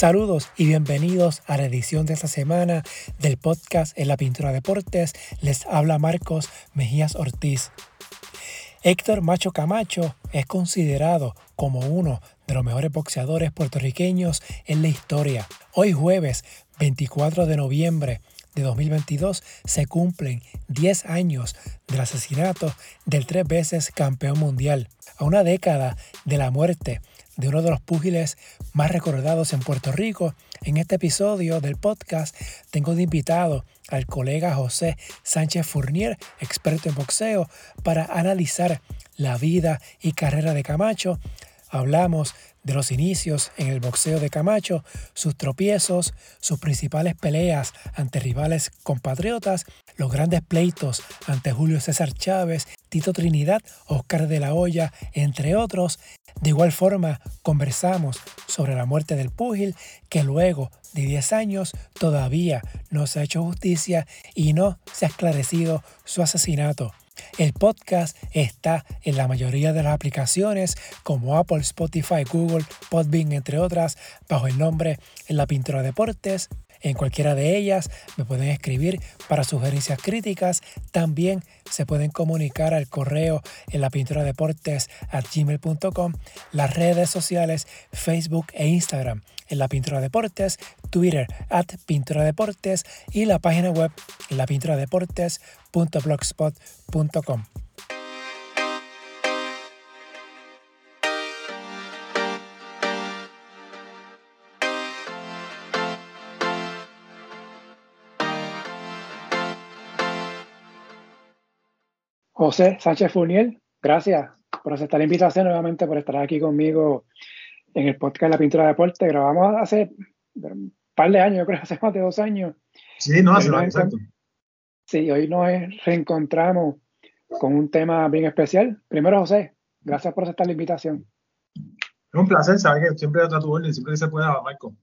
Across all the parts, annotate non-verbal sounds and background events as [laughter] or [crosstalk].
Saludos y bienvenidos a la edición de esta semana del podcast En la Pintura Deportes. Les habla Marcos Mejías Ortiz. Héctor Macho Camacho es considerado como uno de los mejores boxeadores puertorriqueños en la historia. Hoy jueves 24 de noviembre de 2022 se cumplen 10 años del asesinato del tres veces campeón mundial. A una década de la muerte de uno de los púgiles más recordados en Puerto Rico, en este episodio del podcast tengo de invitado al colega José Sánchez Fournier, experto en boxeo, para analizar la vida y carrera de Camacho. Hablamos de los inicios en el boxeo de Camacho, sus tropiezos, sus principales peleas ante rivales compatriotas, los grandes pleitos ante Julio César Chávez, Tito Trinidad, Oscar de la Hoya, entre otros. De igual forma, conversamos sobre la muerte del púgil, que luego de 10 años todavía no se ha hecho justicia y no se ha esclarecido su asesinato. El podcast está en la mayoría de las aplicaciones como Apple, Spotify, Google, Podbean, entre otras, bajo el nombre En la Pintura Deportes. En cualquiera de ellas me pueden escribir para sugerencias críticas. También se pueden comunicar al correo en la pintura deportes gmail.com, las redes sociales Facebook e Instagram en la pintura deportes, Twitter at pintura deportes y la página web en la pintura deportes.blogspot.com. José Sánchez Fournier, gracias por aceptar la invitación nuevamente, por estar aquí conmigo en el podcast La Pintura de Deporte. Grabamos hace un par de años, yo creo, [laughs] hace más de dos años. Sí, no, hace más exacto. Sí, hoy nos reencontramos con un tema bien especial. Primero, José, gracias por aceptar la invitación. Es un placer, sabes que siempre a tu orden, siempre que se pueda, Marco.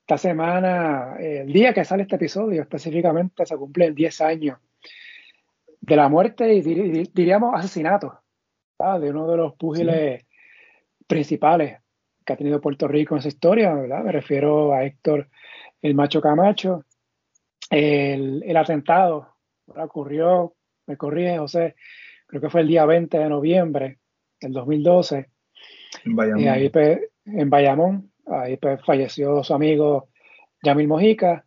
Esta semana, el día que sale este episodio específicamente, se cumplen 10 años de la muerte y diríamos asesinato de uno de los púgiles principales que ha tenido Puerto Rico en esa historia, ¿verdad? Me refiero a Héctor el Macho Camacho. El, el atentado ocurrió, me corrige José, creo que fue el día 20 de noviembre del 2012. En Bayamón. Y ahí pues, en Bayamón, ahí pues, falleció su amigo Yamil Mojica.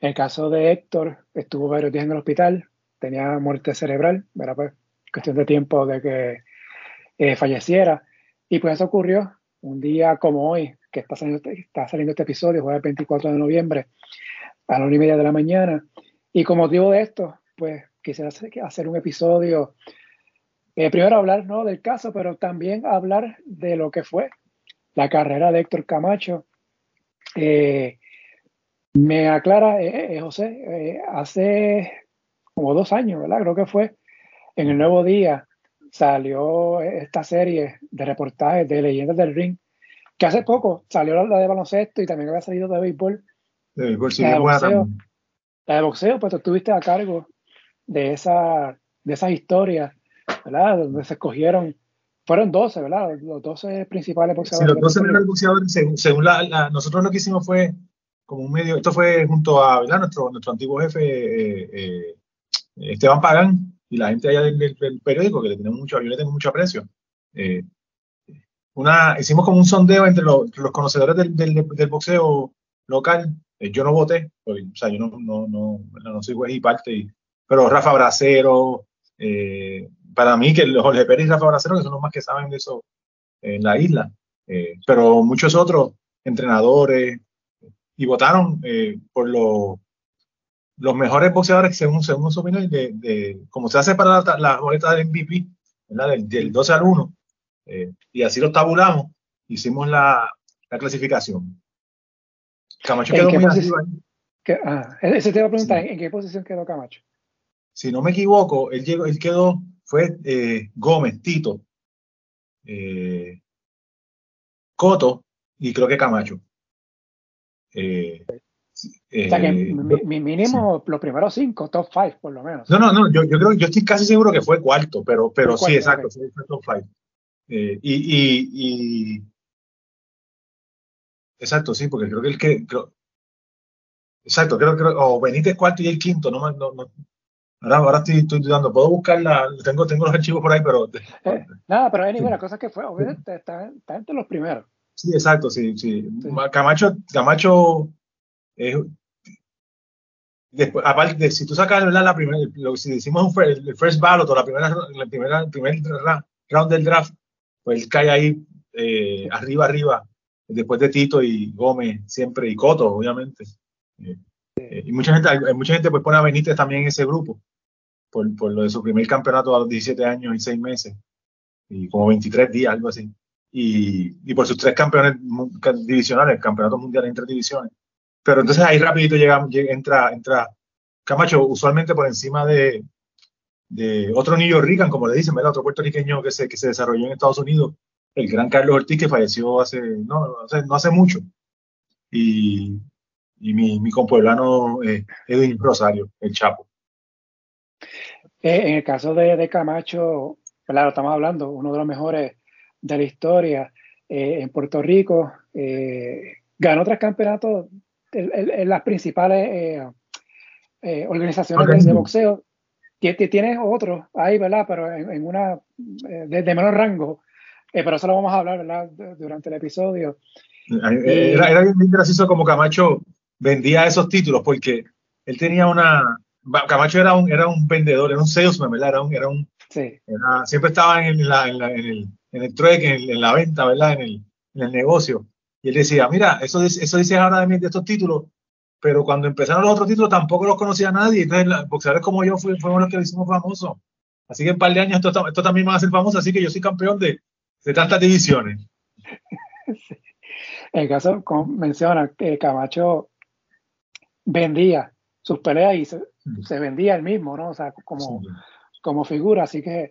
En el caso de Héctor, estuvo varios días en el hospital, tenía muerte cerebral, era pues cuestión de tiempo de que eh, falleciera. Y pues eso ocurrió un día como hoy, que está saliendo, este, está saliendo este episodio, fue el 24 de noviembre, a la una y media de la mañana. Y como motivo de esto, pues quisiera hacer un episodio, eh, primero hablar ¿no? del caso, pero también hablar de lo que fue la carrera de Héctor Camacho. Eh, me aclara, José, hace como dos años, ¿verdad? Creo que fue en el Nuevo Día salió esta serie de reportajes de leyendas del ring, que hace poco salió la de baloncesto y también había salido de béisbol. De béisbol, sí, la, de boxeo, la de boxeo, pues tú estuviste a cargo de, esa, de esas historias, ¿verdad? Donde se escogieron, fueron 12, ¿verdad? Los 12 principales boxeadores. Sí, los 12 boxeadores, según, según la, nosotros lo que hicimos fue como un medio, esto fue junto a ¿verdad? Nuestro, nuestro antiguo jefe eh, eh, Esteban Pagán y la gente allá del, periódico, que le tenemos mucho, yo le tengo mucho aprecio. Eh, una, hicimos como un sondeo entre los, conocedores del, del, boxeo local. Eh, yo no voté, o sea, yo no, no, no, no soy juez y parte, pero Rafa Bracero, eh, para mí que Jorge Pérez y Rafa Bracero, que son los más que saben de eso en la isla, pero muchos otros entrenadores, y votaron por los los mejores boxeadores, según, según su opinión, de, de, como se hace para la, la boleta del MVP, Del, del, 12 al 1, eh, y así lo tabulamos, hicimos la, la clasificación. Camacho quedó muy arriba. ah, ese te iba a preguntar, ¿en qué posición quedó Camacho? Si no me equivoco, él, llegó, él quedó, fue eh, Gómez, Tito, eh, Coto y creo que Camacho. Eh, o sea que eh, mi, mínimo los primeros cinco, top five por lo menos. No, no, no, yo, yo creo, yo estoy casi seguro que fue cuarto, pero, pero sí, exacto, fue, top five. Eh, y, y, exacto, sí, porque creo que el que. exacto, creo que. O Benítez cuarto y el quinto, no, no, no Ahora, ahora estoy, estoy, dudando, puedo buscarla, tengo, tengo los archivos por ahí, pero... Eh, nada, pero anyway, la cosa es que fue, obviamente, está, está, entre los primeros. Sí, exacto, sí, sí. Camacho, Camacho después, aparte si tú sacas la primera, lo, si decimos el first ballot o la primera, la primera, el primer round del draft, pues él cae ahí eh, arriba, arriba, después de Tito y Gómez, siempre, y Coto, obviamente. Eh, eh, y mucha gente, mucha gente pues pone a Benítez también en ese grupo, por, por, lo de su primer campeonato a los 17 años y 6 meses, y como 23 días, algo así. Y, y por sus tres campeones divisionales, campeonatos mundiales entre divisiones. Pero entonces ahí rapidito llega, entra, entra Camacho, usualmente por encima de, de otro New York como le dicen, ¿verdad? Otro puertorriqueño que se, que se desarrolló en Estados Unidos, el gran Carlos Ortiz, que falleció hace, no, no hace mucho. Y, y mi, mi compueblano eh, Edwin Rosario, el Chapo. Eh, en el caso de, de, Camacho, claro, estamos hablando, uno de los mejores de la historia eh, en Puerto Rico, ganó tres campeonatos en, las principales organizaciones de, boxeo. Tiene otro ahí, ¿verdad? Pero en, una de, menor rango. pero eso lo vamos a hablar, ¿verdad? Durante el episodio. Era, era bien gracioso como Camacho vendía esos títulos porque él tenía una. Camacho era un, era un vendedor, era un salesman, ¿verdad? Era un. Era un sí. siempre estaba en, la, en, la, en, el, en el trueque, en, la venta, ¿verdad? En el, en el negocio. Y él decía, mira, eso, eso dice ahora de, mí, de estos títulos, pero cuando empezaron los otros títulos tampoco los conocía nadie. Entonces, boxeadores como yo fuimos los que lo hicimos famosos. Así que en un par de años esto, esto también va a ser famoso, así que yo soy campeón de, de tantas divisiones. [laughs] En el caso, como menciona, que Camacho vendía sus peleas y se, vendía él mismo, ¿no? O sea, como, como figura. Así que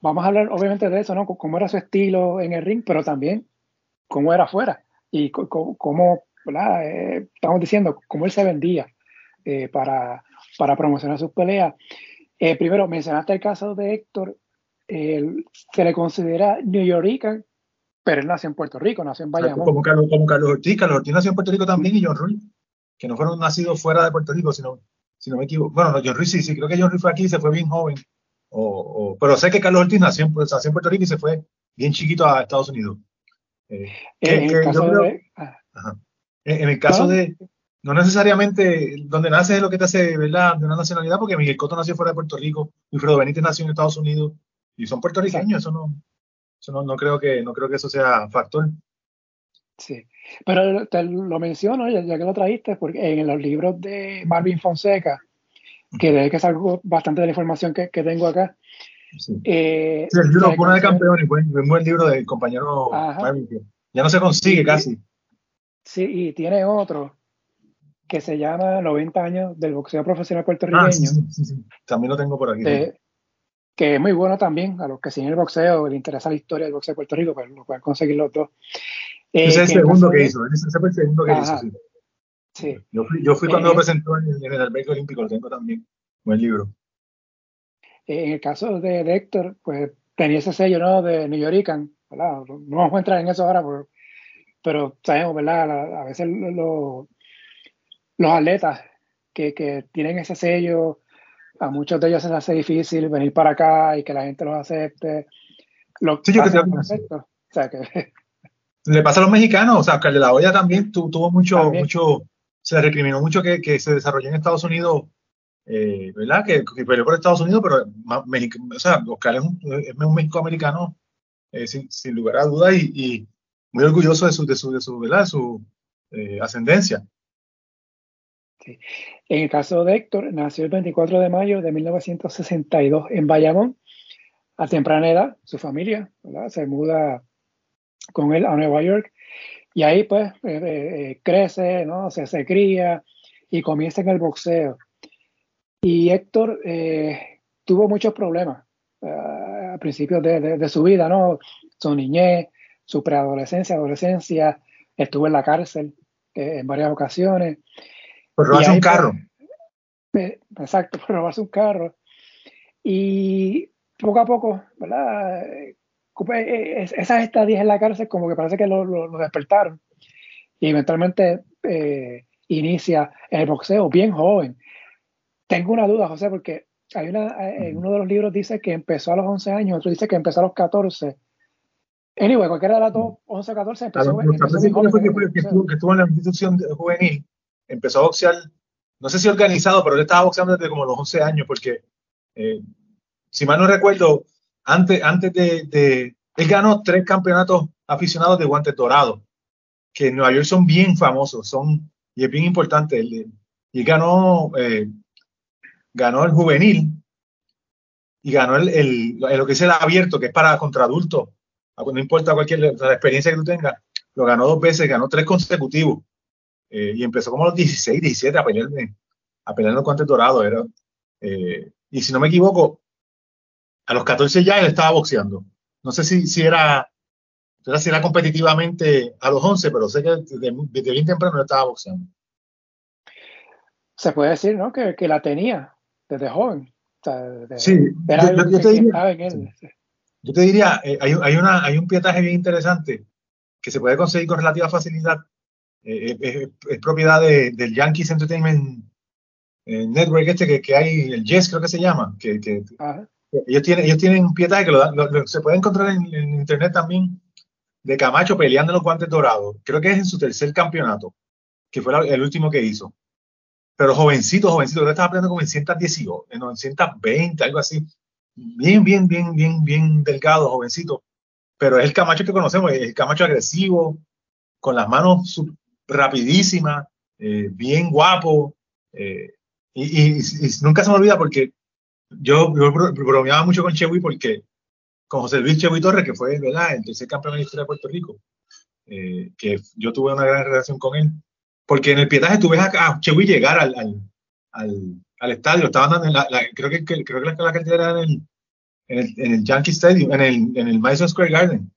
vamos a hablar obviamente de eso, ¿no? Cómo era su estilo en el ring, pero también cómo era afuera y cómo. Eh, estamos diciendo, cómo él se vendía eh, para, para promocionar sus peleas. Eh, primero, mencionaste el caso de Héctor, se le considera New Yorker, pero él nació en Puerto Rico, nació en Bayamón. Como Carlos, como Carlos Ortiz, Carlos Ortiz nació en Puerto Rico también y John Ruiz que no fueron nacidos fuera de Puerto Rico, sino, si no me equivoco. Bueno, no, John Ruiz sí, sí, creo que John Ruiz fue aquí y se fue bien joven. O, pero sé que Carlos Ortiz nació, nació, en Puerto Rico y se fue bien chiquito a Estados Unidos. Eh, en, el caso de, en, el caso de, no necesariamente donde nace es lo que te hace, ¿verdad?, de una nacionalidad, porque Miguel Cotto nació fuera de Puerto Rico, Wilfredo Benítez nació en Estados Unidos y son puertorriqueños, eso no, eso no, no, creo que, no creo que eso sea factor. Sí, pero te lo menciono ya, que lo trajiste, porque en los libros de Marvin Fonseca, que de que salgo bastante de la información que, que tengo acá. Sí, eh, el libro Cuna de Campeones, buen, buen libro del compañero ya no se consigue casi. Sí, y tiene otro que se llama 90 años del boxeo profesional puertorriqueño. Ah, sí, sí, sí, también lo tengo por aquí. que es muy bueno también, a los que siguen el boxeo, les interesa la historia del boxeo de Puerto Rico, pues lo pueden conseguir los dos. ese es el segundo que hizo, ese fue el segundo que hizo, sí. Yo fui, yo fui cuando lo presentó en, el albergue olímpico, lo tengo también, buen libro. En el caso de, Héctor, pues tenía ese sello, ¿no? De New Yorican, ¿verdad? No vamos a entrar en eso ahora, pero sabemos, ¿verdad? A veces los atletas que, que tienen ese sello, a muchos de ellos se les hace difícil venir para acá y que la gente los acepte. Lo sí, yo o sea, que [laughs] le pasa a los mexicanos, o sea, que de la olla también tuvo mucho, mucho, se recriminó mucho que, que, se desarrolló en Estados Unidos, eh, ¿verdad? Que, que, peleó por Estados Unidos, pero México, o sea, Oscar es un, es un México-americano eh, sin, sin, lugar a duda y, y, muy orgulloso de su, de su, de su, ¿verdad? De su eh, ascendencia. Sí. En el caso de Héctor, nació el 24 de mayo de 1962 en Bayamón. A temprana edad, su familia ¿verdad? se muda con él a Nueva York y ahí pues eh, eh, eh, crece, ¿no? Se, se cría y comienza en el boxeo. Y Héctor tuvo muchos problemas a principios de, de, su vida, ¿no? Su niñez, su preadolescencia, adolescencia, estuvo en la cárcel en varias ocasiones. Por robarse un carro. Exacto, [laughs] por robarse un carro. Y poco a poco, ¿verdad? Eh, esas estadías en la cárcel como que parece que lo, despertaron. y eventualmente eh, inicia en el boxeo bien joven. Tengo una duda, José, porque hay una, eh, en uno de los libros dice que empezó a los 11 años, otro dice que empezó a los 14. Anyway, cualquiera de las dos, 11 o 14, empezó, a empezó que, estuvo, en la institución juvenil, empezó a boxear, no sé si organizado, pero él estaba boxeando desde como los 11 años, porque, eh, si mal no recuerdo, antes, antes de, de, Él ganó tres campeonatos aficionados de guantes dorados, que en Nueva York son bien famosos, son, y es bien importante. y ganó eh, ganó el juvenil y ganó el, lo que es el abierto, que es para contra adultos. No importa cualquier la experiencia que tú tengas, lo ganó dos veces, ganó tres consecutivos. Eh, y empezó como a los 16, 17 a pelear, a pelear los guantes dorados. Era, eh, y si no me equivoco, a los 14 ya él estaba boxeando. No sé si, si era si era competitivamente a los 11, pero sé que desde, bien temprano estaba boxeando. Se puede decir, ¿no? Que la tenía desde joven. sí, yo, te diría, yo, te diría, hay, hay, una, hay un pietaje bien interesante que se puede conseguir con relativa facilidad. Eh, eh, es, propiedad de, del Yankees Entertainment eh, Network este que, que, hay, el Jess creo que se llama, que, que ellos tienen, ellos tienen un pietaje que lo, se puede encontrar en, internet también de Camacho peleando en los guantes dorados. Creo que es en su tercer campeonato, que fue el último que hizo pero jovencito, jovencito, yo estaba peleando como en 918, en 920, algo así. Bien, bien, bien, bien, bien delgado, jovencito. Pero es el Camacho que conocemos, es el Camacho agresivo, con las manos rapidísimas, eh, bien guapo. Eh, y, nunca se me olvida porque yo, bromeaba mucho con Chewy porque con José Luis Chewy Torres, que fue ¿verdad? el tercer campeón de la historia de Puerto Rico, eh, que yo tuve una gran relación con él. Porque en el pietaje tú ves a, Chewy llegar al, al, al, estadio, estaban en la, creo que, creo que la, la era en el, en el, en el, Yankee Stadium, en el, en el Madison Square Garden,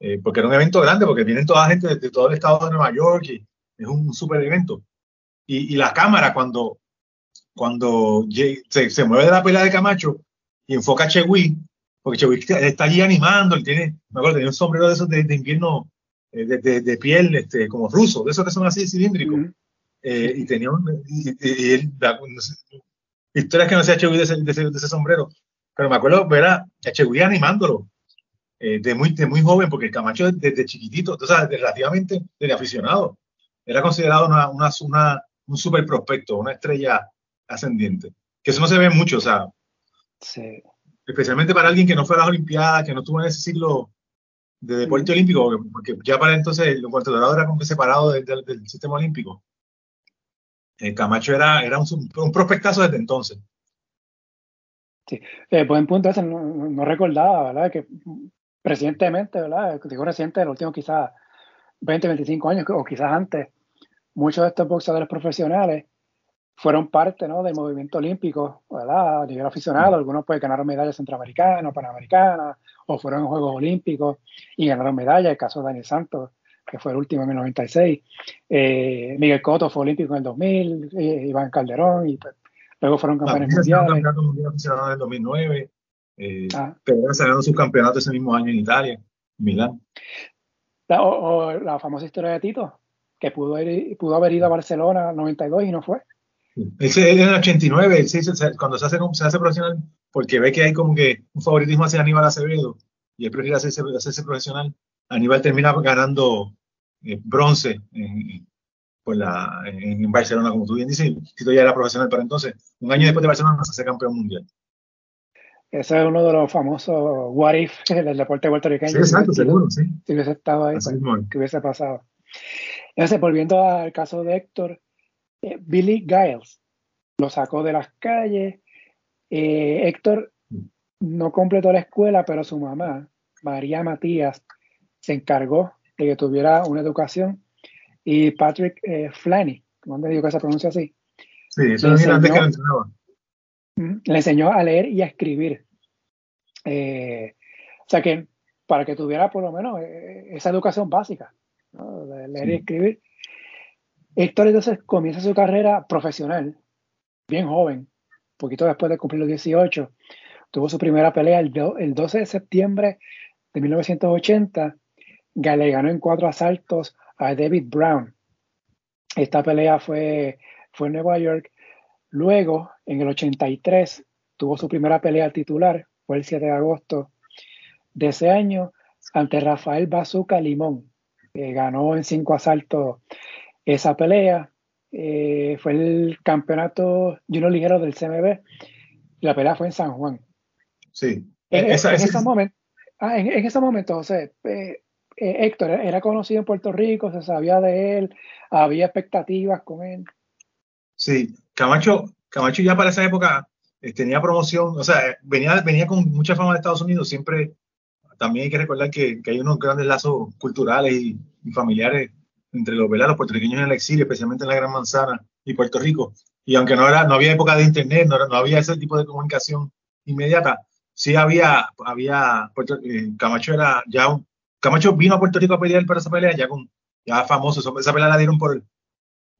eh, porque era un evento grande, porque vienen toda la gente de, todo el estado de Nueva York y es un super evento. Y, y la cámara cuando, cuando se, se, mueve de la pelea de Camacho y enfoca a Chewy, porque Chewy está allí animando, él tiene, me acuerdo, tenía un sombrero de esos de, de invierno eh, de, de, piel este, como ruso, de esos que son así cilíndricos. eh, y tenía un, y, él, no sé, historias que no sé Chewy de ese, de, ese, de ese, sombrero, pero me acuerdo ver a, Chewy animándolo eh, de, muy, de muy joven, porque el Camacho desde, chiquitito, o sea, relativamente desde aficionado, era considerado una, una, una, un super prospecto, una estrella ascendiente, que eso no se ve mucho, o sea, sí. especialmente para alguien que no fue a las Olimpiadas, que no tuvo en ese siglo de deporte olímpico, porque ya para entonces los cuartos dorados eran como que separados del, sistema olímpico. El Camacho era, era un, un prospectazo desde entonces. Sí, eh, buen punto ese, no, recordaba, ¿verdad? Que recientemente, ¿verdad? Digo reciente, el último quizás 20, 25 años o quizás antes, muchos de estos boxeadores profesionales fueron parte ¿no? del movimiento olímpico, ¿verdad? A nivel aficionado, algunos pues ganaron medallas centroamericanas, panamericanas, o fueron en Juegos Olímpicos y ganaron medallas, el caso de Daniel Santos, que fue el último en el 96, eh, Miguel Cotto fue olímpico en el 2000, eh, Iván Calderón, y pues, luego fueron campeones mundiales. campeonato mundial en el 2009, eh, ah. ganando sus campeonatos ese mismo año en Italia, Milán. La, o, la famosa historia de Tito, que pudo, ir, pudo haber ido a Barcelona en el 92 y no fue. Ese en el 89, cuando se hace, se hace profesional, porque ve que hay como que un favoritismo hacia Aníbal Acevedo y él prefiere hacerse, hacerse profesional. Aníbal termina ganando eh, bronce en, pues la, en, Barcelona, como tú bien dices. Tito ya era profesional para entonces. Un año después de Barcelona se hace campeón mundial. Ese es uno de los famosos what if [laughs] del deporte puertorriqueño. Sí, exacto, seguro, sí. Si hubiese estado ahí, pues, ¿qué hubiese pasado? Entonces, volviendo al caso de Héctor, eh, Billy Giles lo sacó de las calles. Eh, Héctor no completó la escuela, pero su mamá, María Matías, se encargó de que tuviera una educación. Y Patrick eh, Flanny, ¿dónde digo que se pronuncia así? Sí, eso le enseñó, que entrenaba. Le enseñó a leer y a escribir. o sea que para que tuviera por lo menos esa educación básica, leer y escribir. Héctor entonces comienza su carrera profesional, bien joven, poquito después de cumplir los 18. Tuvo su primera pelea el, 12 de septiembre de 1980. Le ganó en cuatro asaltos a David Brown. Esta pelea fue, fue en Nueva York. Luego, en el 83, tuvo su primera pelea titular, fue el 7 de agosto de ese año, ante Rafael Bazuca Limón. que ganó en cinco asaltos esa pelea. Eh, fue el campeonato uno ligero del CMB. Y la pelea fue en San Juan. Sí. En, ese momento, ah, en, ese momento, José, eh, eh, Héctor era conocido en Puerto Rico, se sabía de él, había expectativas con él. Sí, Camacho, Camacho ya para esa época tenía promoción, o sea, venía, venía con mucha fama de Estados Unidos, siempre, también hay que recordar que, que hay unos grandes lazos culturales y, familiares entre los, los puertorriqueños en el exilio, especialmente en la Gran Manzana y Puerto Rico. Y aunque no, era, no había época de internet, no, no había ese tipo de comunicación inmediata, sí había, había eh, Camacho era ya un, Camacho vino a Puerto Rico a pelear para esa pelea ya con, ya famoso, esa pelea la dieron por,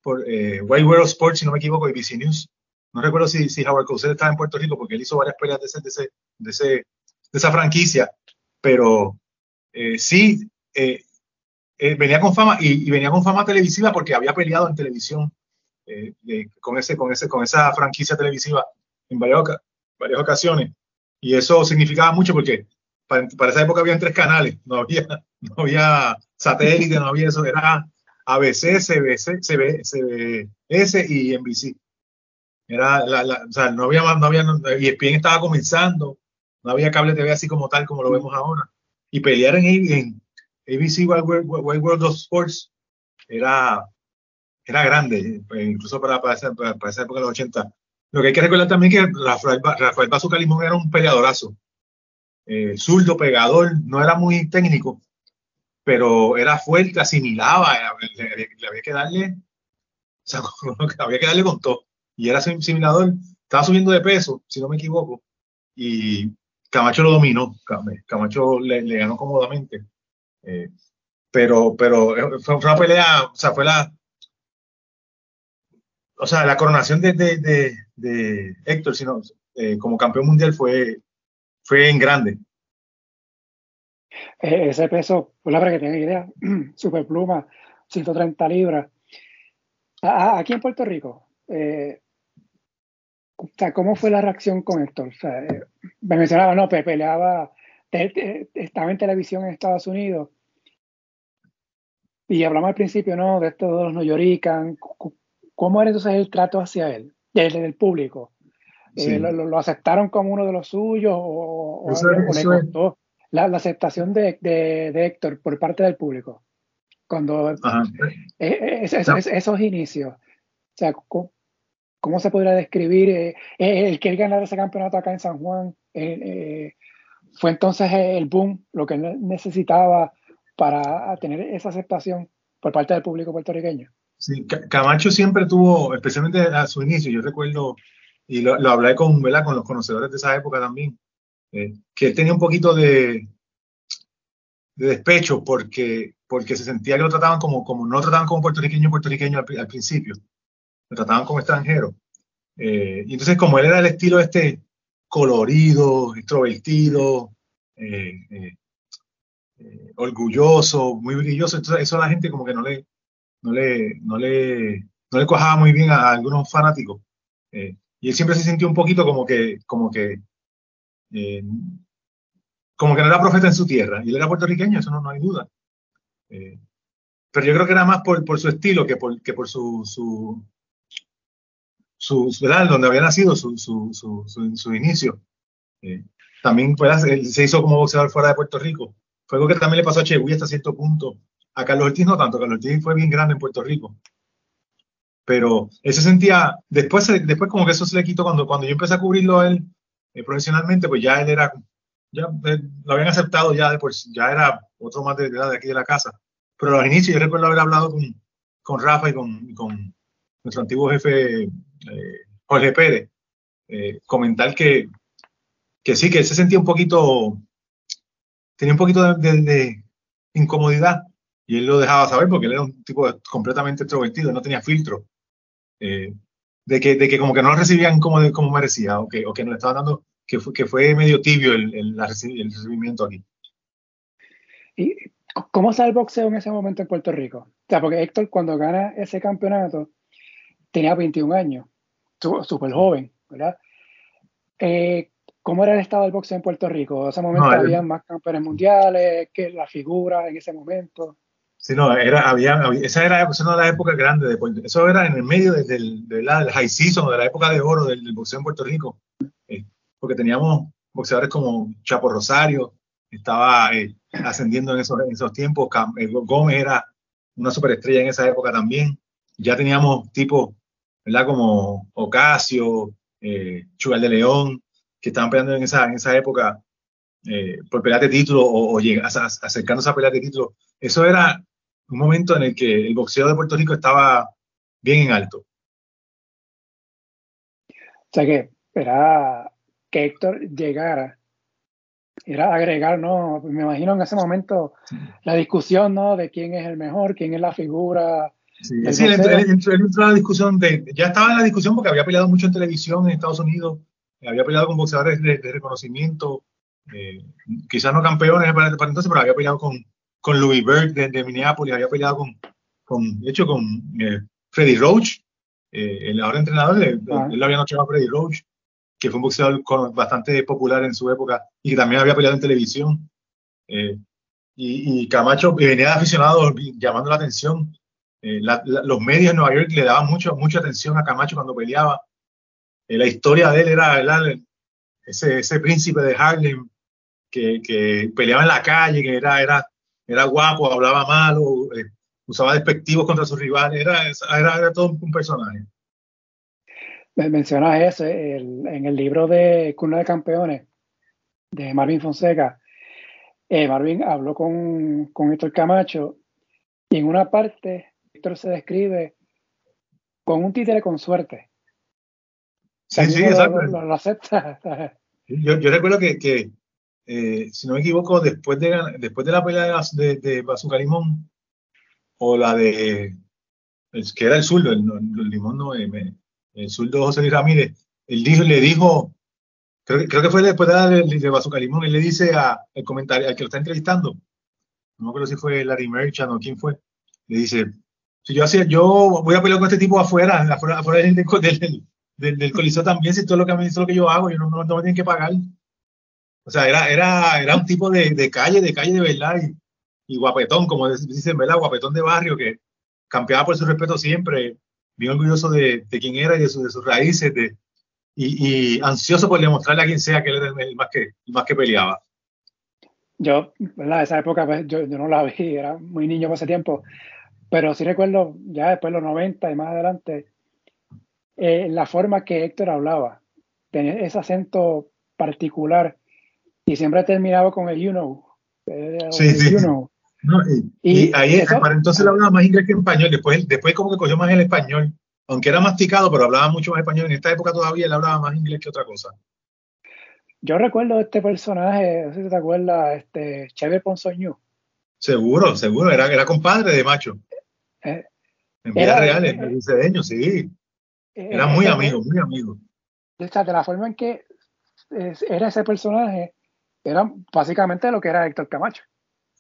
por eh, World Sports, si no me equivoco, y BC News. No recuerdo si, si Howard Cosell estaba en Puerto Rico porque él hizo varias peleas de, ese, de, ese, de, ese, de esa franquicia, pero eh, sí, eh, venía con fama y, y, venía con fama televisiva porque había peleado en televisión con, ese, con, ese, con esa franquicia televisiva en varias, varias ocasiones. Y eso significaba mucho porque para, esa época habían tres canales, no había, [laughs] no había satélite, no había eso, era ABC, CBC, CBS y NBC. Era la, la, o sea, no había más, no había, y ESPN estaba comenzando, no había cable TV así como tal, como lo vemos ahora. Y pelear en, en ABC Wild World, of Sports era, era grande, incluso para, para, esa, para, esa, época de los 80. Lo que hay que recordar también es que Rafael, Rafael Bazuca era un peleadorazo. Eh, zurdo, pegador, no era muy técnico, pero era fuerte, asimilaba, eh, le, había que darle, o sea, [laughs] había que darle con todo. Y era asimilador, estaba subiendo de peso, si no me equivoco, y Camacho lo dominó, Camacho le, ganó cómodamente. Eh, pero, pero fue, una pelea, o sea, fue la, o sea, la coronación de, de, de, Héctor, sino, eh, como campeón mundial fue, fue en grande. Ese peso, pues para que tengan idea, [clears throat] superpluma, 130 libras. aquí en Puerto Rico, eh, ¿cómo fue la reacción con Héctor? O sea, eh, me mencionaba, no, peleaba, estaba en televisión en Estados Unidos. Y hablamos al principio, ¿no? De estos dos los Yorican. ¿Cómo era entonces el trato hacia él, desde el público? Eh, lo, aceptaron como uno de los suyos o, le costó la, aceptación de, de, Héctor por parte del público? Cuando eh, eh, esos inicios, o sea, ¿cómo, se podría describir el que él ganara ese campeonato acá en San Juan? fue entonces el boom, lo que él necesitaba para tener esa aceptación por parte del público puertorriqueño. Sí, Camacho siempre tuvo, especialmente a su inicio, yo recuerdo, y lo, hablé con, ¿verdad? con los conocedores de esa época también, eh, que él tenía un poquito de, de despecho porque, porque se sentía que lo trataban como, como no lo trataban como puertorriqueño puertorriqueño al, principio, lo trataban como extranjero. Eh, y entonces como él era el estilo este colorido, extrovertido, eh, orgulloso, muy brilloso, entonces eso a la gente como que no le, no le, no le, no le cuajaba muy bien a, algunos fanáticos. Eh, y él siempre se sintió un poquito como que, como que, eh, como que no era profeta en su tierra. Y él era puertorriqueño, eso no, no hay duda. Eh, pero yo creo que era más por, por su estilo que por, que por su, su, su, ¿verdad? Donde había nacido su, su, su, su inicio. también pues, él se hizo como boxeador fuera de Puerto Rico. Fue algo que también le pasó a Cheguy hasta cierto punto a Carlos Ortiz no tanto, Carlos Ortiz fue bien grande en Puerto Rico. Pero él se sentía, después, después como que eso se le quitó cuando, cuando yo empecé a cubrirlo a él eh, profesionalmente, pues ya él era, ya eh, lo habían aceptado ya, después, ya era otro más de, de, aquí de la casa. Pero al inicio yo recuerdo haber hablado con, con Rafa y con, con nuestro antiguo jefe eh, Jorge Pérez, comentar que, que sí, que él se sentía un poquito, tenía un poquito de, de incomodidad y él lo dejaba saber porque él era un tipo completamente extrovertido, no tenía filtro. Eh, de, que, de que como que no lo recibían como, como merecía, o que, o que no le estaban dando, que fue, que fue medio tibio el, el, el recibimiento aquí. ¿Y cómo está el boxeo en ese momento en Puerto Rico? sea, porque Héctor cuando gana ese campeonato tenía 21 años, súper joven, ¿verdad? Eh, ¿Cómo era el estado del boxeo en Puerto Rico? En ese momento había más campeones mundiales, que la figura en ese momento. Sí, no, era, había, esa era una de las épocas grandes. De, eso era en el medio del, high season, de la época de oro del, boxeo en Puerto Rico. Eh, porque teníamos boxeadores como Chapo Rosario, estaba eh, ascendiendo en esos, en esos tiempos. Gómez era una superestrella en esa época también. Ya teníamos tipos, ¿verdad? Como Ocasio, eh, Chugal de León, que estaban peleando en esa, en esa época eh, por pelear de título o, o acercándose a pelear de título. Eso era un momento en el que el boxeo de Puerto Rico estaba bien en alto. O sea que era que Héctor llegara era agregar, ¿no? Me imagino en ese momento la discusión, ¿no? De quién es el mejor, quién es la figura. Sí, sí él, entró, en la discusión de, ya estaba en la discusión porque había peleado mucho en televisión en Estados Unidos, había peleado con boxeadores de, reconocimiento, eh, quizás no campeones para, entonces, pero había peleado con, con Louis Berg de, Minneapolis, había peleado con, con de hecho, con eh, Freddy Roach, eh, el ahora entrenador, él, ah. él lo había nocheado a Freddy Roach que fue un boxeador bastante popular en su época y que también había peleado en televisión. Eh, y, Camacho venía de aficionados llamando la atención. Eh, los medios en Nueva York le daban mucho, mucha atención a Camacho cuando peleaba. Eh, la historia de él era ese, príncipe de Harlem que, peleaba en la calle, que era, guapo, hablaba malo, usaba despectivos contra sus rivales, era, todo un personaje mencionas eso en el libro de Cuna de Campeones de Marvin Fonseca. Eh, Marvin habló con, con Héctor Camacho y en una parte Héctor se describe con un títere con suerte. Sí, sí, exacto. Lo, acepta. [laughs] Yo, yo, recuerdo que, que eh, si no me equivoco, después de, después de la pelea de, de, Bazooka Limón, o la de, que era el zurdo, el, el, Limón no, eh, me, el zurdo José Luis Ramírez, él dijo, le dijo, creo, creo que fue después de darle de Bazooka Limón, él le dice a, el comentario, al que lo está entrevistando, no me acuerdo si fue Larry Merchant o quién fue, le dice, si yo hacía, yo voy a pelear con este tipo afuera, afuera, afuera del, del, del, coliseo también, si todo lo que es lo que yo hago, yo no, no, me tienen que pagar. O sea, era, era, era un tipo de, de calle, de calle de verdad, y, y guapetón, como dicen, ¿verdad? Guapetón de barrio, que campeaba por su respeto siempre, bien orgulloso de, de quién era y de, su, de sus raíces, de, y, y, ansioso por demostrarle a quien sea que él era el más que, el más que peleaba. Yo, ¿verdad? Esa época pues, yo, yo, no la vi, era muy niño por ese tiempo, pero sí recuerdo ya después de los 90 y más adelante, eh, la forma que Héctor hablaba, tenía ese acento particular y siempre terminaba con el you know. sí, sí. You know. No, y, ahí, para entonces él hablaba más inglés que español, después, después como que cogió más el español, aunque era masticado, pero hablaba mucho más español. En esta época todavía él hablaba más inglés que otra cosa. Yo recuerdo este personaje, no sé si te acuerdas, este, Chevy Ponzoño. Seguro, seguro, era, era compadre de Macho. Eh, en vida real, en cedeño, sí. Eh, era muy amigo, muy amigo. de la forma en que era ese personaje, era básicamente lo que era Héctor Camacho.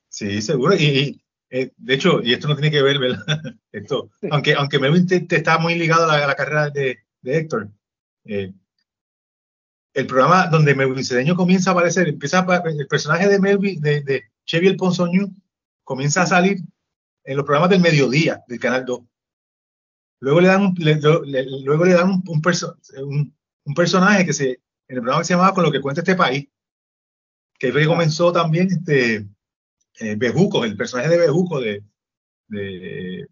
Sí, seguro. Y, eh, de hecho, y esto no tiene que ver, ¿verdad? [laughs] Esto, aunque, aunque Melvin te, está muy ligado a la, carrera de, de Héctor, eh, el programa donde Melvin Cedeño comienza a aparecer, empieza el personaje de Melvin, de, de Chevy el Ponzoño, comienza a salir en los programas del mediodía del Canal 2. Luego le dan un, luego le dan un, un, un, personaje que se, en el programa que se llamaba Con lo que cuenta este país, que fue que comenzó también este, eh, Bejuco, el personaje de Bejuco, de, de,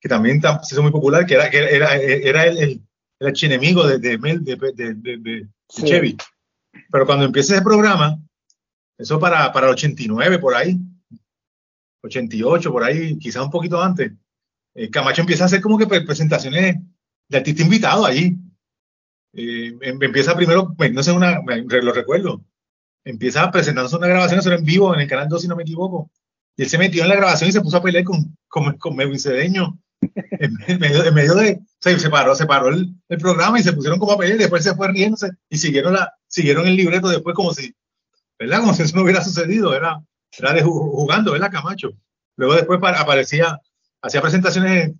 que también se hizo muy popular, que era, que era, era el, el, el archienemigo de, de, de, de Chevy. Pero cuando empieza ese programa, eso para, para el 89, por ahí, 88, por ahí, quizás un poquito antes, eh, Camacho empieza a hacer como que presentaciones de artista invitado allí. Eh, em, empieza primero, no sé, una, lo recuerdo, empieza presentándose una grabación, eso era en vivo en el canal 2, si no me equivoco. Y él se metió en la grabación y se puso a pelear con, con, con Melvin Cedeño. [laughs] en, medio, en medio de. O sea, se paró, se paró el, el, programa y se pusieron como a pelear y después se fue riéndose y siguieron, la, siguieron el libreto después como si. ¿Verdad? Como si eso no hubiera sucedido. Era, era de jugando, ¿verdad, Camacho? Luego después aparecía hacía presentaciones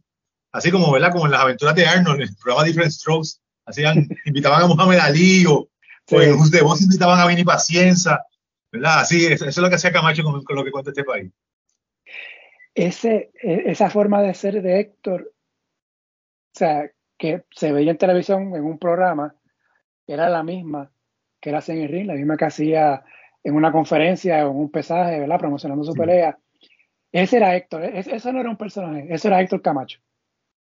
así como, ¿verdad? Como en las aventuras de Arnold, en el programa Different Strokes, hacían, [laughs] invitaban a Muhammad Ali o, en de voz invitaban a Vini Pacienza, ¿verdad? Así, eso, es lo que hacía Camacho con, lo que cuenta este país. Ese, e, esa forma de ser de Héctor, o sea, que se veía en televisión en un programa, era la misma que era en el ring, la misma que hacía en una conferencia o en un pesaje, ¿verdad? Promocionando su pelea. Ese era Héctor, e, eso no era un personaje, ese era Héctor Camacho.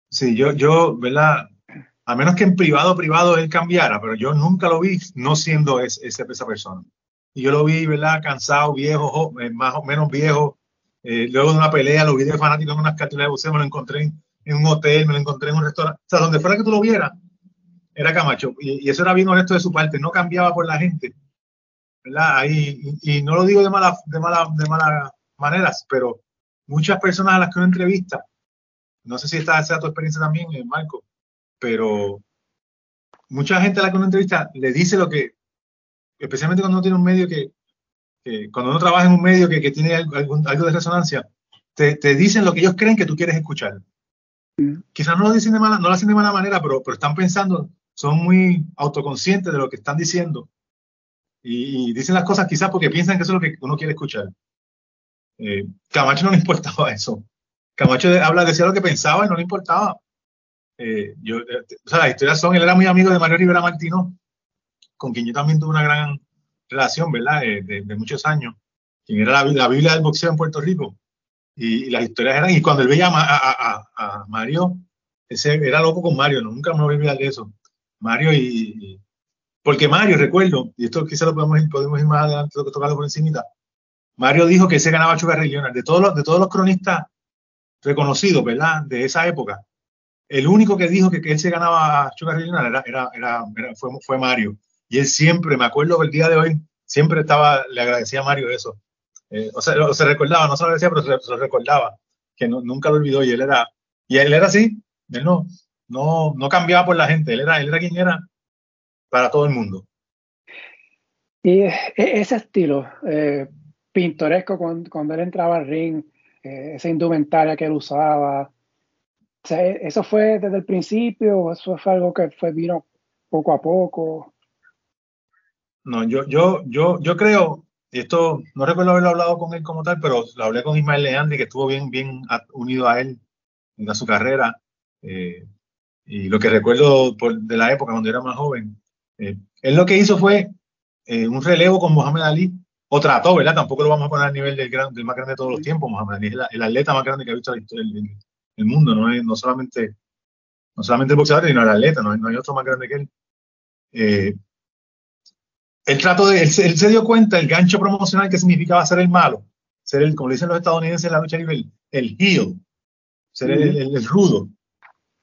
Sí, yo, yo, ¿verdad? A menos que en privado, privado él cambiara, pero yo nunca lo vi no siendo esa persona. Y yo lo vi, ¿verdad? Cansado, viejo, eh, más o menos viejo. Eh, luego de una pelea, lo vi de fanático en unas cartelas de buceo, me lo encontré en, un hotel, me lo encontré en un restaurante. O sea, donde fuera que tú lo vieras, era Camacho. Y, eso era bien honesto de su parte, no cambiaba por la gente. ¿verdad? Ahí, y, no lo digo de malas de mala, de mala maneras, pero muchas personas a las que uno entrevista no sé si esta sea tu experiencia también, eh, Marco, pero mucha gente a la que uno entrevista le dice lo que, especialmente cuando uno tiene un medio que, cuando uno trabaja en un medio que, tiene algo, algo, de resonancia, te, dicen lo que ellos creen que tú quieres escuchar. Mm. Quizás no lo dicen de mala, no lo hacen de mala manera, pero, pero están pensando, son muy autoconscientes de lo que están diciendo y, dicen las cosas quizás porque piensan que eso es lo que uno quiere escuchar. Eh, Camacho no le [laughs] importaba eso. Camacho habla, decía lo que pensaba y no le importaba. Eh, yo, eh, o sea, las historias son, él era muy amigo de Mario Rivera Martino, con quien yo también tuve una gran relación, ¿verdad? De, muchos años, quien era la, Biblia del boxeo en Puerto Rico. Y, las historias eran, y cuando él veía a, Mario, ese era loco con Mario, nunca me voy a olvidar de eso. Mario y, porque Mario, recuerdo, y esto quizás lo podemos podemos ir más adelante, tocarlo por encima. Mario dijo que se ganaba Chuga Regional. De todos los, de todos los cronistas reconocido, ¿verdad? De esa época. El único que dijo que, que él se ganaba a Sugar era, era, era, fue, fue, Mario. Y él siempre, me acuerdo el día de hoy, siempre estaba, le agradecía a Mario eso. Eh, o sea, se recordaba, no se lo agradecía, pero se, lo recordaba, que nunca lo olvidó. Y él era, y él era así, él no, no, no cambiaba por la gente, él era, él era quien era para todo el mundo. Y e, ese estilo eh, pintoresco cuando, él entraba al ring, eh, esa indumentaria que él usaba. E, ¿Eso fue desde el principio eso fue algo que fue, vino poco a poco? No, yo, yo, yo, yo creo, y esto no recuerdo haberlo hablado con él como tal, pero lo hablé con Ismael Leandri, que estuvo bien, bien unido a él en su carrera. Eh, y lo que recuerdo de la época cuando era más joven, eh, él lo que hizo fue un relevo con Mohamed Ali o trató, ¿verdad? Tampoco lo vamos a poner al nivel del, gran, del más grande de todos los tiempos, Mohamed Ali, es el, atleta más grande que ha visto el, el, mundo, no, es, no, solamente, no solamente el boxeador, sino el atleta, no, no hay otro más grande que él. Eh, él, trató de, él, se dio cuenta el gancho promocional que significaba ser el malo, ser el, como dicen los estadounidenses en la lucha libre, el, heel, ser el, rudo,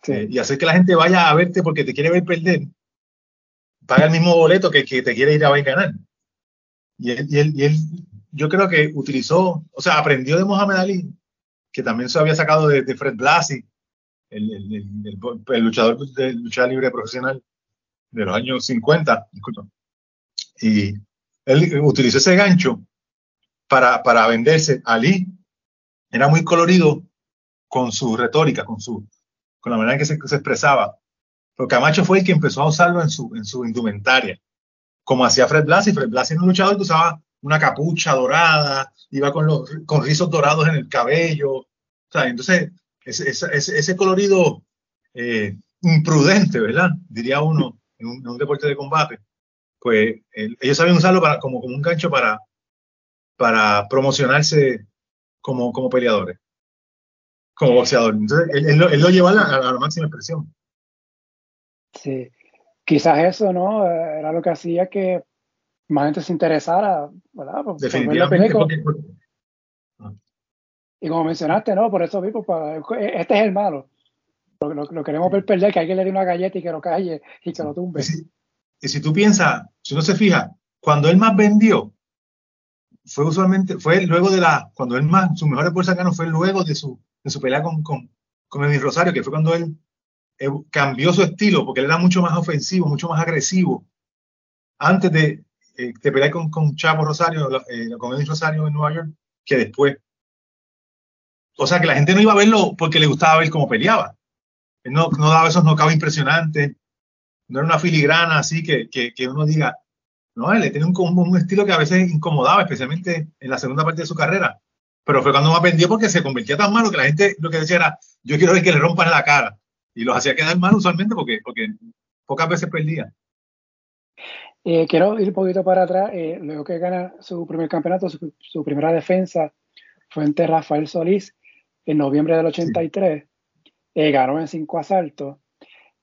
eh, y hacer que la gente vaya a verte porque te quiere ver perder, paga el mismo boleto que, que te quiere ir a ver ganar. Y él, yo creo que utilizó, o sea, aprendió de Mohamed Ali, que también se había sacado de, Fred Blassie, el, luchador de lucha libre profesional de los años 50, disculpa. Y él utilizó ese gancho para, venderse. Ali era muy colorido con su retórica, con, su, la manera en que se, expresaba. Pero Camacho fue el que empezó a usarlo en su indumentaria como hacía Fred Blassie. Fred Blassie era un luchador que usaba una capucha dorada, iba con, los, con rizos dorados en el cabello. O sea, entonces, ese, ese, ese colorido eh, imprudente, ¿verdad? Diría uno en un, deporte de combate. Pues ellos saben usarlo para, como, como un gancho para, para promocionarse como, como peleadores, como boxeador. Entonces, él, lo, él lo, lleva a la, a la máxima expresión. Sí quizás eso, ¿no? Era lo que hacía que más gente se interesara, ¿verdad? Por, Definitivamente. Ah. Y como mencionaste, ¿no? Por eso vivo, este es el malo. Lo, queremos ver perder, que alguien le dé una galleta y que lo calle y que lo tumbe. Y si, tú piensas, si uno se fija, cuando él más vendió, fue usualmente, fue luego de la, cuando él más, su mejor esfuerzo ganó fue luego de su, de su pelea con, con, con Edwin Rosario, que fue cuando él eh, cambió su estilo porque él era mucho más ofensivo, mucho más agresivo. Antes de, eh, pelear con, con Chavo Rosario, eh, con Edwin Rosario en Nueva York, que después. o sea, que la gente no iba a verlo porque le gustaba ver cómo peleaba. Él no, no daba esos knockouts impresionantes, no era una filigrana así que, que, que uno diga, no, él tiene un, un, estilo que a veces incomodaba, especialmente en la segunda parte de su carrera. Pero fue cuando me aprendió porque se convertía tan malo que la gente lo que decía era, yo quiero ver que le rompan la cara. Y los hacía quedar mal usualmente porque, porque pocas veces perdía. Eh, quiero ir un poquito para atrás. Eh, luego que gana su primer campeonato, su, primera defensa fue ante Rafael Solís en noviembre del 83. Eh, ganó en cinco asaltos.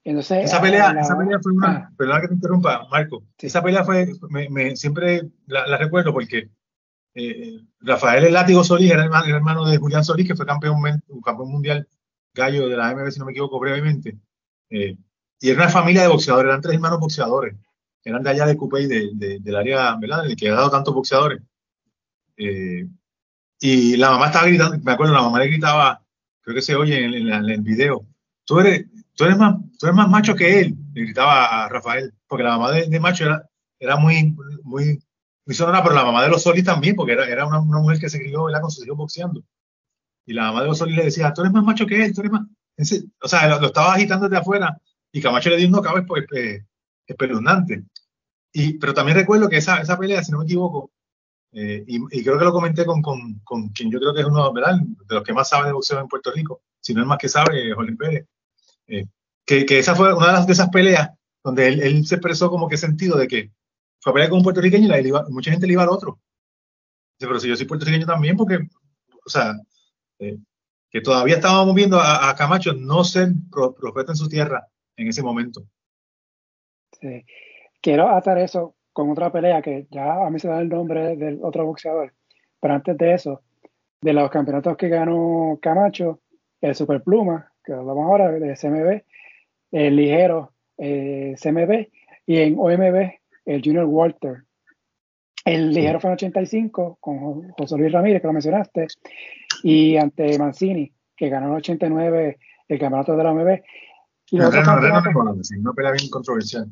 Entonces, esa pelea, esa pelea fue una. Ah. perdona que te interrumpa, Marco. Esa pelea fue. Me, me, siempre la, recuerdo porque Rafael El Látigo Solís era hermano, hermano, de Julián Solís, que fue campeón, campeón mundial gallo de la AMB, si no me equivoco, brevemente. y era una familia de boxeadores, eran tres hermanos boxeadores eran de allá de Coupé, de, de, del área, ¿verdad? En el que ha dado tantos boxeadores. Eh, y la mamá estaba gritando, me acuerdo, la mamá le gritaba, creo que se oye en, el video, tú eres, tú, eres más, tú eres más macho que él, le gritaba a Rafael, porque la mamá de, macho era, era muy, muy, muy sonora, pero la mamá de los Solis también, porque era, era una, una, mujer que se crió ¿verdad? con sus hijos boxeando. Y la mamá de los Solis le decía, tú eres más macho que él, tú eres más... O sea, lo, estaba agitando desde afuera y Camacho le dio un knockout pues, espeluznante. Y, pero también recuerdo que esa, esa pelea, si no me equivoco, eh, y, creo que lo comenté con, con, con, quien yo creo que es uno ¿verdad? de los que más sabe de boxeo en Puerto Rico, si no es más que sabe, Jolín Pérez, eh, que, que, esa fue una de, las, de esas peleas donde él, él, se expresó como que sentido de que fue a pelear con un puertorriqueño y la, mucha gente le iba al otro. pero si yo soy puertorriqueño también, porque, o sea, eh, que todavía estábamos viendo a, a Camacho no ser profeta en su tierra en ese momento. Sí. Quiero atar eso con otra pelea que ya a mí se da el nombre del otro boxeador. Pero antes de eso, de los campeonatos que ganó Camacho, el Superpluma, que hablamos ahora de CMB, el ligero eh, CMB y en OMB el Junior Walter. El ligero fue en 85 con José Luis Ramírez, que lo mencionaste, y ante Mancini, que ganó en 89 el campeonato de la OMB. Y no, no, pelea bien controversial.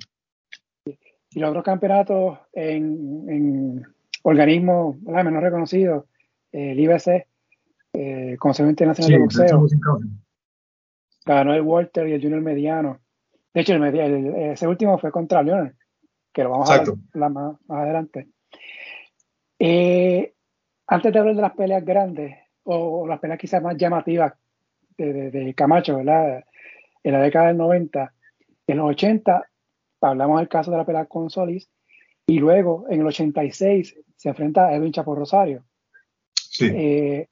Y los otros campeonatos en, en organismos menos reconocidos, el IBC, eh, Consejo Internacional de Boxeo, ganó el Walter y el Junior Mediano. De hecho, el, ese último fue contra Leonard, que lo vamos a ver más, adelante. Eh, antes de hablar de las peleas grandes, o, las peleas quizás más llamativas de, de, Camacho, ¿verdad? En la década del 90, en los 80 hablamos del caso de la pelea con Solís, y luego en el 86 se enfrenta a Edwin Chapo Rosario. Eh,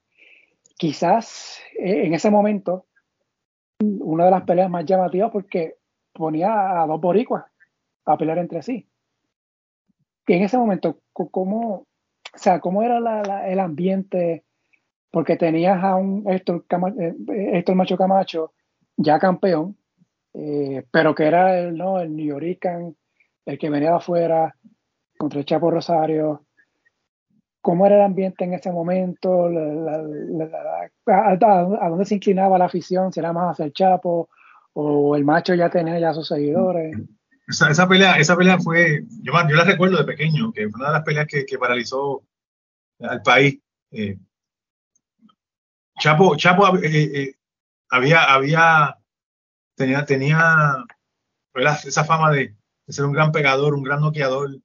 quizás eh, en ese momento, una de las peleas más llamativas porque ponía a dos boricuas a pelear entre sí. Y en ese momento, ¿cómo, o sea, cómo era el ambiente? Porque tenías a un Héctor, eh, Héctor Macho Camacho ya campeón, eh, pero que era el, ¿no? el New Yorican, el que venía de afuera, contra el Chapo Rosario. ¿Cómo era el ambiente en ese momento? a, dónde se inclinaba la afición? ¿Si era más hacia el Chapo o el macho ya tenía ya sus seguidores? Esa, pelea, esa pelea fue, yo, la recuerdo de pequeño, que fue una de las peleas que, que paralizó al país. Eh, Chapo, Chapo eh, había, había tenía, tenía esa fama de, ser un gran pegador, un gran noqueador.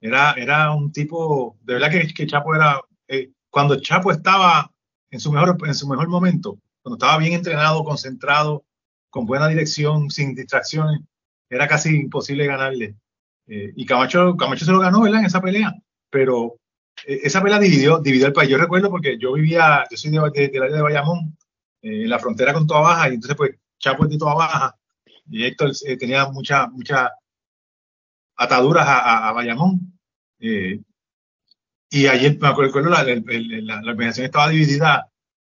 Era, era un tipo, de verdad que, Chapo era, eh, cuando Chapo estaba en su, mejor, en su mejor momento, cuando estaba bien entrenado, concentrado, con buena dirección, sin distracciones, era casi imposible ganarle. Eh, y Camacho, Camacho se lo ganó, ¿verdad? En esa pelea. Pero eh, esa pelea dividió, dividió el país. Yo recuerdo porque yo vivía, yo soy de, del área de Bayamón, en la frontera con Toa Baja, y entonces pues Chapo es de toda baja y Héctor eh, tenía muchas mucha ataduras a, a, Bayamón. Eh, y ayer me acuerdo, la, la, la, organización estaba dividida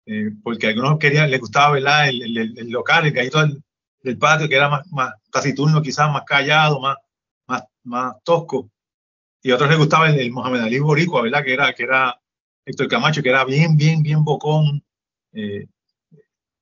eh, porque a algunos querían, les gustaba ¿verdad? El, el, local, el gallito del, del, patio, que era más, más taciturno, quizás más callado, más, más, más tosco. Y a otros les gustaba el, el Mohamed Ali Boricua, ¿verdad? Que era, que era Héctor Camacho, que era bien, bien, bien bocón. Eh,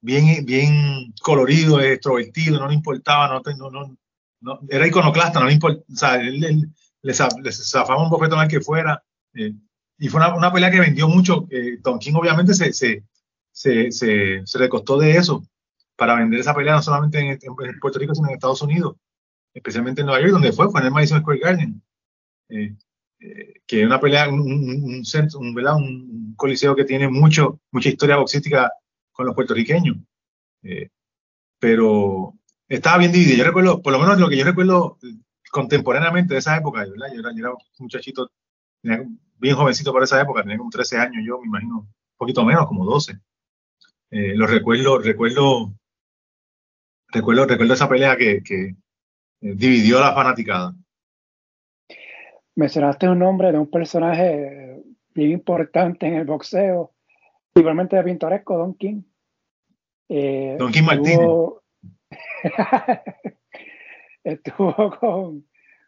bien, bien colorido, extrovertido, no le importaba, no, no, no, era iconoclasta, no le importaba, o sea, él, él le, zafaba un bofetón al que fuera. Eh, y fue una, una, pelea que vendió mucho. Eh, Don King obviamente se, se, se, se, se le costó de eso para vender esa pelea no solamente en, Puerto Rico, sino en Estados Unidos, especialmente en Nueva York, donde fue, fue en el Madison Square Garden. Eh, que una pelea, un, un, centro, un, un, coliseo que tiene mucho, mucha historia boxística con los puertorriqueños. Eh, pero estaba bien dividido. Yo recuerdo, por lo menos lo que yo recuerdo contemporáneamente de esa época, ¿verdad? Yo, era, yo era un muchachito, bien jovencito por esa época, tenía como 13 años yo, me imagino, un poquito menos, como 12. Eh, lo recuerdo, recuerdo, recuerdo, recuerdo esa pelea que, que eh, dividió a la fanaticada. Mencionaste un nombre de un personaje bien importante en el boxeo, igualmente de pintoresco, Don King. Eh, Don King Martínez. [laughs] estuvo con,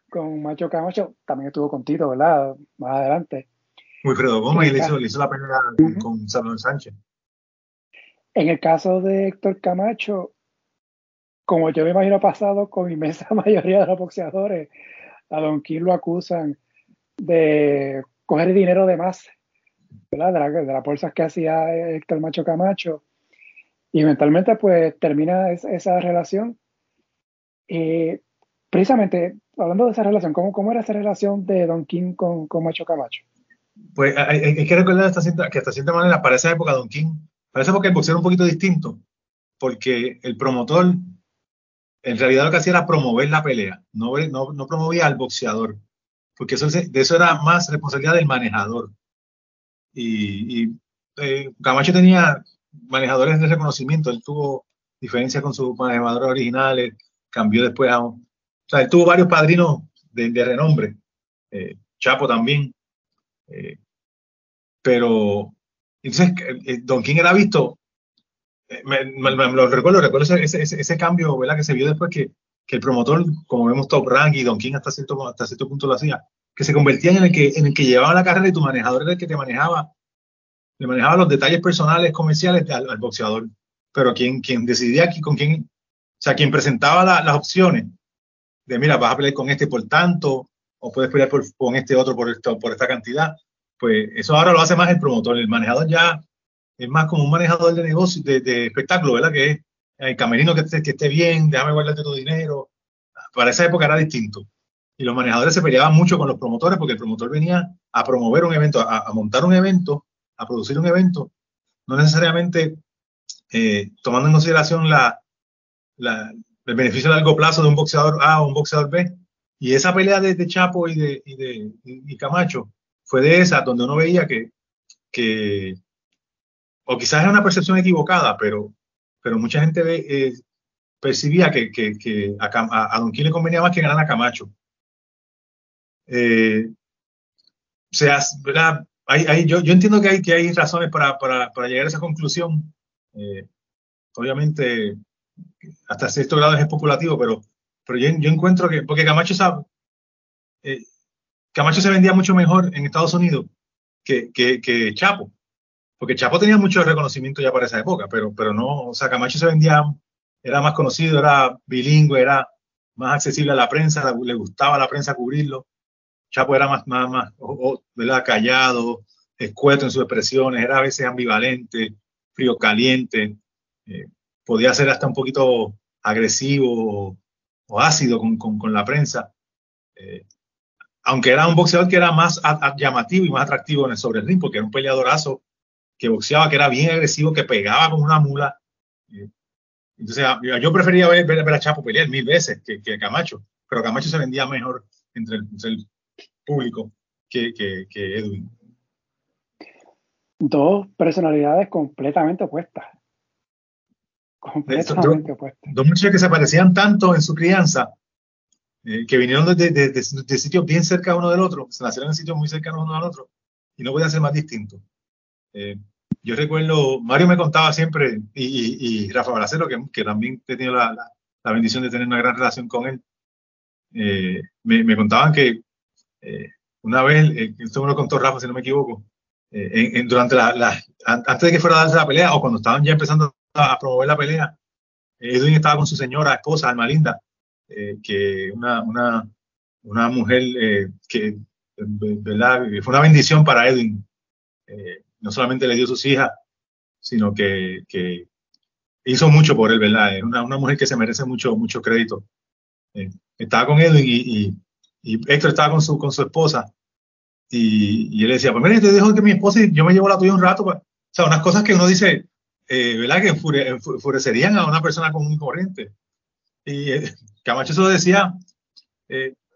con Macho Camacho, también estuvo con Tito, ¿verdad? Más adelante. Wilfredo Gómez y le hizo, le hizo, la pelea con Salvador Sánchez. En el caso de Héctor Camacho, como yo me imagino pasado con inmensa [laughs] mayoría de los boxeadores, a Don King lo acusan de coger dinero de más, ¿verdad? De, la, de las bolsas que hacía Héctor Macho Camacho. Y eventualmente pues termina esa relación. Eh, precisamente, hablando de esa relación, ¿cómo, ¿cómo, era esa relación de Don King con, con Macho Camacho? Pues hay, que recordar hasta cierta, que hasta cierta manera, para esa época, Don King, para esa época el boxeo era un poquito distinto, porque el promotor en realidad lo que hacía era promover la pelea, no, promovía al boxeador, porque eso, de eso era más responsabilidad del manejador. Y, eh, Camacho tenía manejadores de reconocimiento, él tuvo diferencias con sus manejadores originales, cambió después a o sea, él tuvo varios padrinos de, de renombre, eh, Chapo también, eh, pero entonces eh, Don King era visto, me, lo recuerdo, recuerdo ese, ese, ese, cambio ¿verdad? que se vio después que, que, el promotor, como vemos Top Rank y Don King hasta cierto, hasta cierto punto lo hacía, que se convertían en el que, en el que llevaba la carrera y tu manejador era el que te manejaba, le manejaba los detalles personales, comerciales al, boxeador. Pero quien, quien decidía aquí con quién, o sea, quien presentaba las opciones de, mira, vas a pelear con este por tanto, o puedes pelear con este otro por, esto, por esta cantidad, pues eso ahora lo hace más el promotor. El manejador ya es más como un manejador de negocio, de, de espectáculo, ¿verdad? Que el camerino que esté, que esté bien, déjame guardarte tu dinero. Para esa época era distinto. Y los manejadores se peleaban mucho con los promotores porque el promotor venía a promover un evento, a, montar un evento, a producir un evento, no necesariamente eh, tomando en consideración la, el beneficio a largo plazo de un boxeador A o un boxeador B. Y esa pelea de, Chapo y de, y de Camacho fue de esa donde uno veía que, que o quizás es una percepción equivocada, pero, pero mucha gente eh, percibía que, a, Don le convenía más que ganar a Camacho. Eh, o sea. Hay, hay, yo, yo, entiendo que hay, que hay razones para, para, para llegar a esa conclusión. Eh, obviamente, hasta cierto grado es especulativo, pero, pero yo, yo encuentro que, porque Camacho sabe, Camacho se vendía mucho mejor en Estados Unidos que, que, Chapo, porque Chapo tenía mucho reconocimiento ya para esa época, pero, pero no, o sea, Camacho se vendía, era más conocido, era bilingüe, era más accesible a la prensa, le gustaba a la prensa cubrirlo. Chapo era más, más, más callado, escueto en sus expresiones, era a veces ambivalente, frío caliente, eh, podía ser hasta un poquito agresivo o, ácido con, con, con, la prensa. Eh, aunque era un boxeador que era más llamativo y más atractivo en el sobre el ring, porque era un peleadorazo que boxeaba, que era bien agresivo, que pegaba como una mula. Eh, entonces, yo prefería ver, ver, a Chapo pelear mil veces que, que, Camacho, pero Camacho se vendía mejor entre el, público que, que, que Edwin. Dos personalidades completamente opuestas. Completamente opuestas. Dos muchachos que se parecían tanto en su crianza, eh, que vinieron de, de, de, sitios bien cerca uno del otro, se nacieron en sitios muy cercanos uno al otro, y no podían ser más distintos. Eh, yo recuerdo, Mario me contaba siempre, y, Rafa Bracero, que, que, también he la, bendición de tener una gran relación con él, eh, me, contaban que una vez, esto me lo contó Rafa, si no me equivoco, en, durante la, antes de que fuera a darse la pelea, o cuando estaban ya empezando a promover la pelea, Edwin estaba con su señora esposa, Alma Linda, eh, que una, mujer eh, que fue una bendición para Edwin. Eh, no solamente le dio sus hijas, sino que, hizo mucho por él, ¿verdad? Es una, mujer que se merece mucho, mucho crédito. Eh, estaba con Edwin y, y, Héctor estaba con su, con su esposa y, él decía, pues mira, te dejo que mi esposa y yo me llevo la tuya un rato. Pues". O sea, unas cosas que uno dice, eh, ¿verdad? Que enfurecerían a una persona con un corriente. Y eh, Camacho se lo decía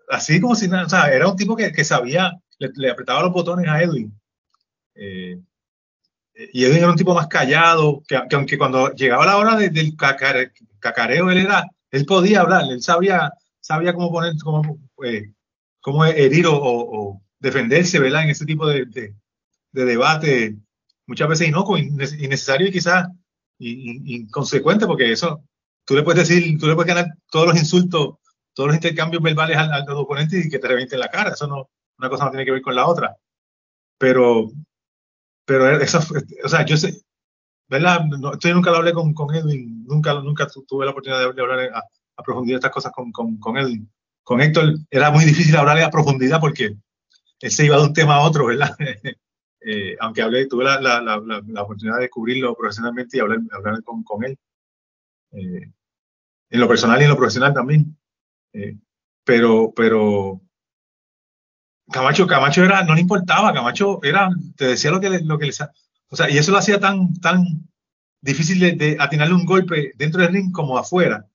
así como si nada, o sea, era un tipo que, que sabía, le, apretaba los botones a Edwin. Y Edwin era un tipo más callado, que, aunque cuando llegaba la hora del cacareo, él era, él podía hablar, él sabía, sabía cómo poner, cómo, eh, cómo herir o, defenderse, ¿verdad? En ese tipo de, de, debate, muchas veces inocuo, innecesario y quizás inconsecuente, porque eso, tú le puedes decir, tú le puedes ganar todos los insultos, todos los intercambios verbales al, al oponente y que te reviente la cara, eso no, una cosa no tiene que ver con la otra. Pero, pero eso, o sea, yo sé, ¿verdad? No, yo nunca lo hablé con, con Edwin, nunca, nunca tuve la oportunidad de, hablar a, a, profundidad estas cosas con, con, con Edwin. Con Héctor era muy difícil hablarle a profundidad porque él se iba de un tema a otro, ¿verdad? [laughs] eh, aunque hablé, tuve la, la, la, la, oportunidad de cubrirlo profesionalmente y hablar, hablar con, con él. Eh, en lo personal y en lo profesional también. Eh, pero, pero Camacho, Camacho era, no le importaba, Camacho era, te decía lo que, lo que le, o sea, y eso lo hacía tan, tan difícil de, atinarle un golpe dentro del ring como afuera,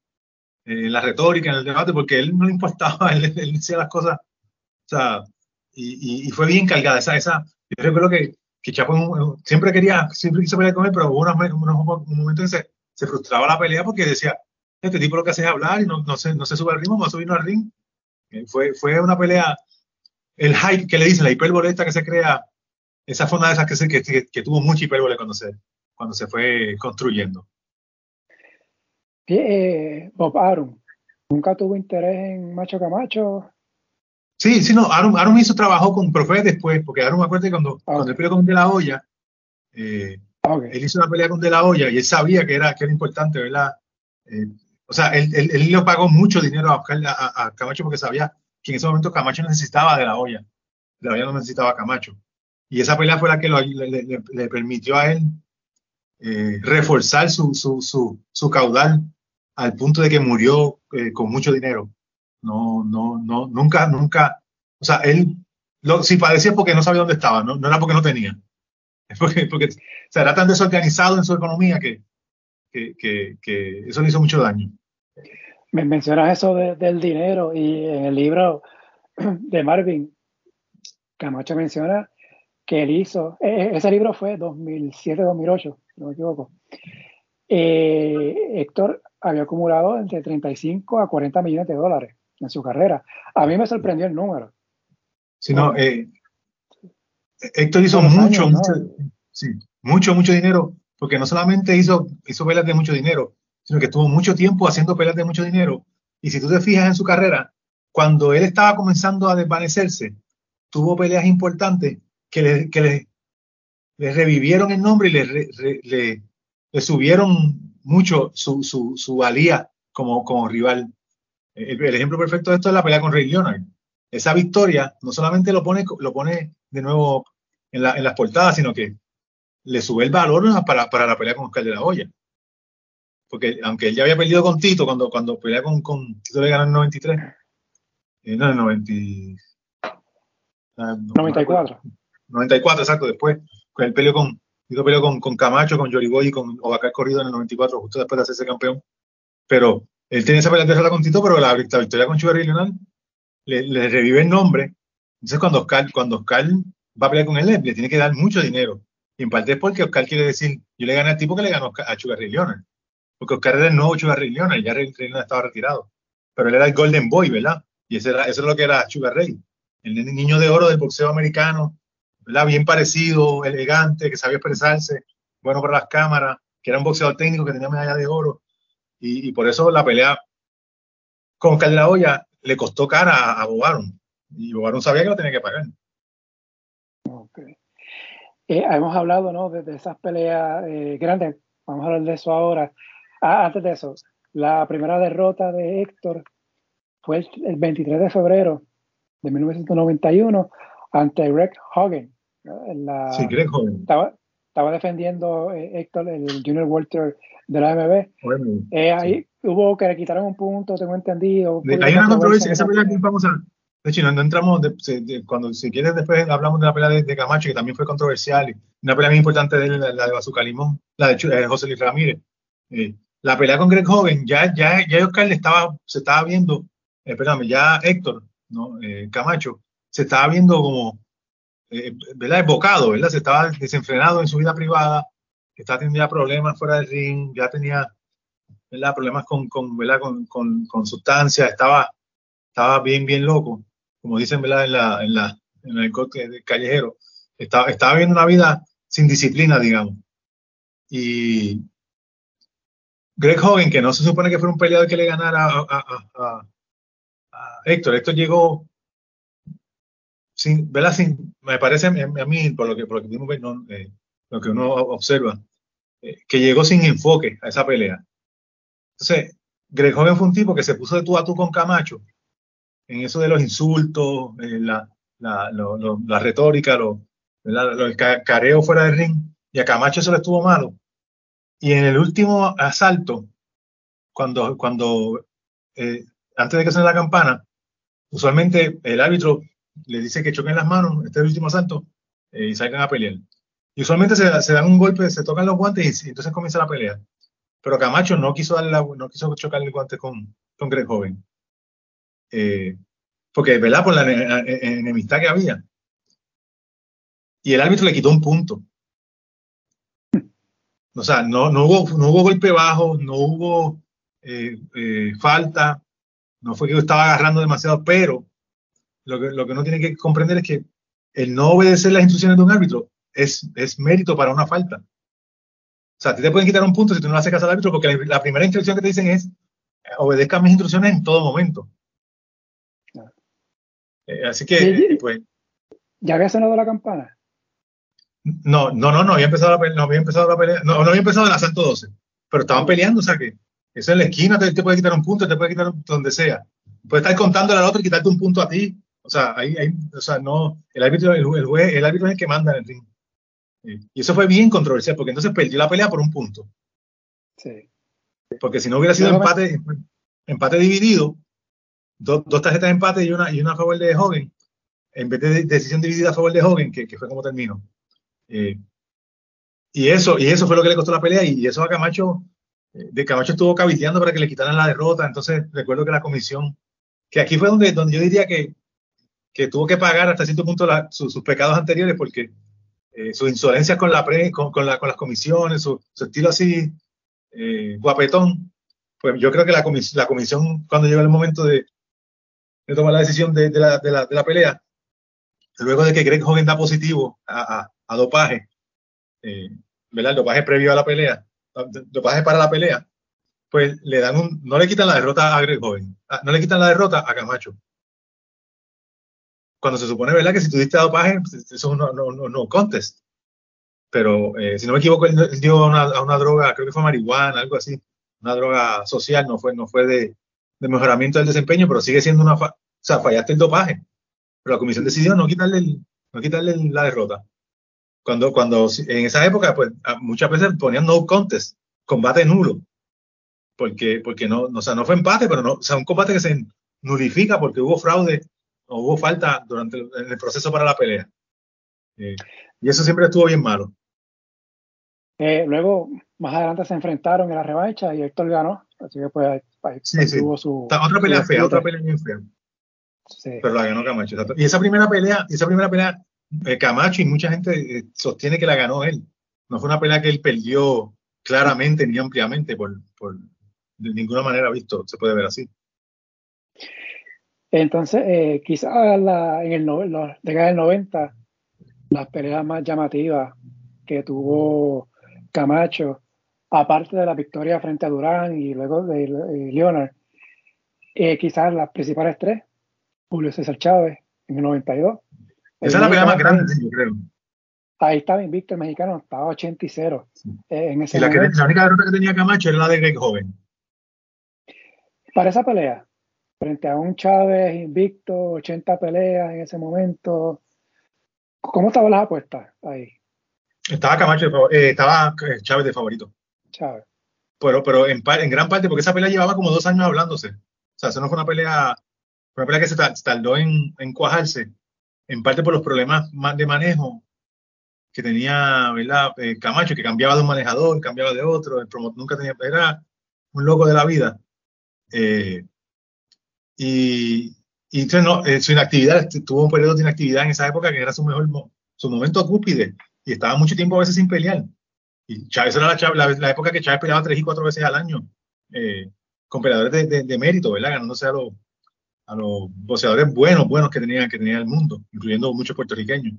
eh, en la retórica, en el debate, porque él no le importaba, [laughs] él, decía las cosas, o sea, y, y, fue bien cargada esa, esa, yo recuerdo que, que Chapo siempre quería, siempre quiso pelear con él, pero hubo unos, unos, un momento en que se, se, frustraba la pelea porque decía, este tipo lo que hace es hablar y no, no, se, no se sube al ritmo, va a subirnos al ring. Eh, fue, fue una pelea, el hype que le dicen, la hiperboleta que se crea esa fue una de esas que, que, que, tuvo mucha hipérbole cuando se, cuando se fue construyendo. Eh, Bob Arum, ¿nunca tuvo interés en Macho Camacho? Sí, sí, no, Arum, Arum hizo trabajo con Profe después, porque Arum, acuérdate, cuando, okay. cuando él peleó con De La Hoya, eh, okay. él hizo una pelea con De La Hoya y él sabía que era, que era importante, ¿verdad? Eh, o sea, él, él, él, le pagó mucho dinero a, a, a, Camacho porque sabía que en ese momento Camacho necesitaba De La. De La Hoya no necesitaba Camacho. Y esa pelea fue la que le, permitió a él eh, reforzar su, su, su, su, caudal al punto de que murió eh, con mucho dinero. No, no, no, nunca, nunca, o sea, él, si padecía porque no sabía dónde estaba, no, no era porque no tenía. Es porque, porque era tan desorganizado en su economía que, que, que eso le hizo mucho daño. Me mencionas eso de, del dinero y en el libro de Marvin, Camacho menciona que él hizo, e, e, ese libro fue 2007-2008, no me equivoco. Eh, Héctor había acumulado entre 35 a 40 millones de dólares en su carrera. A mí me sorprendió el número. Sí, no, eh, Héctor hizo mucho, años, mucho, ¿no? sí, mucho, mucho dinero, porque no solamente hizo, hizo pelas de mucho dinero, sino que estuvo mucho tiempo haciendo pelas de mucho dinero. Y si tú te fijas en su carrera, cuando él estaba comenzando a desvanecerse, tuvo peleas importantes que le, que le, revivieron el nombre y le, le subieron mucho su, su, su, valía como, como rival. El, ejemplo perfecto de esto es la pelea con Ray Leonard. Esa victoria no solamente lo pone, lo pone de nuevo en, en las portadas, sino que le sube el valor para, para la pelea con Oscar de la Hoya. Porque aunque él ya había perdido con Tito cuando, cuando pelea con, con Tito le ganó en 93, eh, no, en 90, 94. 94, exacto, después, con el peleo con, hizo peleo con, con Camacho, con Yoriboy y con Obacar Corrido en el 94, justo después de hacerse campeón. Pero él tiene esa pelea de con Tito, pero la, la victoria con Sugar Leonard le, le, revive el nombre. Entonces, cuando Oscar, cuando Oscar va a pelear con él, le, le, tiene que dar mucho dinero. Y en parte es porque Oscar quiere decir, yo le gané al tipo que le ganó a Ray Leonard. Porque Oscar era el nuevo Leonard, ya Leonard estaba retirado. Pero él era el Golden Boy, ¿verdad? Y ese era, eso es lo que era Sugar Ray. El niño de oro del boxeo americano, ¿verdad? Bien parecido, elegante, que sabía expresarse, bueno para las cámaras, que era un boxeador técnico que tenía medalla de oro. Y, por eso la pelea con Caldera Olla le costó cara a, a Bobaron. Y Bobaron sabía que lo tenía que pagar. Okay. Eh, hemos hablado ¿no? de, de esas peleas eh, grandes. Vamos a hablar de eso ahora. Ah, antes de eso, la primera derrota de Héctor fue el, el 23 de febrero de 1991 ante Greg Hogan. La, sí, Greg Hogan. Estaba, estaba defendiendo eh, Héctor, el Junior Walter de la MB. Eh, ahí hubo que le quitaron un punto, tengo entendido. Hay una controversia, esa pelea que vamos a... De hecho, no, entramos, cuando si quieres después hablamos de la pelea de, Camacho, que también fue controversial, una pelea muy importante de la, la de Bazuca Limón, la de eh, José Luis Ramírez. La pelea con Greg Hogan, ya, ya, ya Oscar le estaba, se estaba viendo, perdón, ya Héctor, ¿no? Camacho, se estaba viendo como eh, ¿verdad? Evocado, ¿verdad? Se estaba desenfrenado en su vida privada, estaba teniendo problemas fuera del ring, ya tenía, ¿verdad? Problemas con, con, ¿verdad? Con, con, con sustancias, estaba, estaba bien, bien loco, como dicen, ¿verdad? En, la, en, la, en el callejero. Estaba, estaba viviendo una vida sin disciplina, digamos. Y Greg Hogan, que no se supone que fuera un peleador que le ganara a, a, a, Héctor, Héctor llegó sin, ¿verdad? Sin, me parece a mí, por lo que, por lo que, uno, eh, lo que uno observa, eh, que llegó sin enfoque a esa pelea. Entonces, Greg Hogan fue un tipo que se puso de tú a tú con Camacho, en eso de los insultos, eh, la, la, la, retórica, lo, el careo fuera del ring, y a Camacho eso le estuvo malo. Y en el último asalto, cuando, cuando antes de que suene la campana, usualmente el árbitro le dice que choquen las manos, este es el último asalto, eh, y salgan a pelear. Y usualmente se, dan un golpe, se tocan los guantes y, entonces comienza la pelea. Pero Camacho no quiso, darle no quiso chocar el guante con, con Greg Joven. Eh, porque, ¿verdad? Por la enemistad que había. Y el árbitro le quitó un punto. O sea, no, no, hubo, no hubo golpe bajo, no hubo eh, falta, no fue que yo estaba agarrando demasiado, pero lo que, lo que uno tiene que comprender es que el no obedecer las instrucciones de un árbitro es, es mérito para una falta. O sea, a ti te pueden quitar un punto si tú no le haces caso al árbitro, porque la, primera instrucción que te dicen es obedezca mis instrucciones en todo momento. Eh, así que, pues. ¿Ya había sonado la campana? No, no, no, no había empezado la, no había empezado la pelea, no, no había empezado el asalto 12, pero estaban peleando, o sea que eso en la esquina te, te puede quitar un punto, te puede quitar donde sea. Puede estar contándole al otro y quitarte un punto a ti. O sea, ahí, o sea, no, el árbitro, el, juez, el árbitro es el que manda en el ring. Y eso fue bien controversial, porque entonces perdió la pelea por un punto. Sí. Porque si no hubiera sido empate, empate dividido, dos tarjetas de empate y una, y una a favor de Hogan, en vez de decisión dividida a favor de Hogan, que, que fue como terminó. Eh, y eso, y eso fue lo que le costó la pelea, y, eso a Camacho, eh, de Camacho estuvo cabiteando para que le quitaran la derrota. Entonces, recuerdo que la comisión, que aquí fue donde, donde yo diría que que tuvo que pagar hasta cierto punto sus pecados anteriores porque eh, sus insolencias con, la pre, con, con, las comisiones, su, estilo así eh, guapetón, pues yo creo que la, la comisión cuando llegó el momento de, de tomar la decisión de, de, la, de, la, de, la, pelea, luego de que Greg Hogan da positivo a, a, a dopaje, eh, ¿verdad? El dopaje previo a la pelea, dopaje para la pelea, pues le dan un, no le quitan la derrota a Greg Hogan, ah, no le quitan la derrota a Camacho cuando se supone, ¿verdad? Que si tú diste dopaje, pues, eso es un no, no, no contest. Pero eh, si no me equivoco, él, dio a una, droga, creo que fue marihuana, algo así, una droga social, no fue, no fue de, de mejoramiento del desempeño, pero sigue siendo una, o sea, fallaste el dopaje. Pero la comisión decidió no quitarle, no quitarle la derrota. Cuando, cuando en esa época, pues muchas veces ponían no contest, combate nulo. Porque, porque no, o sea, no fue empate, pero no, o sea, un combate que se nulifica porque hubo fraude hubo falta durante el, proceso para la pelea. Eh, y eso siempre estuvo bien malo. Eh, luego, más adelante se enfrentaron en la revancha y Héctor ganó. Así que pues tuvo su. Otra pelea fea, otra pelea bien fea. Sí. Pero la ganó Camacho. Y esa primera pelea, esa primera pelea, Camacho y mucha gente sostiene que la ganó él. No fue una pelea que él perdió claramente ni ampliamente, por, por de ninguna manera visto, se puede ver así. Entonces, eh, quizás en el la década del 90, las peleas más llamativas que tuvo Camacho, aparte de la victoria frente a Durán y luego de eh, Leonard, eh, quizás las principales tres, Julio César Chávez en el 92. Esa es la pelea más grande, yo creo. Ahí estaba invicto el mexicano, estaba 80 y 0. en ese y la, la única derrota que tenía Camacho era la de Greg Joven. Para esa pelea, frente a un Chávez invicto, 80 peleas en ese momento. ¿Cómo estaban las apuestas ahí? Estaba Camacho, eh, estaba eh, Chávez de favorito. Chávez. Pero, pero en, en, gran parte, porque esa pelea llevaba como dos años hablándose. O sea, eso no fue una pelea, una pelea que se tardó en, en cuajarse, en parte por los problemas de manejo que tenía, ¿verdad? Eh, Camacho, que cambiaba de un manejador, cambiaba de otro, nunca tenía, era un loco de la vida. Eh, y, y entonces no, eh, su inactividad, tuvo un periodo de inactividad en esa época que era su mejor, su momento cúpide, y estaba mucho tiempo a veces sin pelear. Y Chávez era la, la, época que Chávez peleaba tres y cuatro veces al año, con peleadores de, de, mérito, ¿verdad? Ganándose a los, a los boxeadores buenos, buenos que tenía, que tenía el mundo, incluyendo muchos puertorriqueños.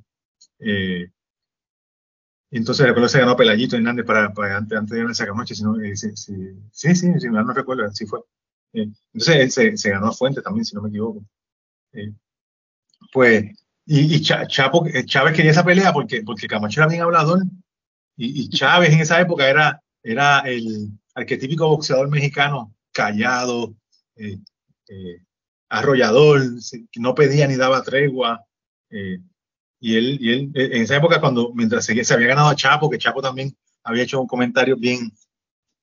Eh, entonces recuerdo que se ganó Pelayito Hernández para, para antes, antes de esa Camacho, si no, eh, sí, sí, sí, sí, sí, no recuerdo, así fue. Eh, entonces él se, se, ganó a Fuente también, si no me equivoco. Eh, pues, y, y Chapo, Chávez quería esa pelea porque, porque Camacho era bien hablador y, y Chávez en esa época era, era el arquetípico boxeador mexicano, callado, arrollador, no pedía ni daba tregua. Eh, y él, y él eh, en esa época, cuando mientras se, se, había ganado a Chapo, que Chapo también había hecho un comentario bien,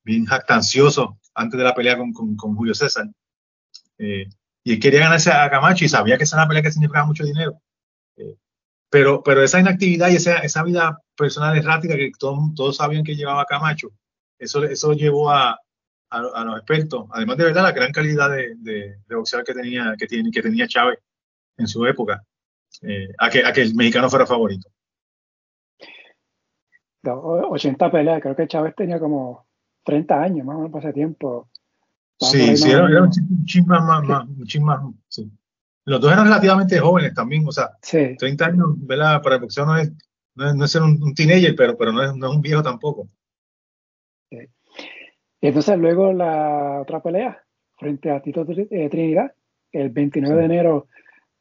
bien jactancioso antes de la pelea con, con, Julio César, eh, y él quería ganarse a Camacho y sabía que esa era una pelea que significaba mucho dinero. Pero, pero esa inactividad y esa, esa vida personal errática que todos, todos sabían que llevaba Camacho, eso, eso llevó a, a, a, los expertos, además de verdad la gran calidad de, de, de boxeador que tenía, que, tiene, que tenía Chávez en su época, eh, a, que, a que el mexicano fuera favorito. 80 peleas, creo que Chávez tenía como 30 años más o menos para ese tiempo. sí, sí, era, era, un chisme más, más, un más, sí. Los dos eran relativamente jóvenes también, o sea, sí. 30 años, ¿verdad? Para el boxeo no es, no es, no es ser un, un, teenager, pero, pero no, es, no es un viejo tampoco. Y entonces luego la otra pelea frente a Tito eh, Trinidad, el 29 sí. de enero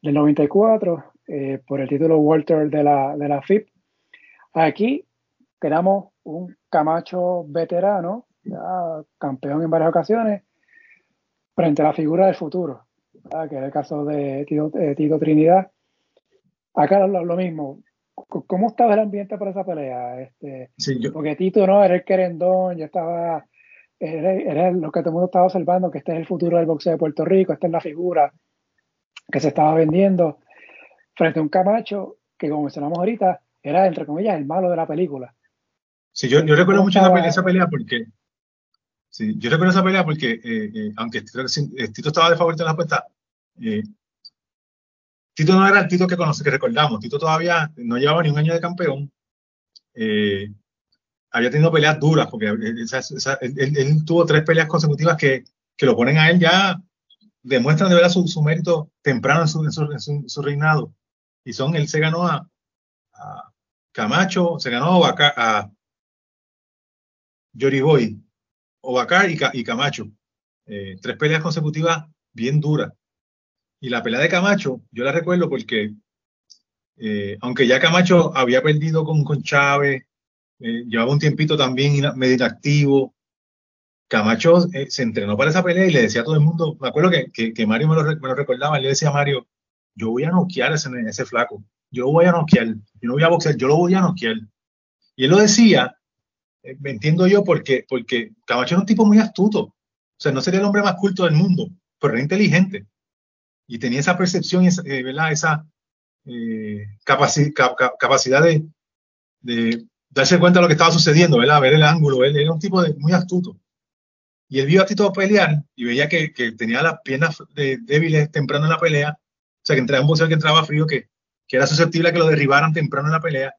del 94, eh, por el título Walter de la, de la FIP. Aquí tenemos un Camacho veterano, ya campeón en varias ocasiones, frente a la figura del futuro, ¿verdad? que es el caso de Tito, eh, Tito Trinidad. Acá lo, lo, mismo. ¿Cómo estaba el ambiente para esa pelea? Este, sí, yo... Porque Tito no era el querendón, ya estaba, era, era, lo que todo el mundo estaba observando, que este es el futuro del boxeo de Puerto Rico, esta es la figura que se estaba vendiendo frente a un Camacho que, como mencionamos ahorita, era, entre comillas, el malo de la película. Sí, yo, yo recuerdo mucho esa pelea, esa pelea porque. Sí, yo recuerdo esa pelea porque, eh, eh, aunque Tito, Tito, estaba de favorito en la apuesta, eh, Tito no era el Tito que, conoce, que recordamos. Tito todavía no llevaba ni un año de campeón. Eh, había tenido peleas duras, porque esa, esa, él, tuvo tres peleas consecutivas que, que, lo ponen a él ya, demuestran de verdad su, su mérito temprano en su, en su, su, reinado y son, él se ganó a, a Camacho, se ganó a, a Yoriboy, Obacar y, y Camacho. Eh, tres peleas consecutivas bien duras. Y la pelea de Camacho, yo la recuerdo porque, eh, aunque ya Camacho había perdido con, con Chávez, eh, llevaba un tiempito también medio inactivo, Camacho eh, se entrenó para esa pelea y le decía a todo el mundo, me acuerdo que, que, que Mario me lo, me lo, recordaba, le decía a Mario, yo voy a noquear ese, ese flaco, yo voy a noquear, yo no voy a boxear, yo lo voy a noquear. Y él lo decía, eh, me entiendo yo, porque, porque Camacho era un tipo muy astuto, o sea, no sería el hombre más culto del mundo, pero era inteligente. Y tenía esa percepción, esa, eh, ¿verdad? esa eh, capaci cap capacidad de, de, darse cuenta de lo que estaba sucediendo, ¿verdad? ver el ángulo, él era un tipo muy astuto. Y él vio a Tito pelear y veía que, tenía las piernas débiles temprano en la pelea sea, que entraba un boxeador que entraba frío, que, que era susceptible a que lo derribaran temprano en la pelea.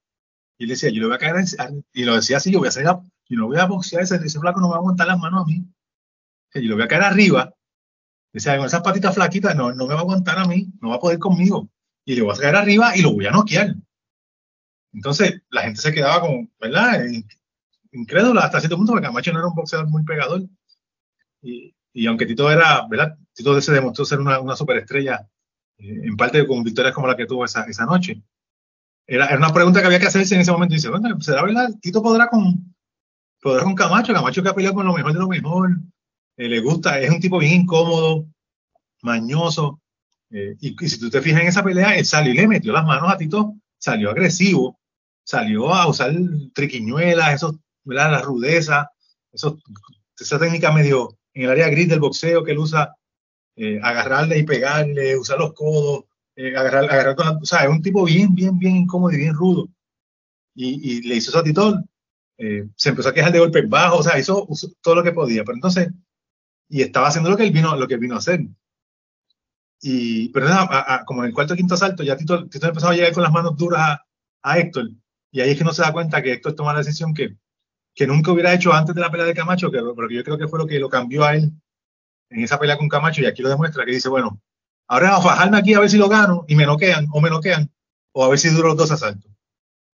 Y él decía, yo le voy a caer, y lo decía así, yo voy a salir, yo no voy a boxear, ese, flaco no me va a aguantar las manos a mí. Yo le voy a caer arriba. Decía, con esas patitas flaquitas, no, no me va a aguantar a mí, no va a poder conmigo. Y le voy a caer arriba y lo voy a noquear. Entonces, la gente se quedaba como, ¿verdad? Incrédula hasta cierto punto, porque Camacho no era un boxeador muy pegador. Y, y aunque Tito era, ¿verdad? Tito se demostró ser una, una superestrella eh, en parte con victorias como la que tuvo esa, esa noche. Era, era, una pregunta que había que hacerse en ese momento. Y dice, bueno, ¿será verdad? Tito podrá con, podrá con Camacho. Camacho que ha peleado con lo mejor de lo mejor. Eh, le gusta, es un tipo bien incómodo, mañoso. Eh, y, y, si tú te fijas en esa pelea, él salió y le metió las manos a Tito, salió agresivo. Salió a usar triquiñuelas, esos, ¿verdad? la rudeza, esos, esa técnica medio en el área gris del boxeo que él usa, eh, agarrarle y pegarle, usar los codos, eh, agarrar, agarrar o sea, es un tipo bien, bien, bien incómodo y bien rudo. Y, y le hizo eso a Titón, eh, se empezó a quejar de golpes bajos, o sea, hizo, todo lo que podía, pero entonces, y estaba haciendo lo que él vino, lo que vino a hacer. Y, pero nada, como en el cuarto o quinto asalto, ya Tito, Tito empezó a llegar con las manos duras a, a Héctor, y ahí es que no se da cuenta que Héctor toma la decisión que, que nunca hubiera hecho antes de la pelea de Camacho, que, porque yo creo que fue lo que lo cambió a él en esa pelea con Camacho, y aquí lo demuestra, que dice, bueno, ahora a bajarme aquí a ver si lo gano, y me noquean, o me noquean, o a ver si duro los dos asaltos.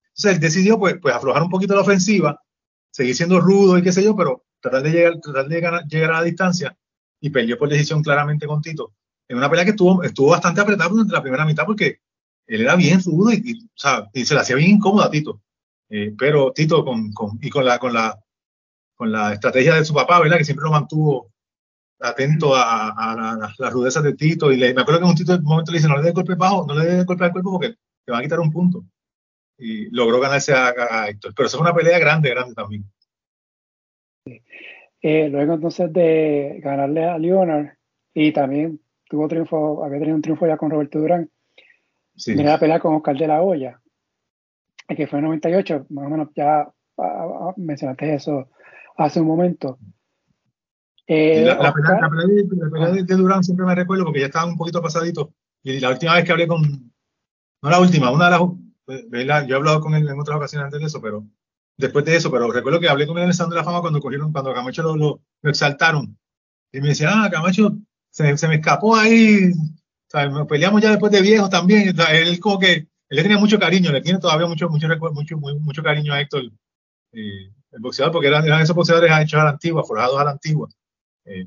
Entonces él decidió pues, pues aflojar un poquito la ofensiva, seguir siendo rudo y qué sé yo, pero tratar de llegar, tratar de llegar, a la distancia y perdió por decisión claramente con Tito. En una pelea que estuvo, estuvo bastante apretada durante la primera mitad porque él era bien rudo y, o sea, y se le hacía bien incómodo a Tito. Eh, pero Tito con, con, y con la, con, la, con la estrategia de su papá, ¿verdad? Que siempre lo mantuvo atento a, a, la, rudeza de Tito. Y le, me acuerdo que un Tito en un momento le dice, no le dé golpe bajo, no le dé golpe al cuerpo porque te va a quitar un punto y logró ganarse a, Héctor. Pero eso fue una pelea grande, grande también. Eh, luego entonces de ganarle a Leonard y también tuvo triunfo, había tenido un triunfo ya con Roberto Durán. Sí. Viene la pelea con Oscar de la Hoya, que fue en 98, más o menos ya mencionaste eso hace un momento. Eh, la, pelea, de, Durán siempre me recuerdo porque ya estaba un poquito pasadito. Y la última vez que hablé con, no la última, una de las pues, yo he hablado con él en otras ocasiones antes de eso, pero después de eso, pero recuerdo que hablé con él en el Salón de la Fama cuando cogieron, cuando Camacho lo, lo, exaltaron. Y me decía, ah, Camacho se, se me escapó ahí, o sea, nos peleamos ya después de viejos también. él como que, él le tenía mucho cariño, le tiene todavía mucho, mucho, mucho, mucho cariño a Héctor, eh, el boxeador, porque eran, eran, esos boxeadores hechos a la antigua, forjados a la antigua. Eh,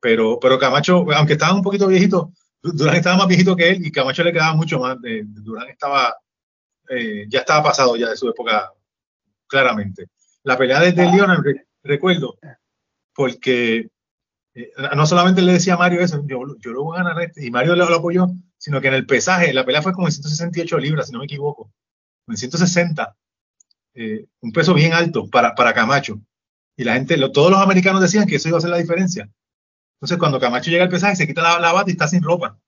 pero, pero Camacho, aunque estaba un poquito viejito, Durán estaba más viejito que él y Camacho le quedaba mucho más. Durán estaba eh, ya estaba pasado ya de su época, claramente. La pelea de, de Leonard, recuerdo, porque eh, no solamente le decía a Mario eso, yo, yo lo voy a ganar este, y Mario lo, apoyó, sino que en el pesaje, la pelea fue como en 168 libras, si no me equivoco, en 160, eh, un peso bien alto para, para Camacho. Y la gente, todos los americanos decían que eso iba a ser la diferencia. Entonces, cuando Camacho llega al pesaje, se quita la, bata y está sin ropa,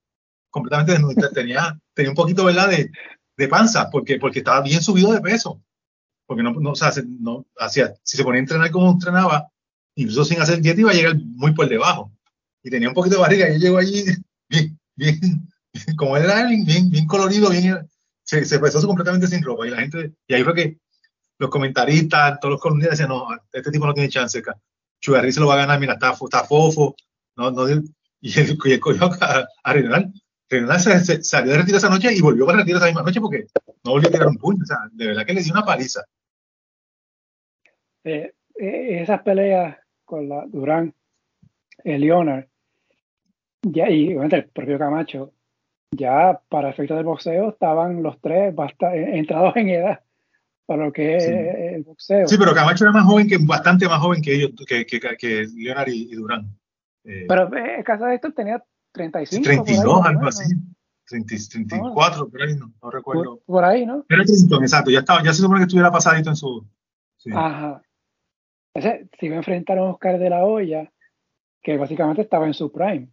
completamente desnudo. Tenía, tenía un poquito, ¿verdad?, de, de panza, porque, porque estaba bien subido de peso. Porque no, no, o sea, no hacía, si se ponía a entrenar como entrenaba, incluso sin hacer dieta iba a llegar muy por debajo. Y tenía un poquito de barriga, y yo llego allí [laughs] bien, bien, [laughs] como era bien, bien colorido, bien, se, se pesó completamente sin ropa. Y la gente, y ahí fue que los comentaristas, todos los columnistas decían, no, este tipo no tiene chance. Chugarri se lo va a ganar, mira, está, fofo. No, no, y el, y el coño a, a Renal se, salió de retiro esa noche y volvió para retiro esa misma noche porque no volvió a tirar un puño. O sea, de verdad que le dio una paliza. Eh, eh, esas peleas con la Durán, el Leonard, ya, y obviamente el propio Camacho, ya para efectos del boxeo estaban los tres bastante, entrados en edad para lo que es el boxeo. Sí, pero Camacho era más joven que, bastante más joven que ellos, que, que, que Leonard y, Durán. Eh, pero en caso de esto tenía 35. 32, algo así. 34, por ahí, no, no recuerdo. Por, ahí, ¿no? Era exacto, ya, estaba, ya se supone que estuviera pasadito en su. Sí. Ajá. Ese, si me enfrentaron a Oscar de la Hoya, que básicamente estaba en su prime.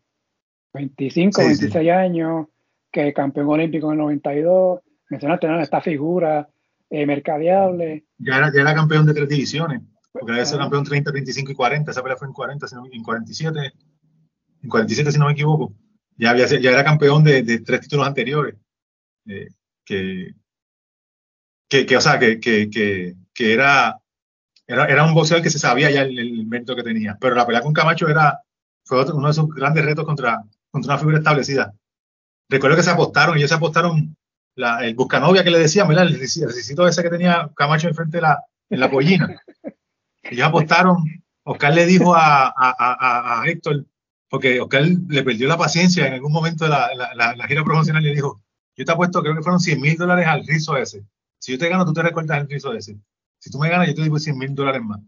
25, 26 años, que campeón olímpico en el 92. Mencionaste, ¿no? Esta figura eh, mercadeable. Ya era, ya era campeón de tres divisiones, porque había sido campeón 30, 25 y 40. Esa pelea fue en 40, en 47 en 47 si no me equivoco, ya, había, ya era campeón de, de tres títulos anteriores, eh, que, que, que, o sea, que, que, que, era, era, era, un boxeador que se sabía ya el, el, mérito que tenía, pero la pelea con Camacho era, fue uno de sus grandes retos contra, contra una figura establecida. Recuerdo que se apostaron, ellos se apostaron la, el Buscanovia que le decían, ¿verdad? El, el ese que tenía Camacho enfrente de la, en la pollina. [laughs] Ellos apostaron, Oscar le dijo a, a, a, a Héctor, porque Oscar le perdió la paciencia en algún momento de la, la, la, gira promocional y le dijo, yo te apuesto, creo que fueron 100 mil dólares al rizo ese. Si yo te gano, tú te recuerdas el rizo ese. Si tú me ganas, yo te digo 100 mil dólares más.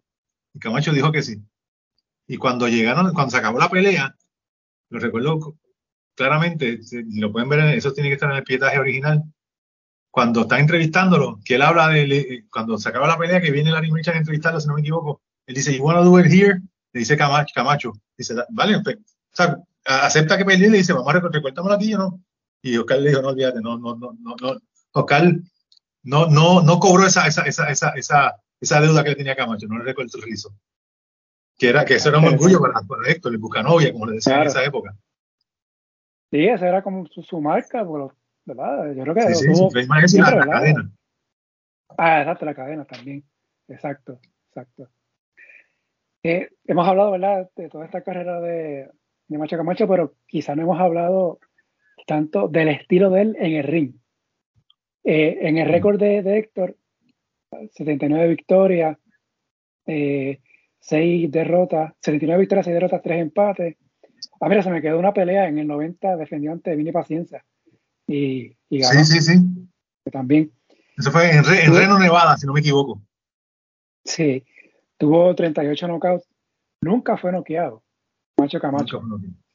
Y Camacho dijo que sí. Y cuando llegaron, cuando se acabó la pelea, lo recuerdo claramente, lo pueden ver, eso tiene que estar en el pietaje original. cuando está entrevistándolo, que él habla de, cuando se acaba la pelea, que viene Larry Mitchell a entrevistarlo, si no me equivoco, él dice, you wanna do it here? Le dice Camacho, Camacho dice, vale, o sea, acepta que peleé, le dice, vamos a recortármelo aquí, ¿no? Y Oscar le dijo, no, olvídate, no, no, no, no. Oscar no, no, no cobró esa, esa, esa, esa, esa, esa deuda que le tenía Camacho, no le recortó el rizo. Que, era, que eso era un orgullo para, para Héctor, el Bucanovia, como le decían en esa época. Sí, esa era como su, marca, ¿verdad? Yo creo que sí, sí, sí, la, la cadena. Ah, exacto, la cadena también. Exacto, exacto. Eh, hemos hablado, ¿verdad?, de toda esta carrera de, de Macho Camacho, pero quizá no hemos hablado tanto del estilo de él en el ring. Eh, en el récord de, Héctor, 79 victorias, eh, 6 derrotas, 79 victorias, 6 derrotas, 3 empates. Ah, mira, se me quedó una pelea en el 90 defendió ante Vini Paciencia. Y, y ganó. Sí, sí, sí. También. Eso fue en, Reno, Nevada, si no me equivoco. Sí, tuvo 38 knockouts. Nunca fue noqueado. Macho Camacho.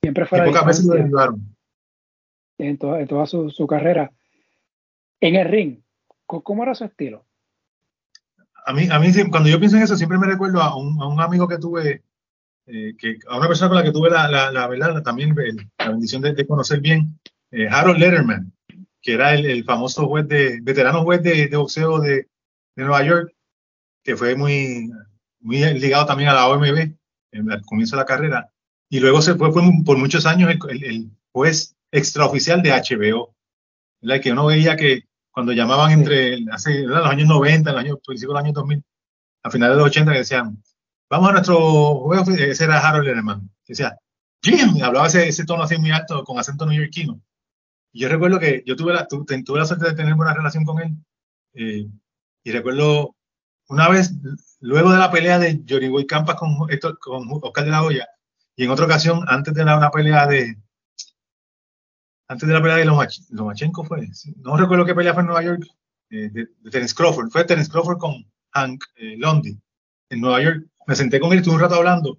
Siempre fue. Y pocas veces lo derribaron. En, toda, en toda su, su carrera. En el ring, ¿cómo era su estilo? A mí, a mí cuando yo pienso en eso, siempre me recuerdo a un, a un amigo que tuve, eh, que, a una persona con la que tuve la, la, la también la bendición de, conocer bien, eh, Harold Letterman, que era el, el, famoso juez de, veterano juez de, de boxeo de, de, Nueva York, que fue muy, muy ligado también a la OMB al comienzo de la carrera. Y luego se fue, fue por muchos años el, el, juez extraoficial de HBO, la que uno veía que cuando llamaban entre hace, los años 90, los años, principios de los años 2000, a finales de los 80, que decían, vamos a nuestro juego, ese era Harold Lerman, decía, Jim, hablaba ese, ese tono así muy alto, con acento neoyorquino. Y yo recuerdo que yo tuve la, tuve la suerte de tener buena relación con él, eh, y recuerdo una vez, luego de la pelea de Boy Campas con, con Oscar de la Hoya, y en otra ocasión, antes de la, una pelea de, antes de la pelea de Lomachenko fue, no recuerdo qué pelea fue en Nueva York, eh, de, Terence Crawford, fue Terence Crawford con Hank eh, Londi en Nueva York. Me senté con él, estuve un rato hablando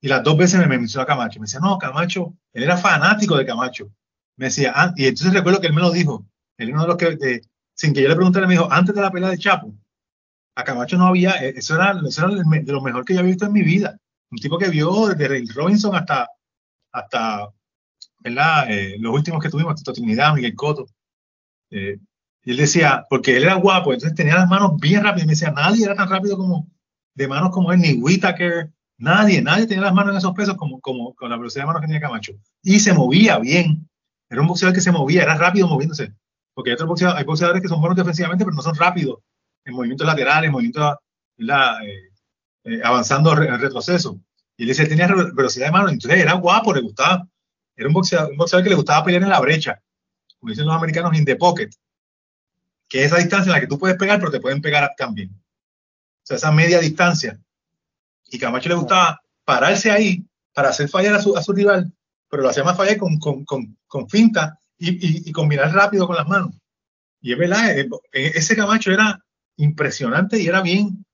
y las dos veces me mencionó a Camacho. Me decía, no, Camacho, él era fanático de Camacho. Me decía, ah, y entonces recuerdo que él me lo dijo, él uno de los que, sin que yo le preguntara, me dijo, antes de la pelea de Chapo, a Camacho no había, eh, eso era, eso era de lo mejor que yo había visto en mi vida. Un tipo que vio desde Ray Robinson hasta, hasta ¿verdad? Eh, los últimos que tuvimos, Tito Trinidad, Miguel Coto. Eh, y él decía, porque él era guapo, entonces tenía las manos bien rápidas. Y me decía, nadie era tan rápido como, de manos como él, ni Whitaker, nadie, nadie tenía las manos en esos pesos como, como con la velocidad de manos que tenía Camacho. Y se movía bien. Era un boxeador que se movía, era rápido moviéndose. Porque hay otros boxeadores, hay boxeadores que son buenos defensivamente, pero no son rápidos en movimientos laterales, en movimientos eh, eh, avanzando en retroceso. Y él decía, tenía velocidad de manos, entonces era guapo, le gustaba era un boxeador, que le gustaba pelear en la brecha, como dicen los americanos, in the pocket, que es esa distancia en la que tú puedes pegar, pero te pueden pegar también. O sea, esa media distancia. Y Camacho le gustaba pararse ahí para hacer fallar a su, a su rival, pero lo hacía más fallar con, con, con, con finta y, y, y, combinar rápido con las manos. Y es verdad, eh, eh, ese Camacho era impresionante y era bien,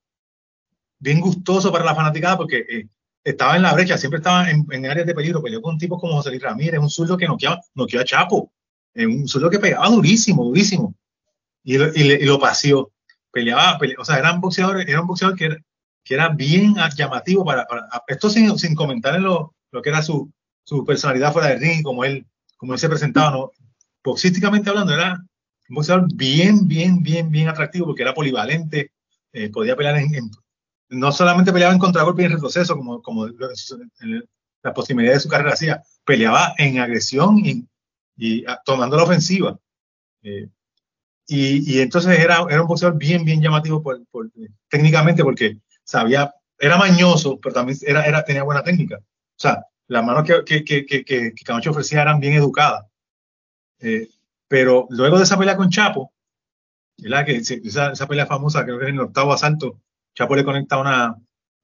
bien gustoso para la fanaticada porque eh, estaba en la brecha, siempre estaba en, en áreas de peligro, peleó con tipos como José Luis Ramírez, un zurdo que noqueaba, noqueó a Chapo, eh, un zurdo que pegaba durísimo, durísimo, y, lo, y, lo paseó, peleaba, o sea, era un boxeador, era un boxeador que era, que era bien llamativo para, para esto sin, sin, comentar en lo, lo que era su, su personalidad fuera del ring, como él, como él se presentaba, ¿no? Boxísticamente hablando, era un boxeador bien, bien, bien, bien atractivo porque era polivalente, eh, podía pelear en, no solamente peleaba en contragolpe en retroceso, como, como la posibilidad de su carrera hacía, peleaba en agresión y, y tomando la ofensiva. Eh, y, y, entonces era, era un boxeador bien, bien llamativo por, por, técnicamente porque sabía, era mañoso, pero también era, era, tenía buena técnica. O sea, las manos que, que, que, que, Camacho ofrecía eran bien educadas. Eh, pero luego de esa pelea con Chapo, ¿verdad? Esa, esa pelea famosa, que es en el octavo asalto, Chapo le conecta una,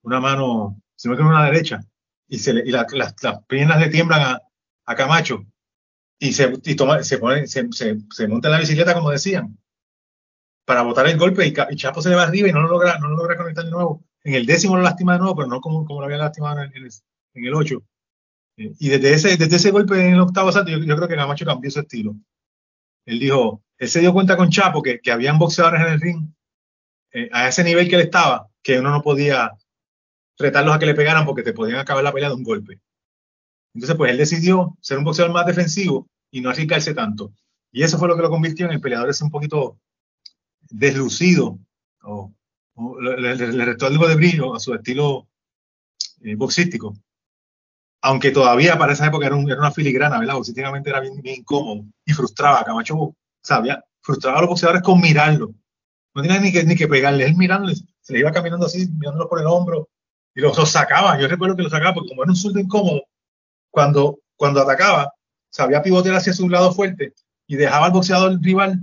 una mano, si no que una derecha, y, se le, y la, las, las, piernas le tiemblan a, a Camacho, y, se, y toma, se, pone, se, se, se, monta en la bicicleta, como decían, para botar el golpe, y, y, Chapo se le va arriba y no lo logra, no lo logra conectar de nuevo. En el décimo lo lastima de nuevo, pero no como, como lo había lastimado en el, en el 8. Eh, y desde ese, desde ese golpe en el octavo asalto, yo, yo creo que Camacho cambió su estilo. él dijo, él se dio cuenta con Chapo que, que habían boxeadores en el ring eh, a ese nivel que él estaba, que uno no podía retarlos a que le pegaran porque te podían acabar la pelea de un golpe. Entonces, pues él decidió ser un boxeador más defensivo y no arriesgarse tanto. Y eso fue lo que lo convirtió en el peleador ese un poquito deslucido, o, le, restó algo de brillo a su estilo eh, boxístico. Aunque todavía para esa época era, una filigrana, ¿verdad? Boxísticamente era bien, incómodo y frustraba. a Camacho sabía, frustraba a los boxeadores con mirarlo. No tenía ni que, ni que pegarle, él mirándole, se le iba caminando así, mirándolo por el hombro, y los, sacaba. Yo recuerdo que los sacaba porque como era un surdo incómodo, cuando, cuando atacaba, sabía pivotear hacia su lado fuerte y dejaba al boxeador rival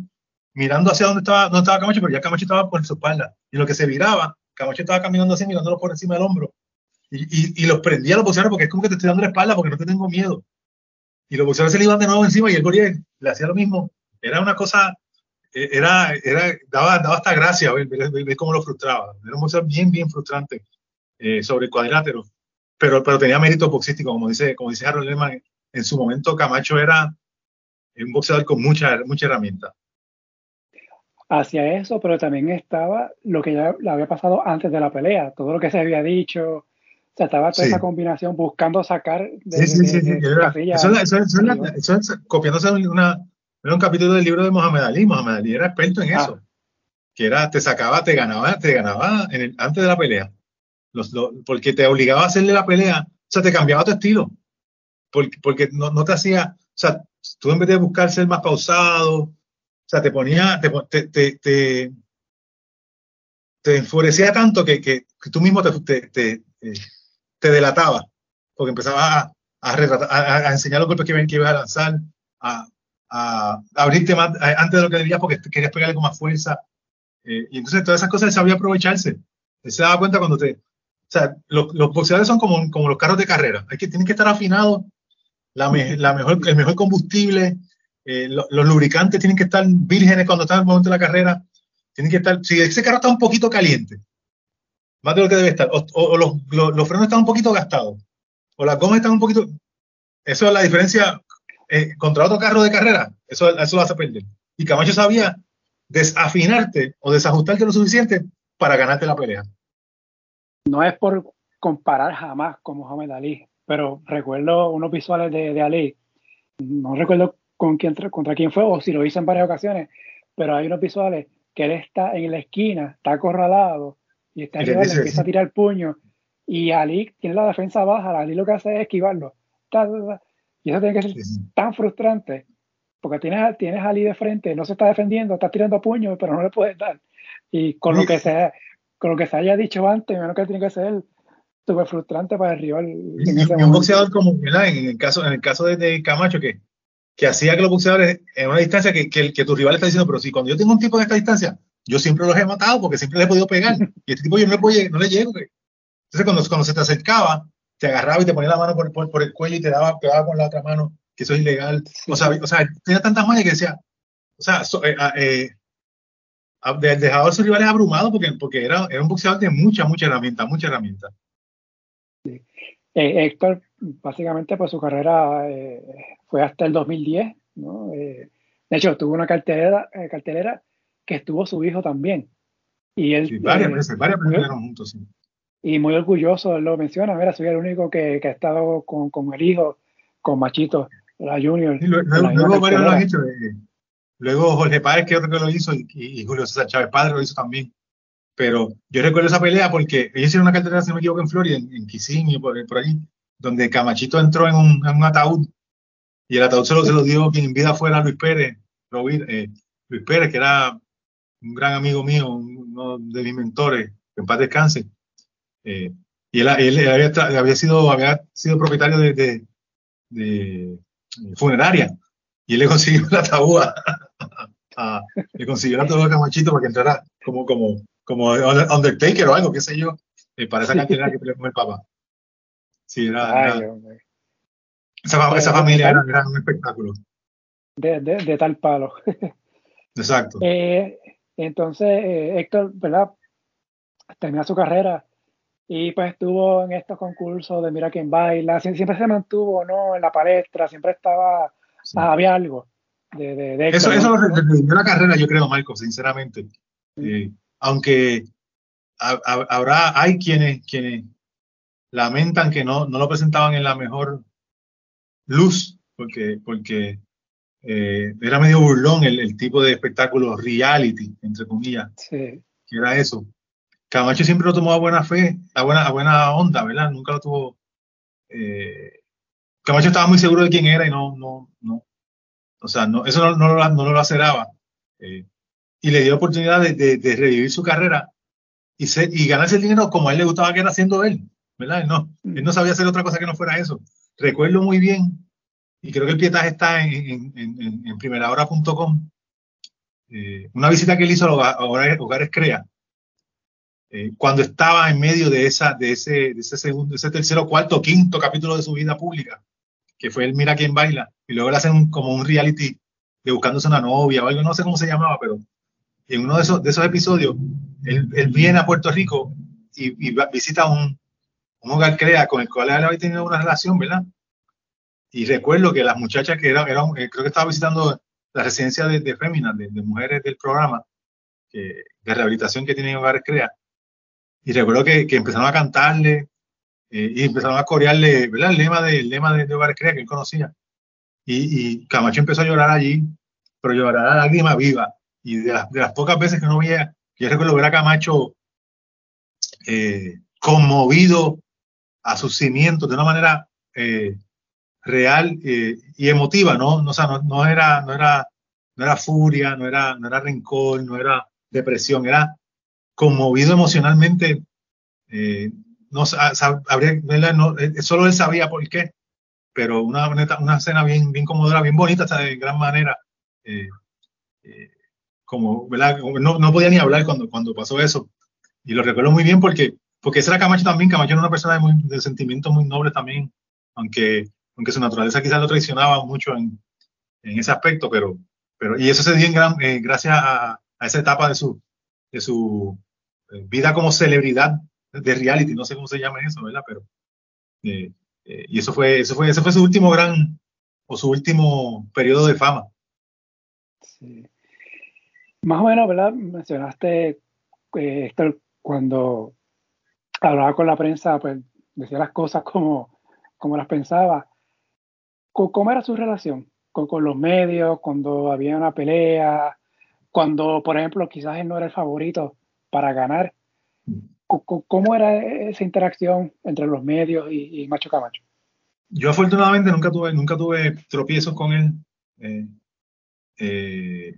mirando hacia donde estaba, donde estaba Camacho, pero ya Camacho estaba por su espalda. Y lo que se viraba, Camacho estaba caminando así, mirándolo por encima del hombro. Y, y, y los prendía a los boxeadores porque es como que te estoy dando la espalda porque no te tengo miedo. Y los boxeadores se le iban de nuevo encima y el Goriel le hacía lo mismo. Era una cosa, era, era, daba, daba hasta gracia ver, cómo lo frustraba. Era un boxeador bien, bien frustrante eh, sobre el cuadrilátero. Pero, pero tenía mérito boxístico, como dice, como dice Harold Lehmann. En su momento Camacho era un boxeador con mucha, mucha herramienta hacia eso, pero también estaba lo que ya le había pasado antes de la pelea, todo lo que se había dicho, o sea, estaba toda esa combinación buscando sacar de, sí, sí, sí, eso, es copiándose una, un capítulo del libro de Mohamed Ali, Mohamed Ali era experto en eso, ah. que era, te sacaba, te ganaba, te ganaba en el, antes de la pelea, los, porque te obligaba a hacerle la pelea, o sea, te cambiaba tu estilo, porque, porque no, no te hacía, o sea, tú en vez de buscar ser más pausado, o sea, te ponía, te, te, te, te enfurecía tanto que, que, tú mismo te, te, te, delataba, porque empezaba a, a, a, enseñar los golpes que, que ibas a lanzar, a, a, abrirte más antes de lo que debías porque querías pegarle con más fuerza. Eh, y entonces todas esas cosas sabía aprovecharse. Él se daba cuenta cuando te... O sea, los, los boxeadores son como, como los carros de carrera. Hay que, tienen que estar afinados, la, la mejor, el mejor combustible, eh, los lubricantes tienen que estar vírgenes cuando están en el momento de la carrera. Tienen que estar, si ese carro está un poquito caliente, más de lo que debe estar, o, los, los, frenos están un poquito gastados, o las gomas están un poquito, eso es la diferencia eh, contra otro carro de carrera, eso, eso lo hace perder. Y Camacho sabía desafinarte o desajustarte lo suficiente para ganarte la pelea. No es por comparar jamás con Muhammad Ali, pero recuerdo unos visuales de, de Ali, no recuerdo con quién, contra quién fue o si lo hizo en varias ocasiones, pero hay unos visuales que él está en la esquina, está acorralado y está arriba, le empieza a tirar el puño y Ali tiene la defensa baja, Ali lo que hace es esquivarlo. Y eso tiene que ser tan frustrante porque tienes, tienes a Ali de frente, no se está defendiendo, está tirando puños, pero no le puedes dar. Y con lo que se, con lo que se haya dicho antes, menos que tiene que ser súper frustrante para el rival. Y, un boxeador como, En el caso, en el caso de Camacho, que que hacía que los boxeadores en una distancia que, que, que tu rival está diciendo, pero si cuando yo tengo un tipo en esta distancia, yo siempre los he matado porque siempre les he podido pegar. [laughs] Y este tipo yo no le, puedo, no le llego. Entonces cuando, cuando se te acercaba, te agarraba y te ponía la mano por, por, el cuello y te daba, te daba con la otra mano, que eso es ilegal. O sea, o sea tenía tantas mañas que decía, o sea, eh, eh, dejaba a sus rivales abrumados porque, porque era, era un boxeador de mucha, mucha herramienta, mucha herramienta. Sí. Eh, Héctor, básicamente, pues su carrera eh, fue hasta el 2010, ¿no? Eh, de hecho, tuvo una cartelera, cartelera que estuvo su hijo también. Y él, varias veces, varias veces juntos, sí. Y muy orgulloso, él lo menciona, mira, soy el único que, que ha estado con, con, el hijo, con Machito, la Junior. luego, varios lo han hecho. luego Jorge Páez, que otro que lo hizo, y, y Julio César Chávez Padre lo hizo también. Pero yo recuerdo esa pelea porque ellos hicieron una cartera, si no me equivoco, en Florida, en, en Kissimmee, por, por allí, donde Camachito entró en un, en un ataúd y el ataúd se lo, se lo dio quien en vida fuera Luis Pérez, eh, Luis Pérez, que era un gran amigo mío, uno de mis mentores, que en paz descanse. Eh, y él, él, había, había, sido, había sido propietario de, de, de, funeraria y él le consiguió el ataúd a, le consiguió el ataúd a Camachito para que entrara como, como, como Undertaker o algo, qué sé yo, eh, para esa cantidad que peleó con el papá. Sí, era. esa, esa, familia era, un espectáculo. De, de, de tal palo. [laughs] Exacto. Eh, entonces, eh, Héctor, ¿verdad? Termina su carrera y pues estuvo en estos concursos de Mira quién baila, siempre se mantuvo, ¿no? En la palestra, siempre estaba, había algo. de, Eso, eso lo la carrera, yo creo, Marco, sinceramente. Eh, aunque habrá, hay quienes, quienes lamentan que no, no lo presentaban en la mejor luz, porque, porque eh, era medio burlón el, tipo de espectáculo reality, entre comillas, que era eso. Camacho siempre lo tomó a buena fe, a buena, a buena onda, ¿verdad? Nunca lo tuvo. Eh, Camacho estaba muy seguro de quién era y no, no, no. O sea, no, eso no, no, lo, no lo aceraba. Eh, y le dio oportunidad de, de, revivir su carrera y, y ganarse el dinero como a él le gustaba que era haciendo él, ¿verdad? Él no, él no sabía hacer otra cosa que no fuera eso. Recuerdo muy bien y creo que el pietaje está en, en, en, primerahora.com, eh, una visita que él hizo a Hogares, Crea, eh, cuando estaba en medio de, esa, de, ese, de ese segundo, ese tercero, cuarto, quinto capítulo de su vida pública, que fue el Mira quién baila, y luego le hacen como un reality de buscándose una novia o algo, no sé cómo se llamaba, pero en uno de esos, episodios, él, viene a Puerto Rico y, visita un, hogar crea con el cual él había tenido una relación, ¿verdad? Y recuerdo que las muchachas que eran, eran eh, creo que estaba visitando la residencia de, de féminas, de, mujeres del programa que, de rehabilitación que tienen Hogares Crea. Y recuerdo que, que empezaron a cantarle eh, y empezaron a corearle ¿verdad? el lema de, lema de, Hogares Crea que él conocía. Y, y, Camacho empezó a llorar allí, pero llorar a lágrima viva. Y de las, de las pocas veces que no veía, yo recuerdo ver a Camacho eh, conmovido a sus cimientos de una manera eh, real eh, y emotiva, ¿no? No, o sea, no, no, era, no, era, no era furia, no era, no era rencor, no era depresión, era conmovido emocionalmente. Eh, no, habría, no, eh, solo él sabía por qué, pero una, una escena bien, bien conmovedora, bien bonita, hasta de gran manera. Eh, como, ¿verdad? No, no, podía ni hablar cuando, cuando pasó eso. Y lo recuerdo muy bien porque, porque ese era Camacho también. Camacho era una persona de, muy, de sentimientos muy nobles también, aunque aunque su naturaleza quizás lo traicionaba mucho en, en ese aspecto, pero, pero, y eso se dio en gran, eh, gracias a, a, esa etapa de su, de su eh, vida como celebridad de reality, no sé cómo se llama eso, ¿verdad? Pero, eh, y eso fue, eso fue, fue su último gran, o su último periodo de fama. Sí. Más o menos, ¿verdad? Mencionaste esto cuando hablaba con la prensa, pues decía las cosas como, como las pensaba. ¿Cómo era su relación con, los medios, cuando había una pelea, cuando, por ejemplo, quizás él no era el favorito para ganar? ¿Cómo era esa interacción entre los medios y, Macho Camacho? Yo afortunadamente nunca tuve, nunca tuve tropiezos con él. Eh, eh,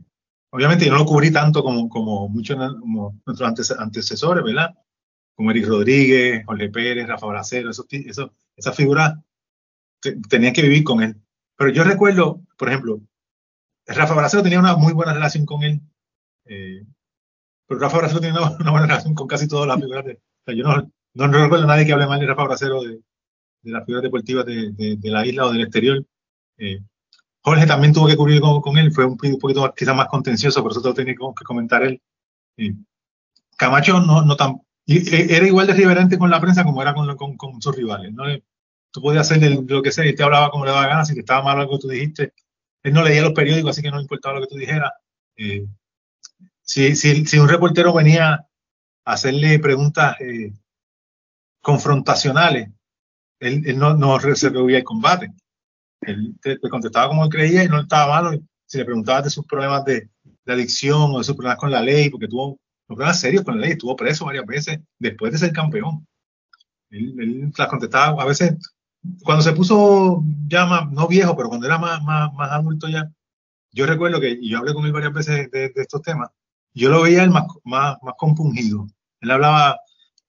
obviamente yo no lo cubrí tanto como, como muchos como nuestros antecesores, ¿verdad? Como Eric Rodríguez, Jorge Pérez, Rafa Bracero, eso, eso, esas figuras tenían que vivir con él. Pero yo recuerdo, por ejemplo, Rafa Bracero tenía una muy buena relación con él. Eh, pero Rafa Bracero tenía una, buena relación con casi todas las figuras. De, o sea, yo no, no, recuerdo a nadie que hable mal de Rafa Bracero de, de las figuras deportivas de, de, la isla o del exterior. Eh, Jorge también tuvo que cubrir con, con, él, fue un, poquito más, quizás más contencioso, por eso lo tenía que comentar él. Eh, Camacho no, no tan, era igual de irreverente con la prensa como era con, con, con sus rivales. ¿no? tú podías hacer lo que sea y te hablaba como le daba ganas, si te estaba mal algo que tú dijiste. Él no leía los periódicos, así que no importaba lo que tú dijeras. Eh, si, si, si, un reportero venía a hacerle preguntas eh, confrontacionales, él, él, no, no se el combate. Él te, contestaba como él creía y no estaba malo. Si le preguntabas de sus problemas de, de, adicción o de sus problemas con la ley, porque tuvo problemas serios con la ley, estuvo preso varias veces después de ser campeón. Él, él las contestaba, a veces cuando se puso ya más, no viejo, pero cuando era más, más, más adulto ya, yo recuerdo que, y yo hablé con él varias veces de, estos temas, yo lo veía él más, más, más compungido. Él hablaba,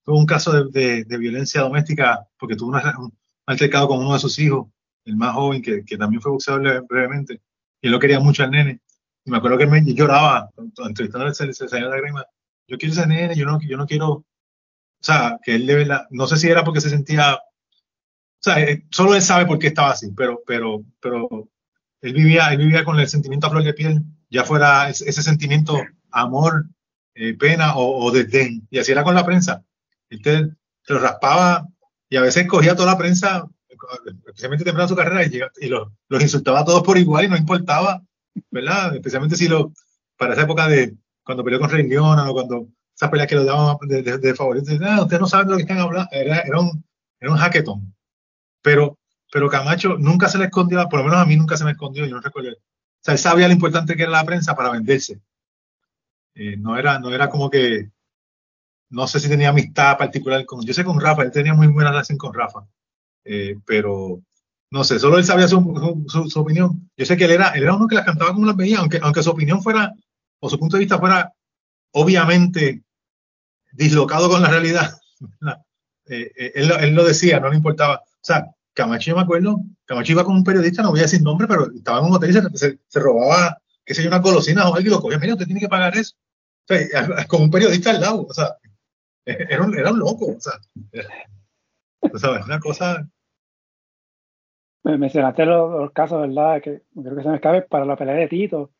tuvo un caso de, de, violencia doméstica, porque tuvo un altercado con uno de sus hijos, el más joven, que, que también fue boxeador brevemente, y él lo quería mucho al nene. Y me acuerdo que él me lloraba, entrevistándole, se, se salía la lágrima. Yo quiero ese nene, yo no, yo no quiero, o sea, que él de no sé si era porque se sentía o sea, eh, solo él sabe por qué estaba así, pero, pero, pero él vivía, él vivía con el sentimiento a flor de piel, ya fuera ese, sentimiento amor, eh, pena o, o, desdén. Y así era con la prensa. Él te, lo raspaba y a veces cogía toda la prensa, especialmente temprano en su carrera, y, y los, insultaba a todos por igual y no importaba ¿verdad? Especialmente si lo, para esa época de cuando peleó con Rey o cuando esas peleas que lo daban de, de, de favoritos, ah, ustedes no saben de lo que están hablando, era, era un, era un hackathon. Pero, pero Camacho nunca se le escondió, por lo menos a mí nunca se me escondió, yo no recuerdo. O sea, él sabía lo importante que era la prensa para venderse. Eh, no, era, no era como que, no sé si tenía amistad particular con, yo sé con Rafa, él tenía muy buena relación con Rafa, eh, pero no sé, solo él sabía su, su, opinión. Yo sé que él era, él era uno que las cantaba como las veía, aunque, aunque su opinión fuera, o su punto de vista fuera obviamente dislocado con la realidad. Eh, eh, él, él, lo decía, no le importaba. O sea, Camacho, yo me acuerdo, Camacho iba con un periodista, no voy a decir nombre, pero estaba en un hotel y se, se, robaba, qué sé yo, una golosina o algo y lo cogía. Mira, usted tiene que pagar eso. O sea, con un periodista al lado. O sea, era un, era un loco. O sea, o sea, una cosa me mencionaste los, casos, ¿verdad? Que creo que se me escape para la pelea de Tito.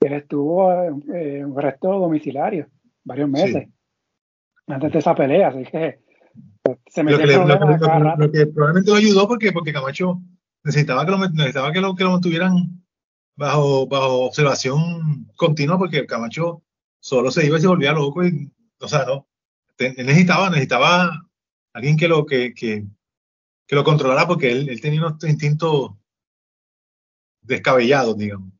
Él estuvo en un arresto domiciliario varios meses antes de esa pelea, así que se me lo, que, lo, que probablemente lo ayudó porque, porque Camacho necesitaba que lo, necesitaba que lo, que lo mantuvieran bajo, bajo observación continua porque Camacho solo se iba y se volvía loco y, o sea, no, necesitaba, necesitaba alguien que lo, que, que, que lo controlara porque él, él tenía unos instintos descabellados, digamos.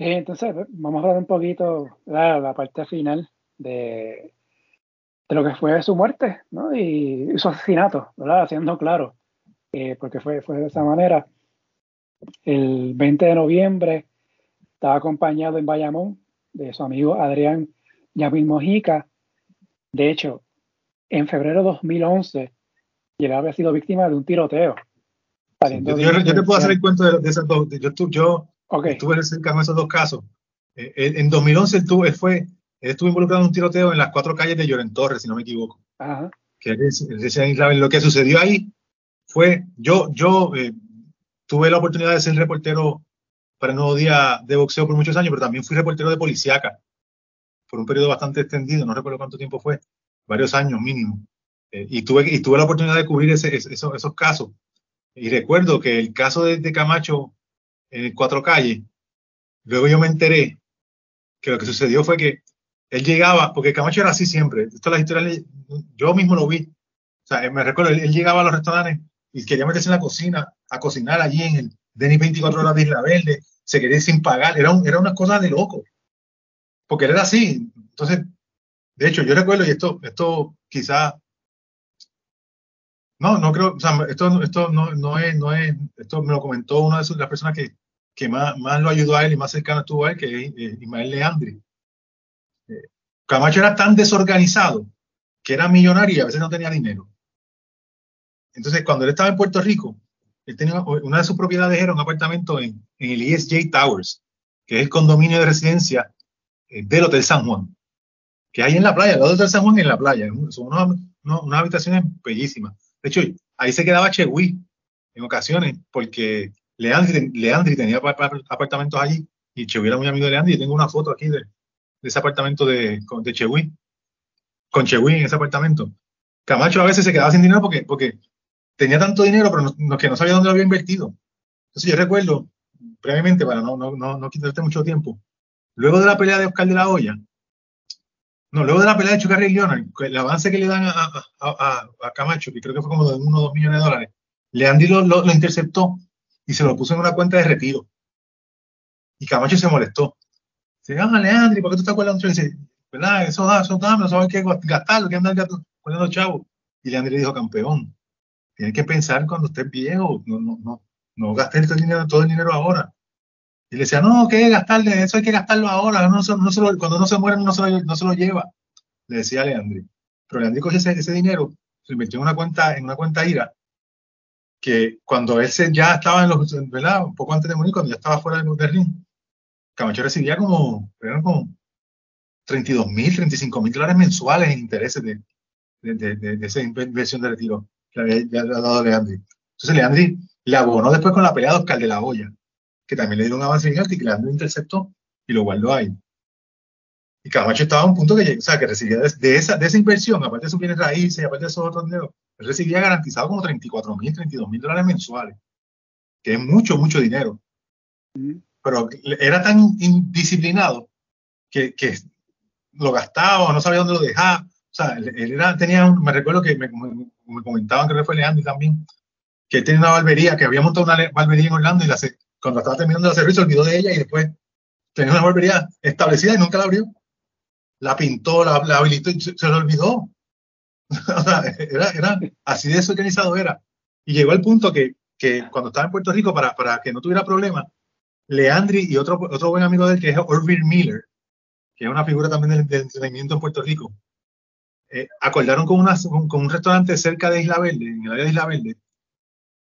Eh, entonces, vamos a hablar un poquito de la, parte final de, de, lo que fue su muerte ¿no? y, su asesinato, ¿verdad? Haciendo claro, eh, porque fue, fue de esa manera. El 20 de noviembre estaba acompañado en Bayamón de su amigo Adrián Yamil Mojica. De hecho, en febrero de 2011 y él había sido víctima de un tiroteo. yo, te puedo hacer el cuento de, esas dos. Yo, yo estuve cerca de esos dos casos. Eh, en 2011 él, tuvo, él, fue, él estuvo involucrado en un tiroteo en las cuatro calles de Lloren Torres, si no me equivoco. Ajá. Que lo que sucedió ahí fue, yo, yo eh, tuve la oportunidad de ser reportero para el Nuevo Día de Boxeo por muchos años, pero también fui reportero de Policiaca por un periodo bastante extendido, no recuerdo cuánto tiempo fue, varios años mínimo. Eh, y, tuve, y tuve la oportunidad de cubrir ese, esos, esos casos. Y recuerdo que el caso de, Camacho en Cuatro Calles, luego yo me enteré que lo que sucedió fue que él llegaba, porque Camacho era así siempre, esto es la historia, yo mismo lo vi. O sea, me recuerdo, él, llegaba a los restaurantes y quería meterse en la cocina, a cocinar allí en el Denis 24 horas de Isla Verde, se quería sin pagar, era, un, era una cosa de loco. Porque él era así. Entonces, de hecho, yo recuerdo, y esto, esto quizá no, no creo, o sea, esto, esto no, no, es, no es, esto me lo comentó una de las personas que, que más, más lo ayudó a él y más cercano estuvo a él, que es eh, Ismael Leandri. Eh, Camacho era tan desorganizado que era millonario y a veces no tenía dinero. Entonces, cuando él estaba en Puerto Rico, él tenía una de sus propiedades era un apartamento en, el ESJ Towers, que es el condominio de residencia eh, del Hotel San Juan, que hay en la playa, el Hotel San Juan en la playa, son unas, habitaciones bellísimas. De hecho, ahí se quedaba Chewy en ocasiones, porque Leandri, Leandri tenía apartamentos allí y Chewy era muy amigo de Leandri. Y tengo una foto aquí de, ese apartamento de, de con Chewy en ese apartamento. Camacho a veces se quedaba sin dinero porque, porque tenía tanto dinero, pero no, que no sabía dónde lo había invertido. Entonces yo recuerdo, brevemente, para no, no, no, no quitarte mucho tiempo, luego de la pelea de Oscar de la Hoya, no, luego de la pelea de Chucarri y Leonard, el avance que le dan a, a, a, Camacho, que creo que fue como de uno o dos millones de dólares, Leandri lo, lo, interceptó y se lo puso en una cuenta de retiro. Y Camacho se molestó. Dice, ah, Leandri, ¿por qué tú estás guardando? dice, ¿verdad? Eso da, eso da, no sabes qué gastarlo, que andar guardando chavo. Y Leandri le dijo, campeón, tienes que pensar cuando estés viejo, no, no, no, no gastes todo el dinero, todo el dinero ahora. Y le decía, no, ¿qué gastarle? Eso hay que gastarlo ahora. No, no cuando no se muere no se, lo, no se lo lleva. Le decía Leandri. Pero Leandri cogió ese, ese, dinero, se invirtió en una cuenta, en una cuenta IRA, que cuando él ya estaba en los, ¿verdad? Un poco antes de morir, cuando ya estaba fuera del, ring, Camacho recibía como, eran como 32 mil, 35 mil dólares mensuales en intereses de, de, de, de, esa inversión de retiro que le había, dado Leandri. Entonces Leandri le abonó después con la pelea de Oscar de la Hoya que también le dio un avance gigante y que le un interceptó y lo guardó ahí. Y Camacho estaba a un punto que, o sea, que recibía de, esa, de esa inversión, aparte de sus bienes raíces, aparte de esos otros él recibía garantizado como 34 mil, 32 mil dólares mensuales, que es mucho, mucho dinero. Pero era tan indisciplinado que, que lo gastaba no sabía dónde lo dejaba. O sea, él, era, tenía, un, me recuerdo que me, me, comentaban, que fue Leandro también, que él tenía una barbería, que había montado una barbería en Orlando y la, cuando estaba terminando el servicio olvidó de ella y después tenía una barbería establecida y nunca la abrió. La pintó, la, habilitó y se, se, lo olvidó. [laughs] era, era, así de desorganizado era. Y llegó al punto que, que cuando estaba en Puerto Rico, para, para que no tuviera problema, Leandri y otro, otro buen amigo de él, que es Orville Miller, que es una figura también del, del entretenimiento en Puerto Rico, eh, acordaron con, una, con, un restaurante cerca de Isla Verde, en el área de Isla Verde,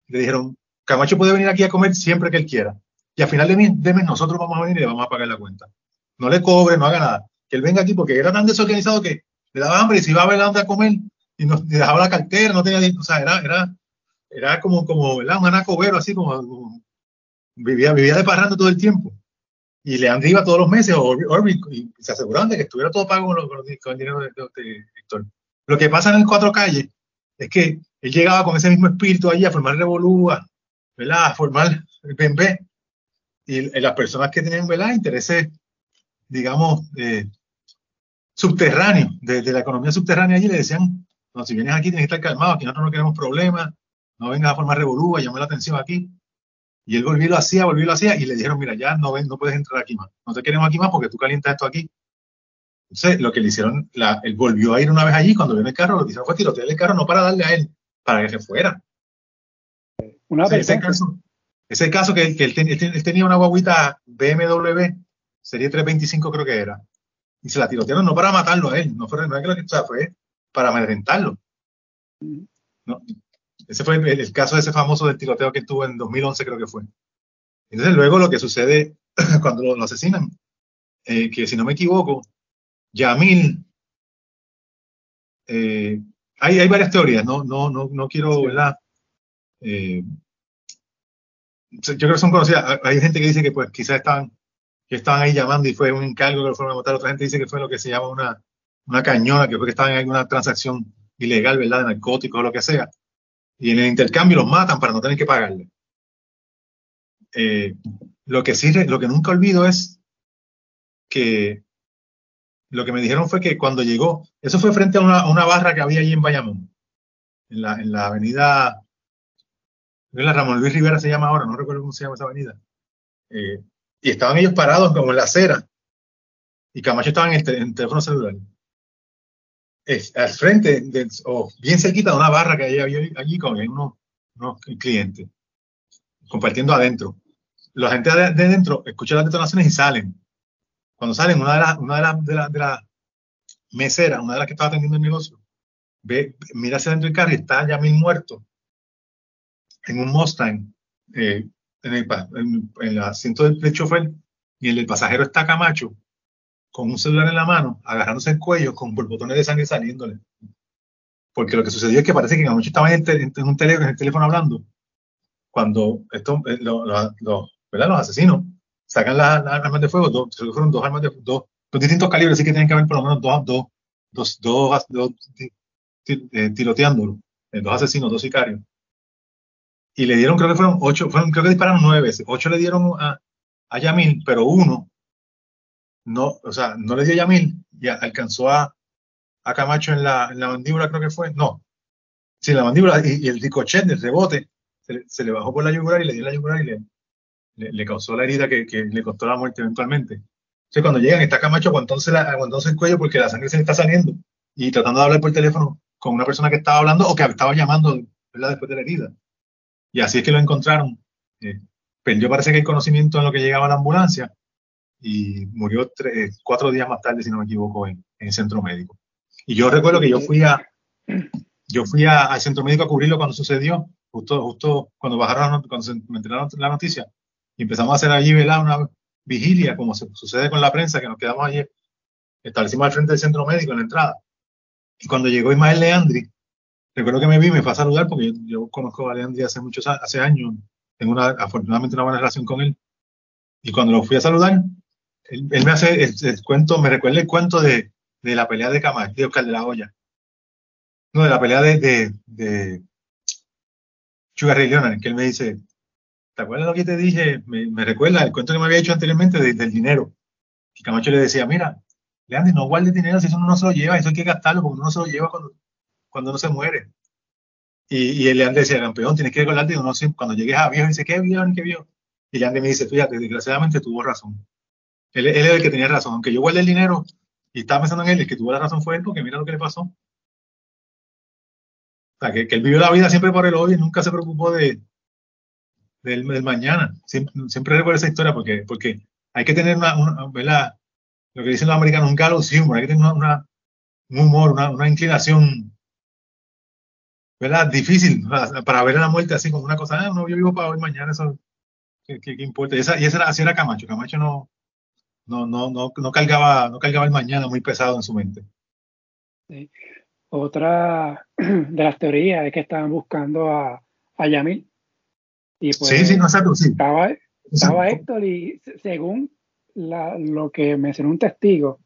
le dijeron, Camacho puede venir aquí a comer siempre que él quiera. Y al final de mes, nosotros vamos a venir y le vamos a pagar la cuenta. No le cobre, no haga nada. Que él venga aquí porque era tan desorganizado que le daba hambre y se iba a ver dónde a comer y nos dejaba la cartera, no tenía, o sea, era, era, era como, como, ¿verdad? Un anacobero, así como, vivía, vivía de parrando todo el tiempo. Y le iba todos los meses, o, y se aseguraban de que estuviera todo pago con, con, el dinero de, de, Víctor. Lo que pasa en el Cuatro Calles es que él llegaba con ese mismo espíritu allí a formar revolúa, ¿verdad? A formar el BNB. Y, las personas que tenían, ¿verdad? Intereses, digamos, eh, subterráneos, de, de, la economía subterránea allí, le decían, no, si vienes aquí tienes que estar calmado, aquí nosotros no queremos problemas, no vengas a formar revolúa, llame la atención aquí. Y él volvió lo hacía, volvió lo hacía, y le dijeron, mira, ya no, no puedes entrar aquí más, no te queremos aquí más porque tú calientas esto aquí. Entonces, lo que le hicieron, la, él volvió a ir una vez allí, cuando vio el carro, lo que hicieron fue tirotear el carro, no para darle a él, para que se fuera. Una vez ese caso, ese caso que, que él, él, tenía una guaguita BMW, serie 325 creo que era, y se la tirotearon no para matarlo a él, no fue, no es que o sea, fue para amedrentarlo. ¿no? Ese fue el, caso de ese famoso del tiroteo que tuvo en 2011, creo que fue. Entonces, luego lo que sucede [clears throat] cuando lo, asesinan, eh, que si no me equivoco, Yamil, eh, hay, hay, varias teorías, no, no, no, no quiero, ¿verdad? Eh, yo creo que son conocidas. Hay gente que dice que pues quizás estaban, que estaban ahí llamando y fue un encargo que lo fueron a matar. Otra gente dice que fue lo que se llama una, una cañona, que fue que estaban en alguna transacción ilegal, ¿verdad? De narcóticos o lo que sea. Y en el intercambio los matan para no tener que pagarle. Eh, lo que sí, lo que nunca olvido es que lo que me dijeron fue que cuando llegó, eso fue frente a una, una barra que había allí en Bayamón, en la, en la avenida, la Ramón Luis Rivera se llama ahora, no recuerdo cómo se llama esa avenida. Eh, y estaban ellos parados como en la acera, y Camacho estaba en el, en el teléfono celular al frente, o bien cerquita de una barra que hay allí con unos, unos clientes, compartiendo adentro. La gente de, adentro escucha las detonaciones y salen. Cuando salen, una de las una de las de la, de meseras, una de las que estaba atendiendo el negocio, ve, mira hacia adentro del carro y está ya mil muerto en un Mustang, eh, en, el, en, en, el, asiento del chofer, y el pasajero está Camacho, con un celular en la mano, agarrándose el cuello con botones de sangre saliéndole. Porque lo que sucedió es que parece que en noche estaba en, un teléfono, hablando, cuando eh, los asesinos sacan las, armas de fuego, dos, fueron dos armas de dos, dos distintos calibres, así que tienen que haber por lo menos dos, dos, dos, dos, dos eh, tiroteándolo, eh, dos asesinos, dos sicarios. Y le dieron, creo que fueron ocho, creo que dispararon nueve veces. Ocho le dieron a, a Yamil, pero uno no, o sea, no le dio Yamil y alcanzó a, a Camacho en la, en la, mandíbula, creo que fue. No, sí, la mandíbula y, el ricochet del rebote se, le bajó por la yugular y le dio la yugular y le, le, causó la herida que, que, le costó la muerte eventualmente. Entonces, cuando llegan, está Camacho aguantándose, la, aguantándose el cuello porque la sangre se le está saliendo y tratando de hablar por teléfono con una persona que estaba hablando o que estaba llamando ¿verdad? después de la herida. Y así es que lo encontraron. Eh, perdió, parece que el conocimiento en lo que llegaba a la ambulancia y murió tres, cuatro días más tarde, si no me equivoco, en, en, el centro médico. Y yo recuerdo que yo fui a, yo fui al centro médico a cubrirlo cuando sucedió, justo, justo cuando bajaron, cuando se, me enteraron la noticia, y empezamos a hacer allí ¿verdad? una vigilia, como se sucede con la prensa, que nos quedamos allí, establecimos al frente del centro médico en la entrada. Y cuando llegó Ismael Leandri, recuerdo que me vi, me fue a saludar, porque yo, conozco a Leandri hace muchos hace años, tengo una, afortunadamente una buena relación con él. Y cuando lo fui a saludar, él, me hace el, cuento, me recuerda el cuento de, de la pelea de Camacho, de Oscar de la Hoya. No, de la pelea de, de, de Sugar que él me dice, ¿te acuerdas lo que te dije? Me, recuerda el cuento que me había hecho anteriormente del dinero. Y Camacho le decía, mira, Leandro, no guardes dinero si eso no se lo lleva, eso hay que gastarlo porque uno no se lo lleva cuando, cuando uno se muere. Y, y Leandro decía, campeón, tienes que recordarte, uno, cuando llegues a viejo, dice, ¿qué viejo, qué viejo? Y Leandro me dice, fíjate, desgraciadamente tuvo razón. Él, él era el que tenía razón. Aunque yo guardé el dinero y estaba pensando en él, el que tuvo la razón fue él, porque mira lo que le pasó. O sea, que, que él vivió la vida siempre por el hoy y nunca se preocupó de, del, mañana. Siempre, siempre, recuerdo esa historia porque, porque hay que tener una, ¿verdad? Lo que dicen los americanos, un gallows humor, hay que tener una, un humor, una, una, inclinación, ¿verdad? Difícil para ver a la muerte así como una cosa, ah, no, yo vivo para hoy, mañana, eso, ¿qué, qué, importa? Y, esa, y esa era, así era Camacho. Camacho no, no, no, no, no, cargaba, no cargaba el mañana muy pesado en su mente. Otra [clears throat] de las teorías es que estaban buscando a, a Yamil y pues, sí, sí, no sé, sí. Estaba, estaba Héctor y según lo que mencionó un testigo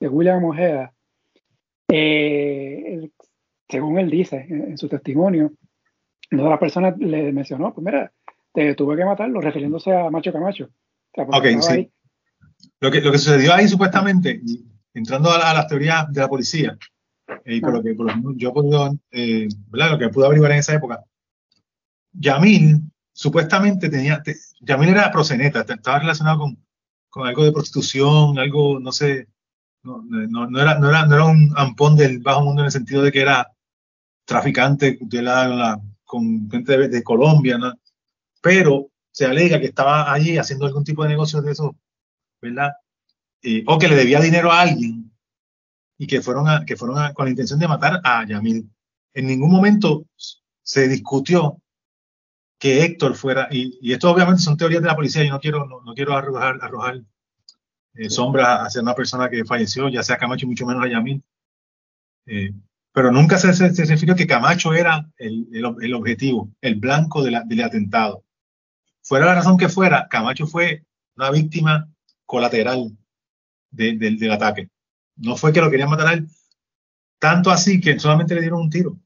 de William Ojeda, eh, según él dice en, su testimonio, una de las personas le mencionó, pues mira, te tuve que matarlo, refiriéndose a Macho Camacho. ok, sí. Lo que, lo que sucedió ahí supuestamente, entrando a, las teorías de la policía, y por lo que por lo yo puedo, eh. Lo que pude averiguar en esa época, Yamil supuestamente tenía, Yamil era proseneta, estaba relacionado con, con, algo de prostitución, algo, no sé, no, no, no, era, no, era, no era un ampón del bajo mundo en el sentido de que era traficante de la, con gente de, Colombia, ¿no? pero se alega que estaba allí haciendo algún tipo de negocio de eso, ¿verdad? o que le debía dinero a alguien y que fueron, a, que fueron con la intención de matar a Yamil. En ningún momento se discutió que Héctor fuera, y, esto obviamente son teorías de la policía, yo no quiero, no, quiero arrojar, arrojar eh, sombra hacia una persona que falleció, ya sea Camacho y mucho menos a Yamil. Eh, pero nunca se, se, se, refirió que Camacho era el, el, objetivo, el blanco de la, del atentado. Fuera la razón que fuera, Camacho fue una víctima colateral del ataque. No fue que lo querían matar a él, tanto así que solamente le dieron un tiro.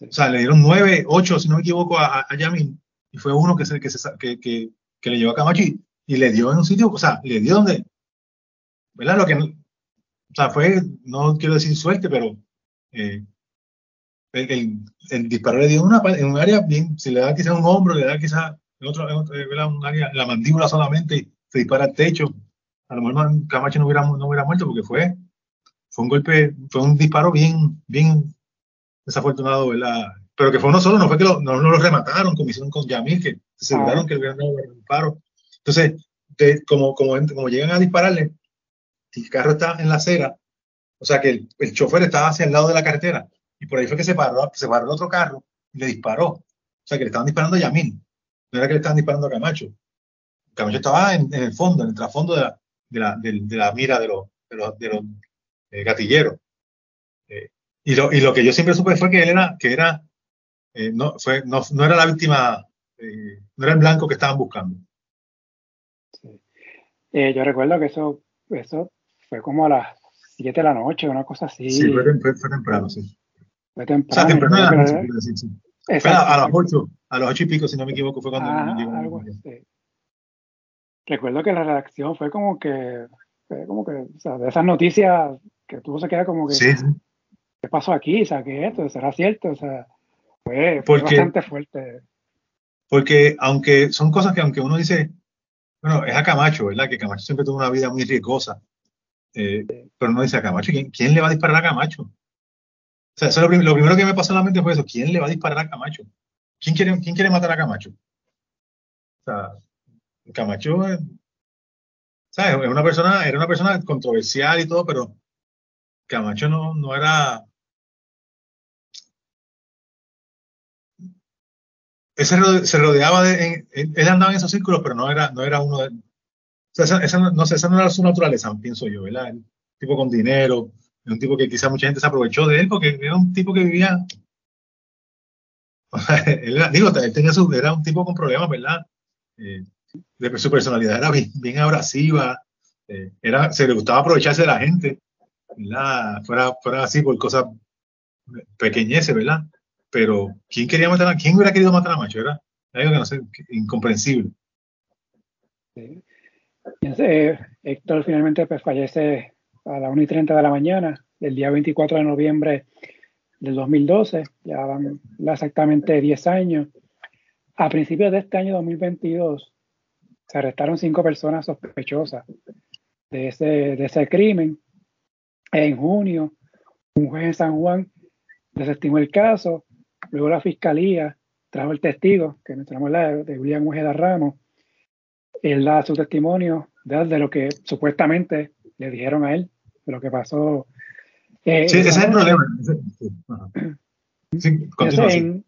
O sea, le dieron nueve, ocho, si no me equivoco, a, a Yamin. Y fue uno que, se, que, se, que, que, que, le llevó a Camacho y, le dio en un sitio, o sea, le dio donde, ¿verdad? Lo que, o sea, fue, no quiero decir suerte, pero eh, el, el, disparo le dio en, una, en un área bien, si le da quizás un hombro, le da quizás en otro, en otro área, la mandíbula solamente, se dispara al techo. A lo mejor Camacho no hubiera, no hubiera muerto porque fue, fue un golpe, fue un disparo bien, bien desafortunado, ¿verdad? Pero que fue uno solo, no fue que lo, no, no lo remataron como hicieron con Yamil, que se aseguraron ah. que el disparo. Entonces, como, como, como llegan a dispararle, el carro está en la acera, o sea que el, el, chofer estaba hacia el lado de la carretera, y por ahí fue que se paró, se paró el otro carro y le disparó. O sea que le estaban disparando a Yamil, no era que le estaban disparando a Camacho. Camacho estaba en, el fondo, en el trasfondo de la, de la, de, la mira de los, de los, eh, gatilleros. Eh, y lo, y lo que yo siempre supe fue que él era, que era, eh, no, fue, no, no, era la víctima, no era el blanco que estaban buscando. Sí. Yo recuerdo que eso, eso fue como a las 7 de la noche, una cosa así. Sí, fue, fue, temprano, sí. Fue temprano. O sea, temprano sí, sí. Fue a, a, las 8, a los 8 y pico, si no me equivoco, fue cuando ah, llegó. Algo. Recuerdo que la reacción fue como que, fue como que, o sea, de esas noticias que tuvo se queda como que. Sí, ¿qué pasó aquí? O sea, ¿qué esto? ¿Será cierto? O sea, fue, bastante fuerte. Porque aunque son cosas que aunque uno dice, bueno, es a Camacho, ¿verdad? Que Camacho siempre tuvo una vida muy riesgosa. Eh, pero uno dice a Camacho, ¿quién, le va a disparar a Camacho? O sea, eso lo, lo, primero que me pasó en la mente fue eso, ¿quién le va a disparar a Camacho? ¿Quién quiere, quién quiere matar a Camacho? O sea, Camacho, ¿sabes? Es una persona, era una persona controversial y todo, pero Camacho no, no era. Ese se rodeaba de. Él andaba en esos círculos, pero no era, no era uno de. O sea, esa, no esa no era su naturaleza, pienso yo, ¿verdad? Un tipo con dinero, un tipo que quizá mucha gente se aprovechó de él porque era un tipo que vivía. [laughs] él era, digo, él tenía su, era un tipo con problemas, ¿verdad? Eh, de, su personalidad era bien, abrasiva, eh, era, se le gustaba aprovecharse de la gente fuera, fuera así por cosas pequeñeces, ¿verdad? Pero ¿quién quería matar a quién hubiera querido matar a Macho? Era, algo que no sé, incomprensible. Sí. Entonces, Héctor finalmente pues, fallece a las 1 y 30 de la mañana del día 24 de noviembre del 2012, ya van exactamente 10 años. A principios de este año 2022 se arrestaron cinco personas sospechosas de ese, de ese crimen. En junio, un juez en San Juan desestimó el caso, luego la fiscalía trajo el testigo, que mencionamos la de William Ojeda Ramos, él da su testimonio de, lo que supuestamente le dijeron a él, de lo que pasó. Eh, sí, ese es el problema. Sí,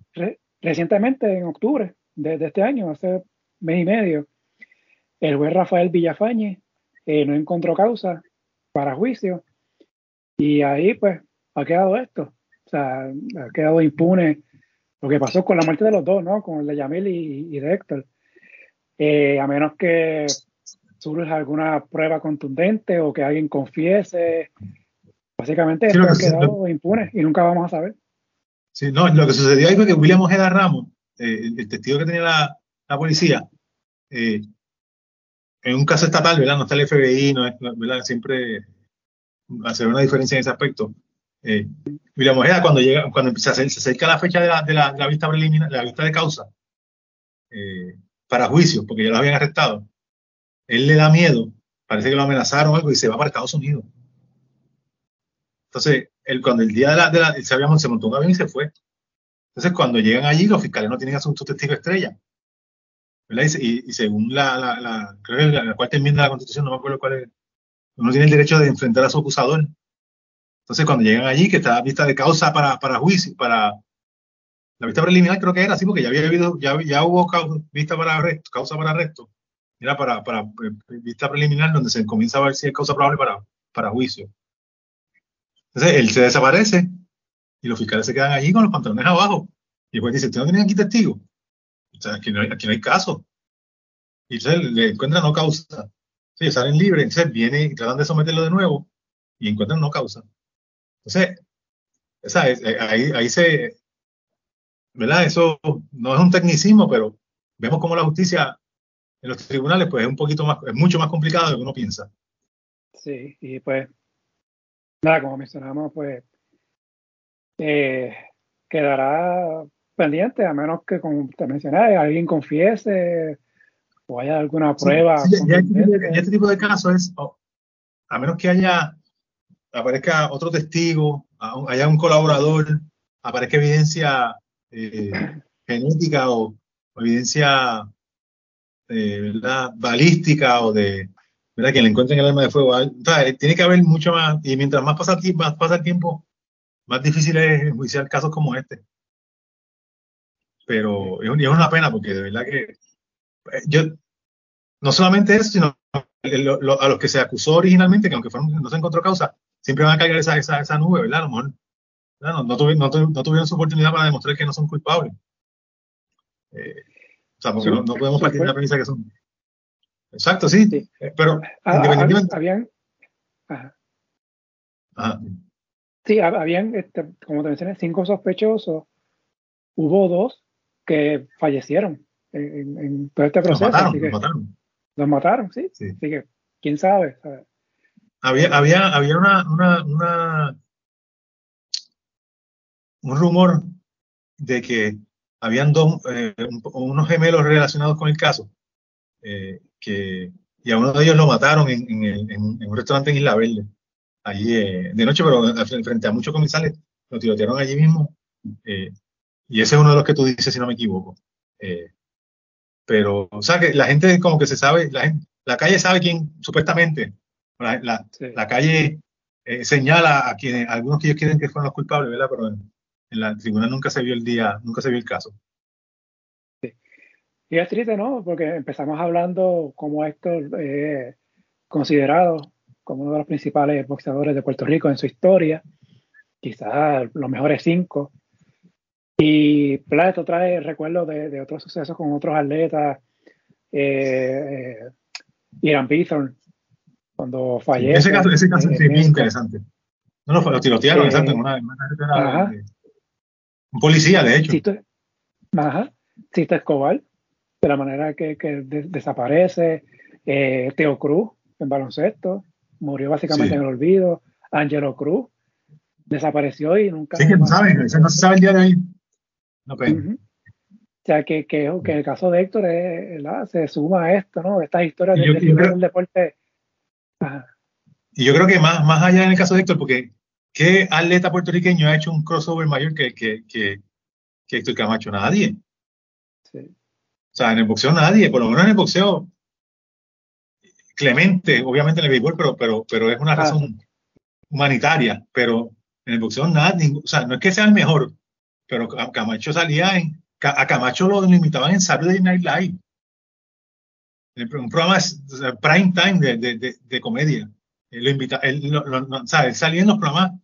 recientemente, en octubre de, este año, hace mes y medio, el juez Rafael Villafañe eh, no encontró causa para juicio y ahí pues ha quedado esto. O sea, ha quedado impune lo que pasó con la muerte de los dos, ¿no? Con el de Yamil y, y de Héctor. Eh, a menos que surja alguna prueba contundente o que alguien confiese. Básicamente sí, ha quedado impune y nunca vamos a saber. Sí, no, lo que sucedió ahí fue que William Ojeda Ramos, eh, el, testigo que tenía la, la policía, eh, en un caso estatal, ¿verdad? No está el FBI, no es, ¿verdad? Siempre hacer una diferencia en ese aspecto. Eh, Ojeda, cuando llega, cuando se acerca la fecha de la, vista preliminar, la vista de causa, eh, para juicio, porque ya lo habían arrestado. Él le da miedo, parece que lo amenazaron o algo y se va para Estados Unidos. Entonces, cuando el día de la, se montó un avión y se fue. Entonces, cuando llegan allí, los fiscales no tienen a su, testigo estrella. Y, y, según la, la, la, creo que la, cuarta enmienda de la Constitución, no me acuerdo cuál es, uno tiene el derecho de enfrentar a su acusador. Entonces, cuando llegan allí, que está vista de causa para, para juicio, para, la vista preliminar creo que era así, porque ya había habido, ya, ya hubo causa, vista para arresto, causa para arresto. Era para, para, eh, vista preliminar donde se comienza a ver si hay causa probable para, para juicio. Entonces él se desaparece y los fiscales se quedan allí con los pantalones abajo. Y después dice, ¿usted no tiene aquí testigo? O sea, aquí no hay, aquí no hay caso. Y entonces le encuentran no causa. Sí, salen libres, entonces viene y tratan de someterlo de nuevo y encuentran no causa. Entonces, esa, ahí, ahí se, ¿verdad? Eso no es un tecnicismo, pero vemos como la justicia en los tribunales pues es un poquito más, es mucho más complicado de lo que uno piensa. Sí, y pues, nada, como mencionamos, pues eh, quedará pendiente, a menos que, como te mencioné, alguien confiese o haya alguna prueba. Sí, ya, este, tipo de casos es, a menos que haya, aparezca otro testigo, haya un colaborador, aparezca evidencia eh, genética o, evidencia eh, balística o de ¿verdad? que le encuentren el arma de fuego. tiene que haber mucho más, y mientras más pasa, más pasa el tiempo, más difícil es enjuiciar casos como este. Pero es, una pena porque de verdad que eh, yo, no solamente eso, sino a los que se acusó originalmente, que aunque no se encontró causa, siempre van a caer esa, esa, esa nube, ¿verdad? A lo mejor no, no, tuvieron, su oportunidad para demostrar que no son culpables. Eh, o sea, porque no, podemos partir de la premisa que son. Exacto, sí. Eh, pero ah, independientemente. Habían. Sí, habían, este, como te mencioné, cinco sospechosos. Hubo dos que fallecieron en, todo este proceso. Los mataron, los mataron. Los mataron, sí. sí. Así que, quién sabe. Había, había, había una, una, una un rumor de que habían dos, eh, unos gemelos relacionados con el caso, eh, que, y a uno de ellos lo mataron en, en, un restaurante en Isla Verde, allí eh, de noche, pero frente a muchos comisales, lo tirotearon allí mismo. Y ese es uno de los que tú dices, si no me equivoco. pero, o sea, que la gente como que se sabe, la, la calle sabe quién, supuestamente, la, la, calle señala a quienes, algunos que ellos quieren que fueron los culpables, ¿verdad? Pero en la tribunal nunca se vio el día, nunca se vio el caso. Sí. Y es triste, ¿no? Porque empezamos hablando como Héctor eh, considerado como uno de los principales boxeadores de Puerto Rico en su historia, quizás los mejores cinco. Y claro, esto trae recuerdos de, otros sucesos con otros atletas. Eh, eh Irán Bithorn, cuando fallece. ese caso, ese caso es muy interesante. No, lo, lo tirotearon, exacto, en una, en una un policía, de hecho. Cito, ajá. Cito Escobar, de la manera que, desaparece. Eh, Teo Cruz en baloncesto murió básicamente en el olvido. Angelo Cruz desapareció y nunca. Sí, que no saben, no se sabe el día de hoy. No, pues. O sea, que, que, el caso de Héctor se suma a esto, ¿no? Estas historias del deporte. Y yo creo que más, más allá en el caso de Héctor, porque ¿qué atleta puertorriqueño ha hecho un crossover mayor que, que, que, que Héctor Camacho? Nadie. Sí. O sea, en el boxeo nadie, por lo menos en el boxeo Clemente, obviamente en el béisbol, pero, pero, pero es una razón humanitaria, pero en el boxeo nada, o sea, no es que sea el mejor, pero Camacho salía en, a Camacho lo limitaban en Saturday Night Live, un programa prime time de, de, de, comedia. Él, lo invita, él, o sea, salía en los programas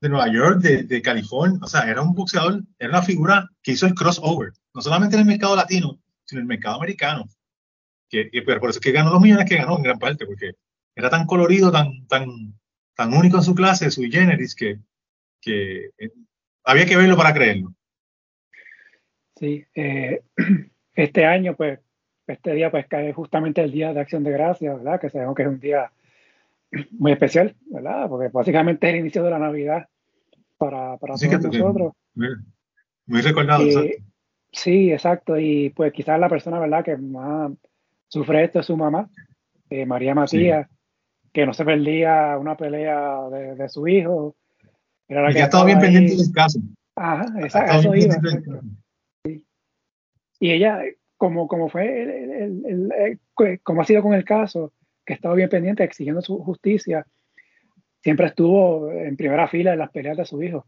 de Nueva York, de, de, California, o sea, era un boxeador, era una figura que hizo el crossover, no solamente en el mercado latino, sino en el mercado americano que, pero por eso es que ganó los millones que ganó en gran parte, porque era tan colorido, tan, tan, tan único en su clase, su generis, que, que eh, había que verlo para creerlo. Sí, eh, [clears throat] este año, pues, este día, pues, cae justamente el Día de Acción de Gracias, ¿verdad? Que sabemos que es un día [clears throat] muy especial, ¿verdad? Porque básicamente es el inicio de la Navidad para, para todos nosotros. Muy, recordado. sí, exacto. Y pues quizás la persona, ¿verdad? Que más sufre esto es su mamá, eh, María Matías, que no se perdía una pelea de, su hijo. Era la que estaba bien pendiente del caso. Ajá, eso iba. Y ella, como, como fue, el, como ha sido con el caso, que estaba bien pendiente, exigiendo su justicia, siempre estuvo en primera fila en las peleas de su hijo.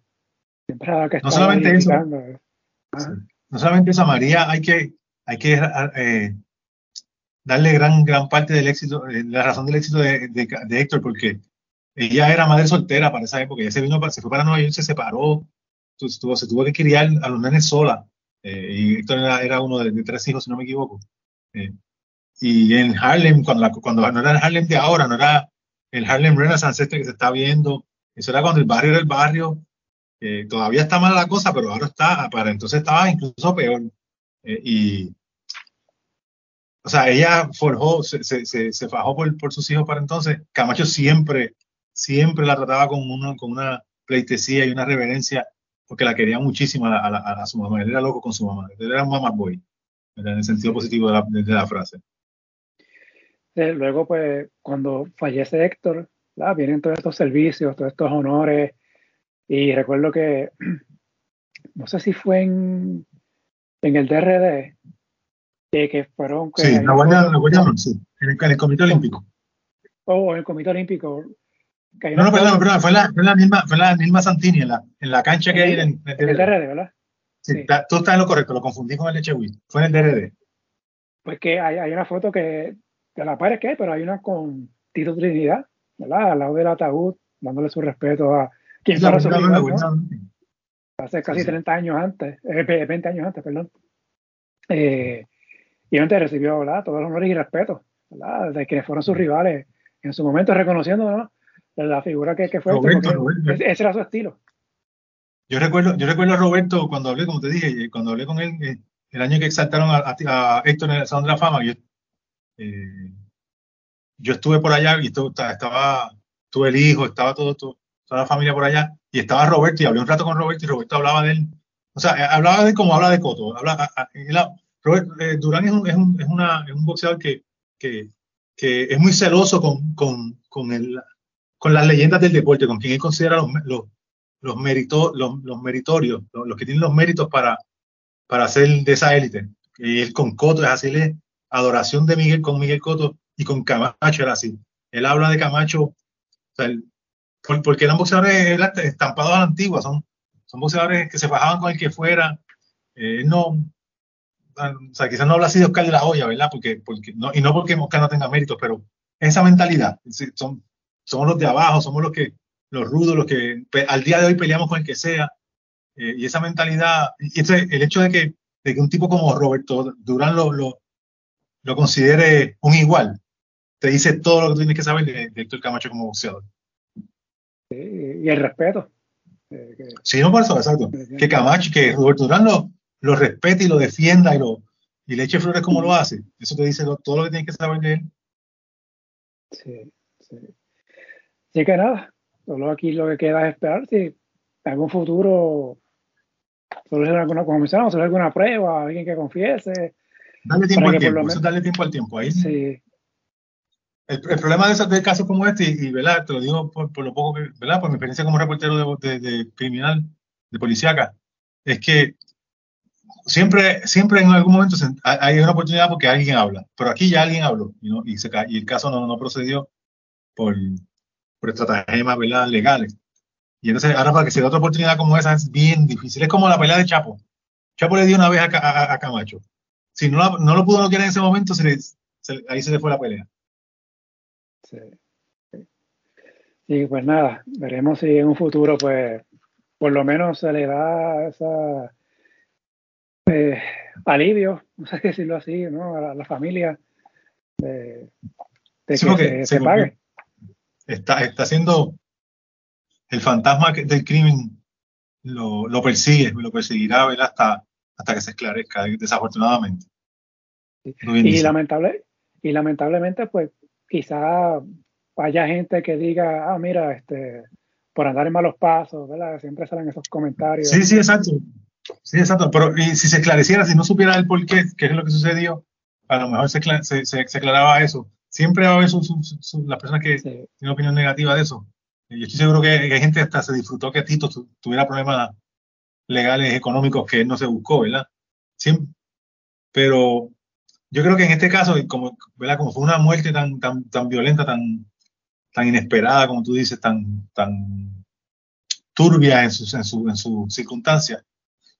Siempre que no solamente eso. No solamente eso, María, hay que, hay que eh, darle gran, gran parte del éxito, eh, la razón del éxito de, de, Héctor, porque ella era madre soltera para esa época, ella se, vino, se fue para Nueva York, se separó, tuvo, se tuvo que criar a los nenes sola, eh, y Héctor era, uno de, tres hijos, si no me equivoco. Eh, y en Harlem, cuando, cuando no era el Harlem de ahora, no era el Harlem Renaissance este que se está viendo, eso era cuando el barrio era el barrio, todavía está mala la cosa, pero ahora está, para entonces estaba incluso peor. y o sea, ella forjó, se, se, se, fajó por, por, sus hijos para entonces. Camacho siempre, siempre la trataba con una, con una pleitesía y una reverencia, porque la quería muchísimo a, a, su mamá. Él era loco con su mamá. Él era un mamá boy, en el sentido positivo de la, de la frase. luego, pues, cuando fallece Héctor, vienen todos estos servicios, todos estos honores. Y recuerdo que, [clears throat] no sé si fue en, en el DRD, que fueron... sí, la Guardia, la Guardia sí, en el, Comité Olímpico. Oh, en el Comité Olímpico. No, no, perdón, perdón, fue la, fue la misma, fue la misma Santini en la, en la cancha que hay en, en, el DRD, ¿verdad? Sí, tú estás en lo correcto, lo confundí con el Echewi, fue en el DRD. Pues que hay, hay una foto que, de la pares que hay, pero hay una con Tito Trinidad, ¿verdad? Al lado del ataúd, dándole su respeto a quien fuera su rival, ¿no? Hace casi 30 años antes, eh, 20 años antes, perdón. Eh, y obviamente recibió ¿verdad? todos los honores y respeto ¿verdad? de quienes fueron sus rivales en su momento, reconociendo ¿no? La figura que, que fue. Ese era su estilo. Yo recuerdo, yo recuerdo a Roberto cuando hablé, como te dije, cuando hablé con él, eh, el año que exaltaron a, Héctor en el Salón de la Fama, yo, eh, yo estuve por allá y estaba, tuve el hijo, estaba todo, toda la familia por allá, y estaba Roberto, y hablé un rato con Roberto, y Roberto hablaba de él, o sea, hablaba de él como habla de Coto, habla, Robert, eh, Durán es un, es, un, es, una, es un boxeador que, que, que, es muy celoso con, con, con, el, con las leyendas del deporte, con quien él considera los, los, los, mérito, los, los meritorios, los, que tienen los méritos para, para ser de esa élite. Y él con Coto es así, le adoración de Miguel con Miguel Coto y con Camacho era así. Él habla de Camacho, o sea, porque eran boxeadores estampados a la antigua, son, son boxeadores que se fajaban con el que fuera. Eh, no, o sea, quizás no habla así de Oscar de la Hoya, ¿verdad? Porque, porque no, y no porque Oscar no tenga méritos, pero esa mentalidad, son, somos los de abajo, somos los que, los rudos, los que al día de hoy peleamos con el que sea, eh, y esa mentalidad, y ese, el hecho de que, de que un tipo como Roberto Durán lo, lo, lo considere un igual, te dice todo lo que tú tienes que saber de, Héctor Camacho como boxeador. y el respeto. Sí, no por eso, exacto. Que Camacho, que Roberto Durán lo, lo respete y lo defienda y lo, y le eche flores como lo hace. Eso te dice todo lo que tienes que saber de él. Sí, sí. Así que nada, solo aquí lo que queda es esperar si en algún futuro solo alguna, como mencionamos, alguna prueba, alguien que confiese. Dale tiempo al tiempo, eso dale tiempo al tiempo. Ahí sí. El, problema de, esos, de casos como este, y, ¿verdad? te lo digo por, lo poco que, ¿verdad? por mi experiencia como reportero de, de, criminal, de policíaca, es que siempre, siempre en algún momento hay una oportunidad porque alguien habla, pero aquí ya alguien habló y, ¿no? y, se, y el caso no, no procedió por, por estratagemas ¿verdad? legales. Y entonces ahora para que se dé otra oportunidad como esa es bien difícil. Es como la pelea de Chapo. Chapo le dio una vez a, a, Camacho. Si no, no lo pudo querer en ese momento, se ahí se le fue la pelea. Sí. Y pues nada, veremos si en un futuro, pues, por lo menos se le da esa eh, alivio, no sé [laughs] decirlo así, ¿no? A la, familia de, que, se, pague. Está, está haciendo el fantasma del crimen lo, lo persigue, lo perseguirá hasta, hasta que se esclarezca, desafortunadamente. Y, lamentable, y lamentablemente, pues quizá haya gente que diga, ah, mira, este, por andar en malos pasos, ¿verdad? Siempre salen esos comentarios. Sí, sí, exacto. Sí, exacto. Pero y si se esclareciera, si no supiera el por qué, qué es lo que sucedió, a lo mejor se, se, se, aclaraba eso. Siempre va a haber las personas que tienen opinión negativa de eso. Yo estoy seguro que, hay gente hasta se disfrutó que Tito tuviera problemas legales, económicos que él no se buscó, ¿verdad? Siempre, pero yo creo que en este caso, como, ¿verdad? como fue una muerte tan, tan, tan violenta, tan, tan inesperada, como tú dices, tan, tan turbia en sus en su, en su circunstancias,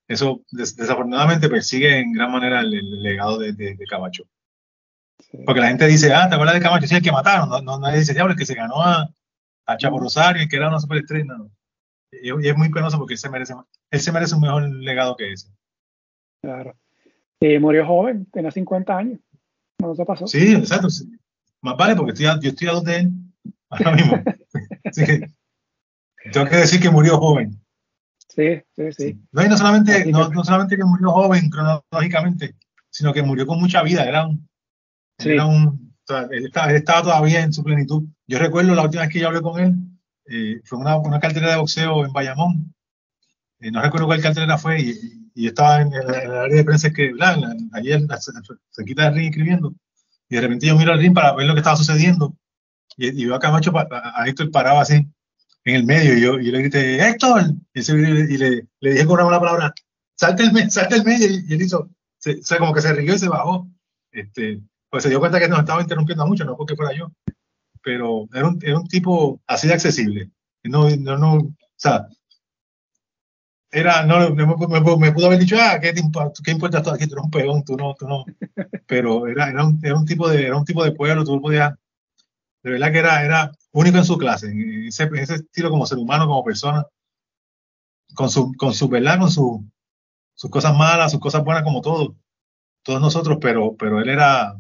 eso desafortunadamente persigue en gran manera el, legado de, de, Camacho. Porque la gente dice, ah, ¿te acuerdas de Camacho? Sí, el que mataron. No, no, nadie dice, diablo, el que se ganó a, a Chavo Rosario, que era una superestrella. No. Y, y, es muy penoso porque él se, merece, él se merece un mejor legado que ese. Claro. Y murió joven, tenía 50 años. No se pasó. Sí, exacto. Más vale porque estoy yo estoy a dos de él [laughs] ahora mismo. Así que tengo que decir que murió joven. Sí, sí, sí. No, y no solamente, no, no, solamente que murió joven cronológicamente, sino que murió con mucha vida. Era un, era un él, estaba, él, estaba, todavía en su plenitud. Yo recuerdo la última vez que yo hablé con él, eh, fue una, una cartelera de boxeo en Bayamón. Eh, no recuerdo cuál cartelera fue y, y estaba en, el, área de prensa que, allí se, quita el ring escribiendo. Y de repente yo miro al ring para ver lo que estaba sucediendo. Y, y veo a Camacho, a, a Héctor paraba así en el medio y yo, y le grité, Héctor, y, y le, le, dije con una palabra, salte el, salte el medio, y, él hizo, se, o sea, como que se rió y se bajó. Este, pues se dio cuenta que nos estaba interrumpiendo mucho, no porque fuera yo, pero era un, era un tipo así de accesible. No, no, no, o sea, era, no, me, me, me, pudo haber dicho, ah, ¿qué, te qué importa tú aquí? Tú eres un peón, tú no, tú no. Pero era, era, un, era un tipo de, era un tipo de pueblo, tú podías, de verdad que era, era único en su clase, en ese, ese estilo como ser humano, como persona, con su, con su verdad, con su, sus cosas malas, sus cosas buenas, como todos, todos nosotros, pero, pero él era,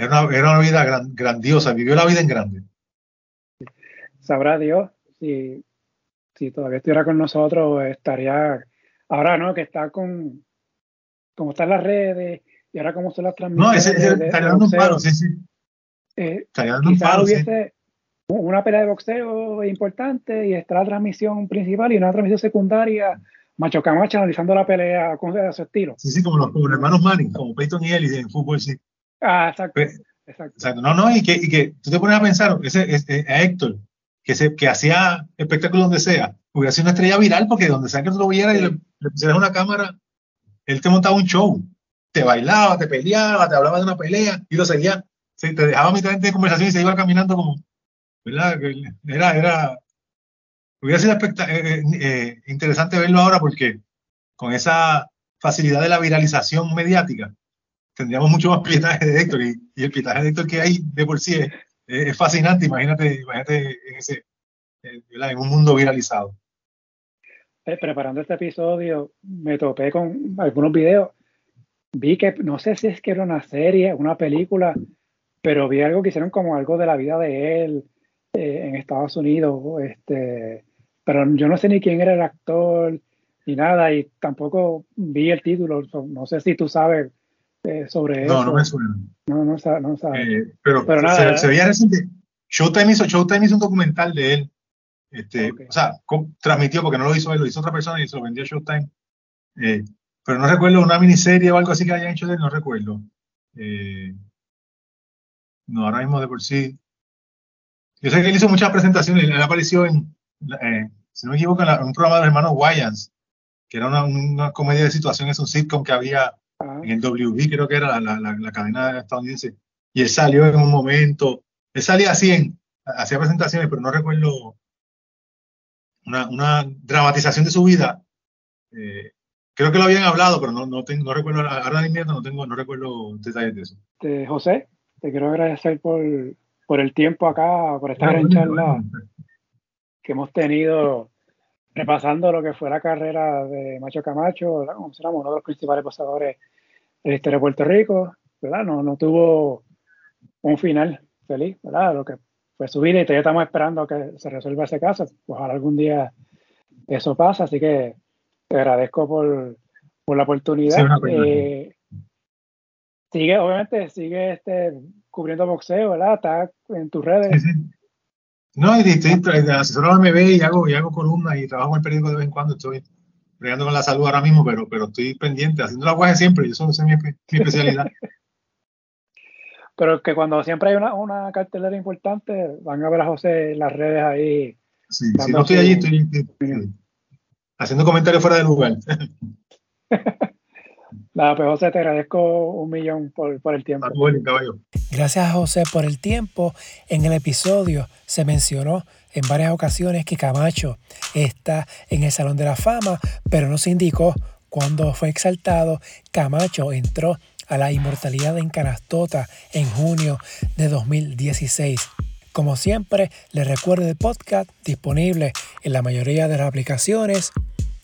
era una, era una vida gran, grandiosa, vivió la vida en grande. Sabrá Dios si, si todavía estuviera con nosotros, estaría, ahora no, que está con, como están las redes, y ahora como son las transmisiones. No, ese, estaría dando un palo, sí, sí. Eh, hubiese una pelea de boxeo importante y está la transmisión principal y una transmisión secundaria, Macho Camacho analizando la pelea con su estilo. Sí, sí, como los, hermanos Manning, como Peyton y Ellis en fútbol, sí. Ah, exacto. Pues, exacto. No, no, y que, y que tú te pones a pensar, ese, ese, a Héctor, que, se, que hacía espectáculo donde sea, hubiera sido una estrella viral porque donde sea que tú lo vieras y le, le pusieras una cámara, él te montaba un show, te bailaba, te peleaba, te hablaba de una pelea y lo seguía se te dejaba mitad de conversación y se iba caminando como, ¿verdad? Era, era, hubiera sido eh, eh, eh, interesante verlo ahora porque con esa facilidad de la viralización mediática, tendríamos mucho más pietaje de Héctor y, el pietaje de Héctor que hay de por sí es, fascinante, imagínate, imagínate en, ese, en un mundo viralizado. preparando este episodio me topé con algunos videos, vi que no sé si es que era una serie, una película, pero vi algo que hicieron como algo de la vida de él eh, en Estados Unidos, este, pero yo no sé ni quién era el actor, y nada, y tampoco vi el título, no sé si tú sabes eh, sobre eso. No, no me suena. No, no, sabe, no eh, pero, pero nada, se, veía reciente. Showtime hizo, Showtime hizo un documental de él. Este, O sea, transmitió, porque no lo hizo él, lo hizo otra persona y se lo vendió a Showtime. Eh, pero no recuerdo una miniserie o algo así que hayan hecho de él, no recuerdo. no, ahora mismo de por sí. Yo sé que él hizo muchas presentaciones, él apareció en, si no me equivoco, en, un programa de los hermanos Wayans, que era una, una comedia de situaciones, un sitcom que había ah. En el WB, creo que era la, la, la, cadena estadounidense, y él salió en un momento, él salía así, en, hacía presentaciones, pero no recuerdo una, una dramatización de su vida. Eh, creo que lo habían hablado, pero no, no, tengo, no recuerdo, ahora mismo no, tengo, no recuerdo detalles de eso. José, te quiero agradecer por, por el tiempo acá, por estar en charla que hemos tenido repasando lo que fue la carrera de Macho Camacho, uno de los principales pasadores de la historia de Puerto Rico, ¿verdad? No, no tuvo un final feliz, ¿verdad? Lo que fue su vida y todavía estamos esperando que se resuelva ese caso. Ojalá algún día eso pase, así que te agradezco por, por la oportunidad. Eh, sigue, obviamente, sigue este, cubriendo boxeo, ¿verdad? Está en tus redes. No, y estoy, asesor MB y hago, y hago columnas y trabajo en el periódico de vez en cuando. Estoy bregando con la salud ahora mismo, pero, pero estoy pendiente, haciendo la guaje siempre, y eso es mi, especialidad. [laughs] pero que cuando siempre hay una, una, cartelera importante, van a ver a José en las redes ahí. Sí, si no estoy allí, estoy, haciendo comentarios fuera de lugar. [laughs] Nada, pues José, te agradezco un millón por, por el tiempo. Gracias a José por el tiempo. En el episodio se mencionó en varias ocasiones que Camacho está en el Salón de la Fama, pero no se indicó cuándo fue exaltado. Camacho entró a la inmortalidad en Canastota en junio de 2016. Como siempre, les recuerdo el podcast disponible en la mayoría de las aplicaciones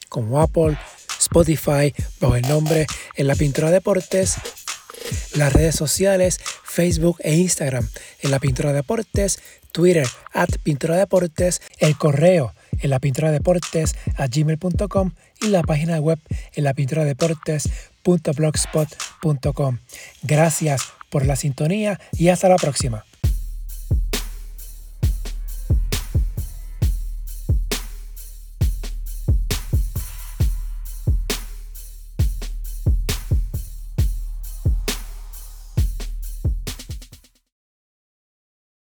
como Apple, Spotify bajo el nombre En la Pintura Deportes, las redes sociales Facebook e Instagram en la Pintura Deportes, Twitter at Pintura Deportes, el correo en la pintura deportes gmail.com y la página web en la pintura deportes.blogspot.com. Gracias por la sintonía y hasta la próxima.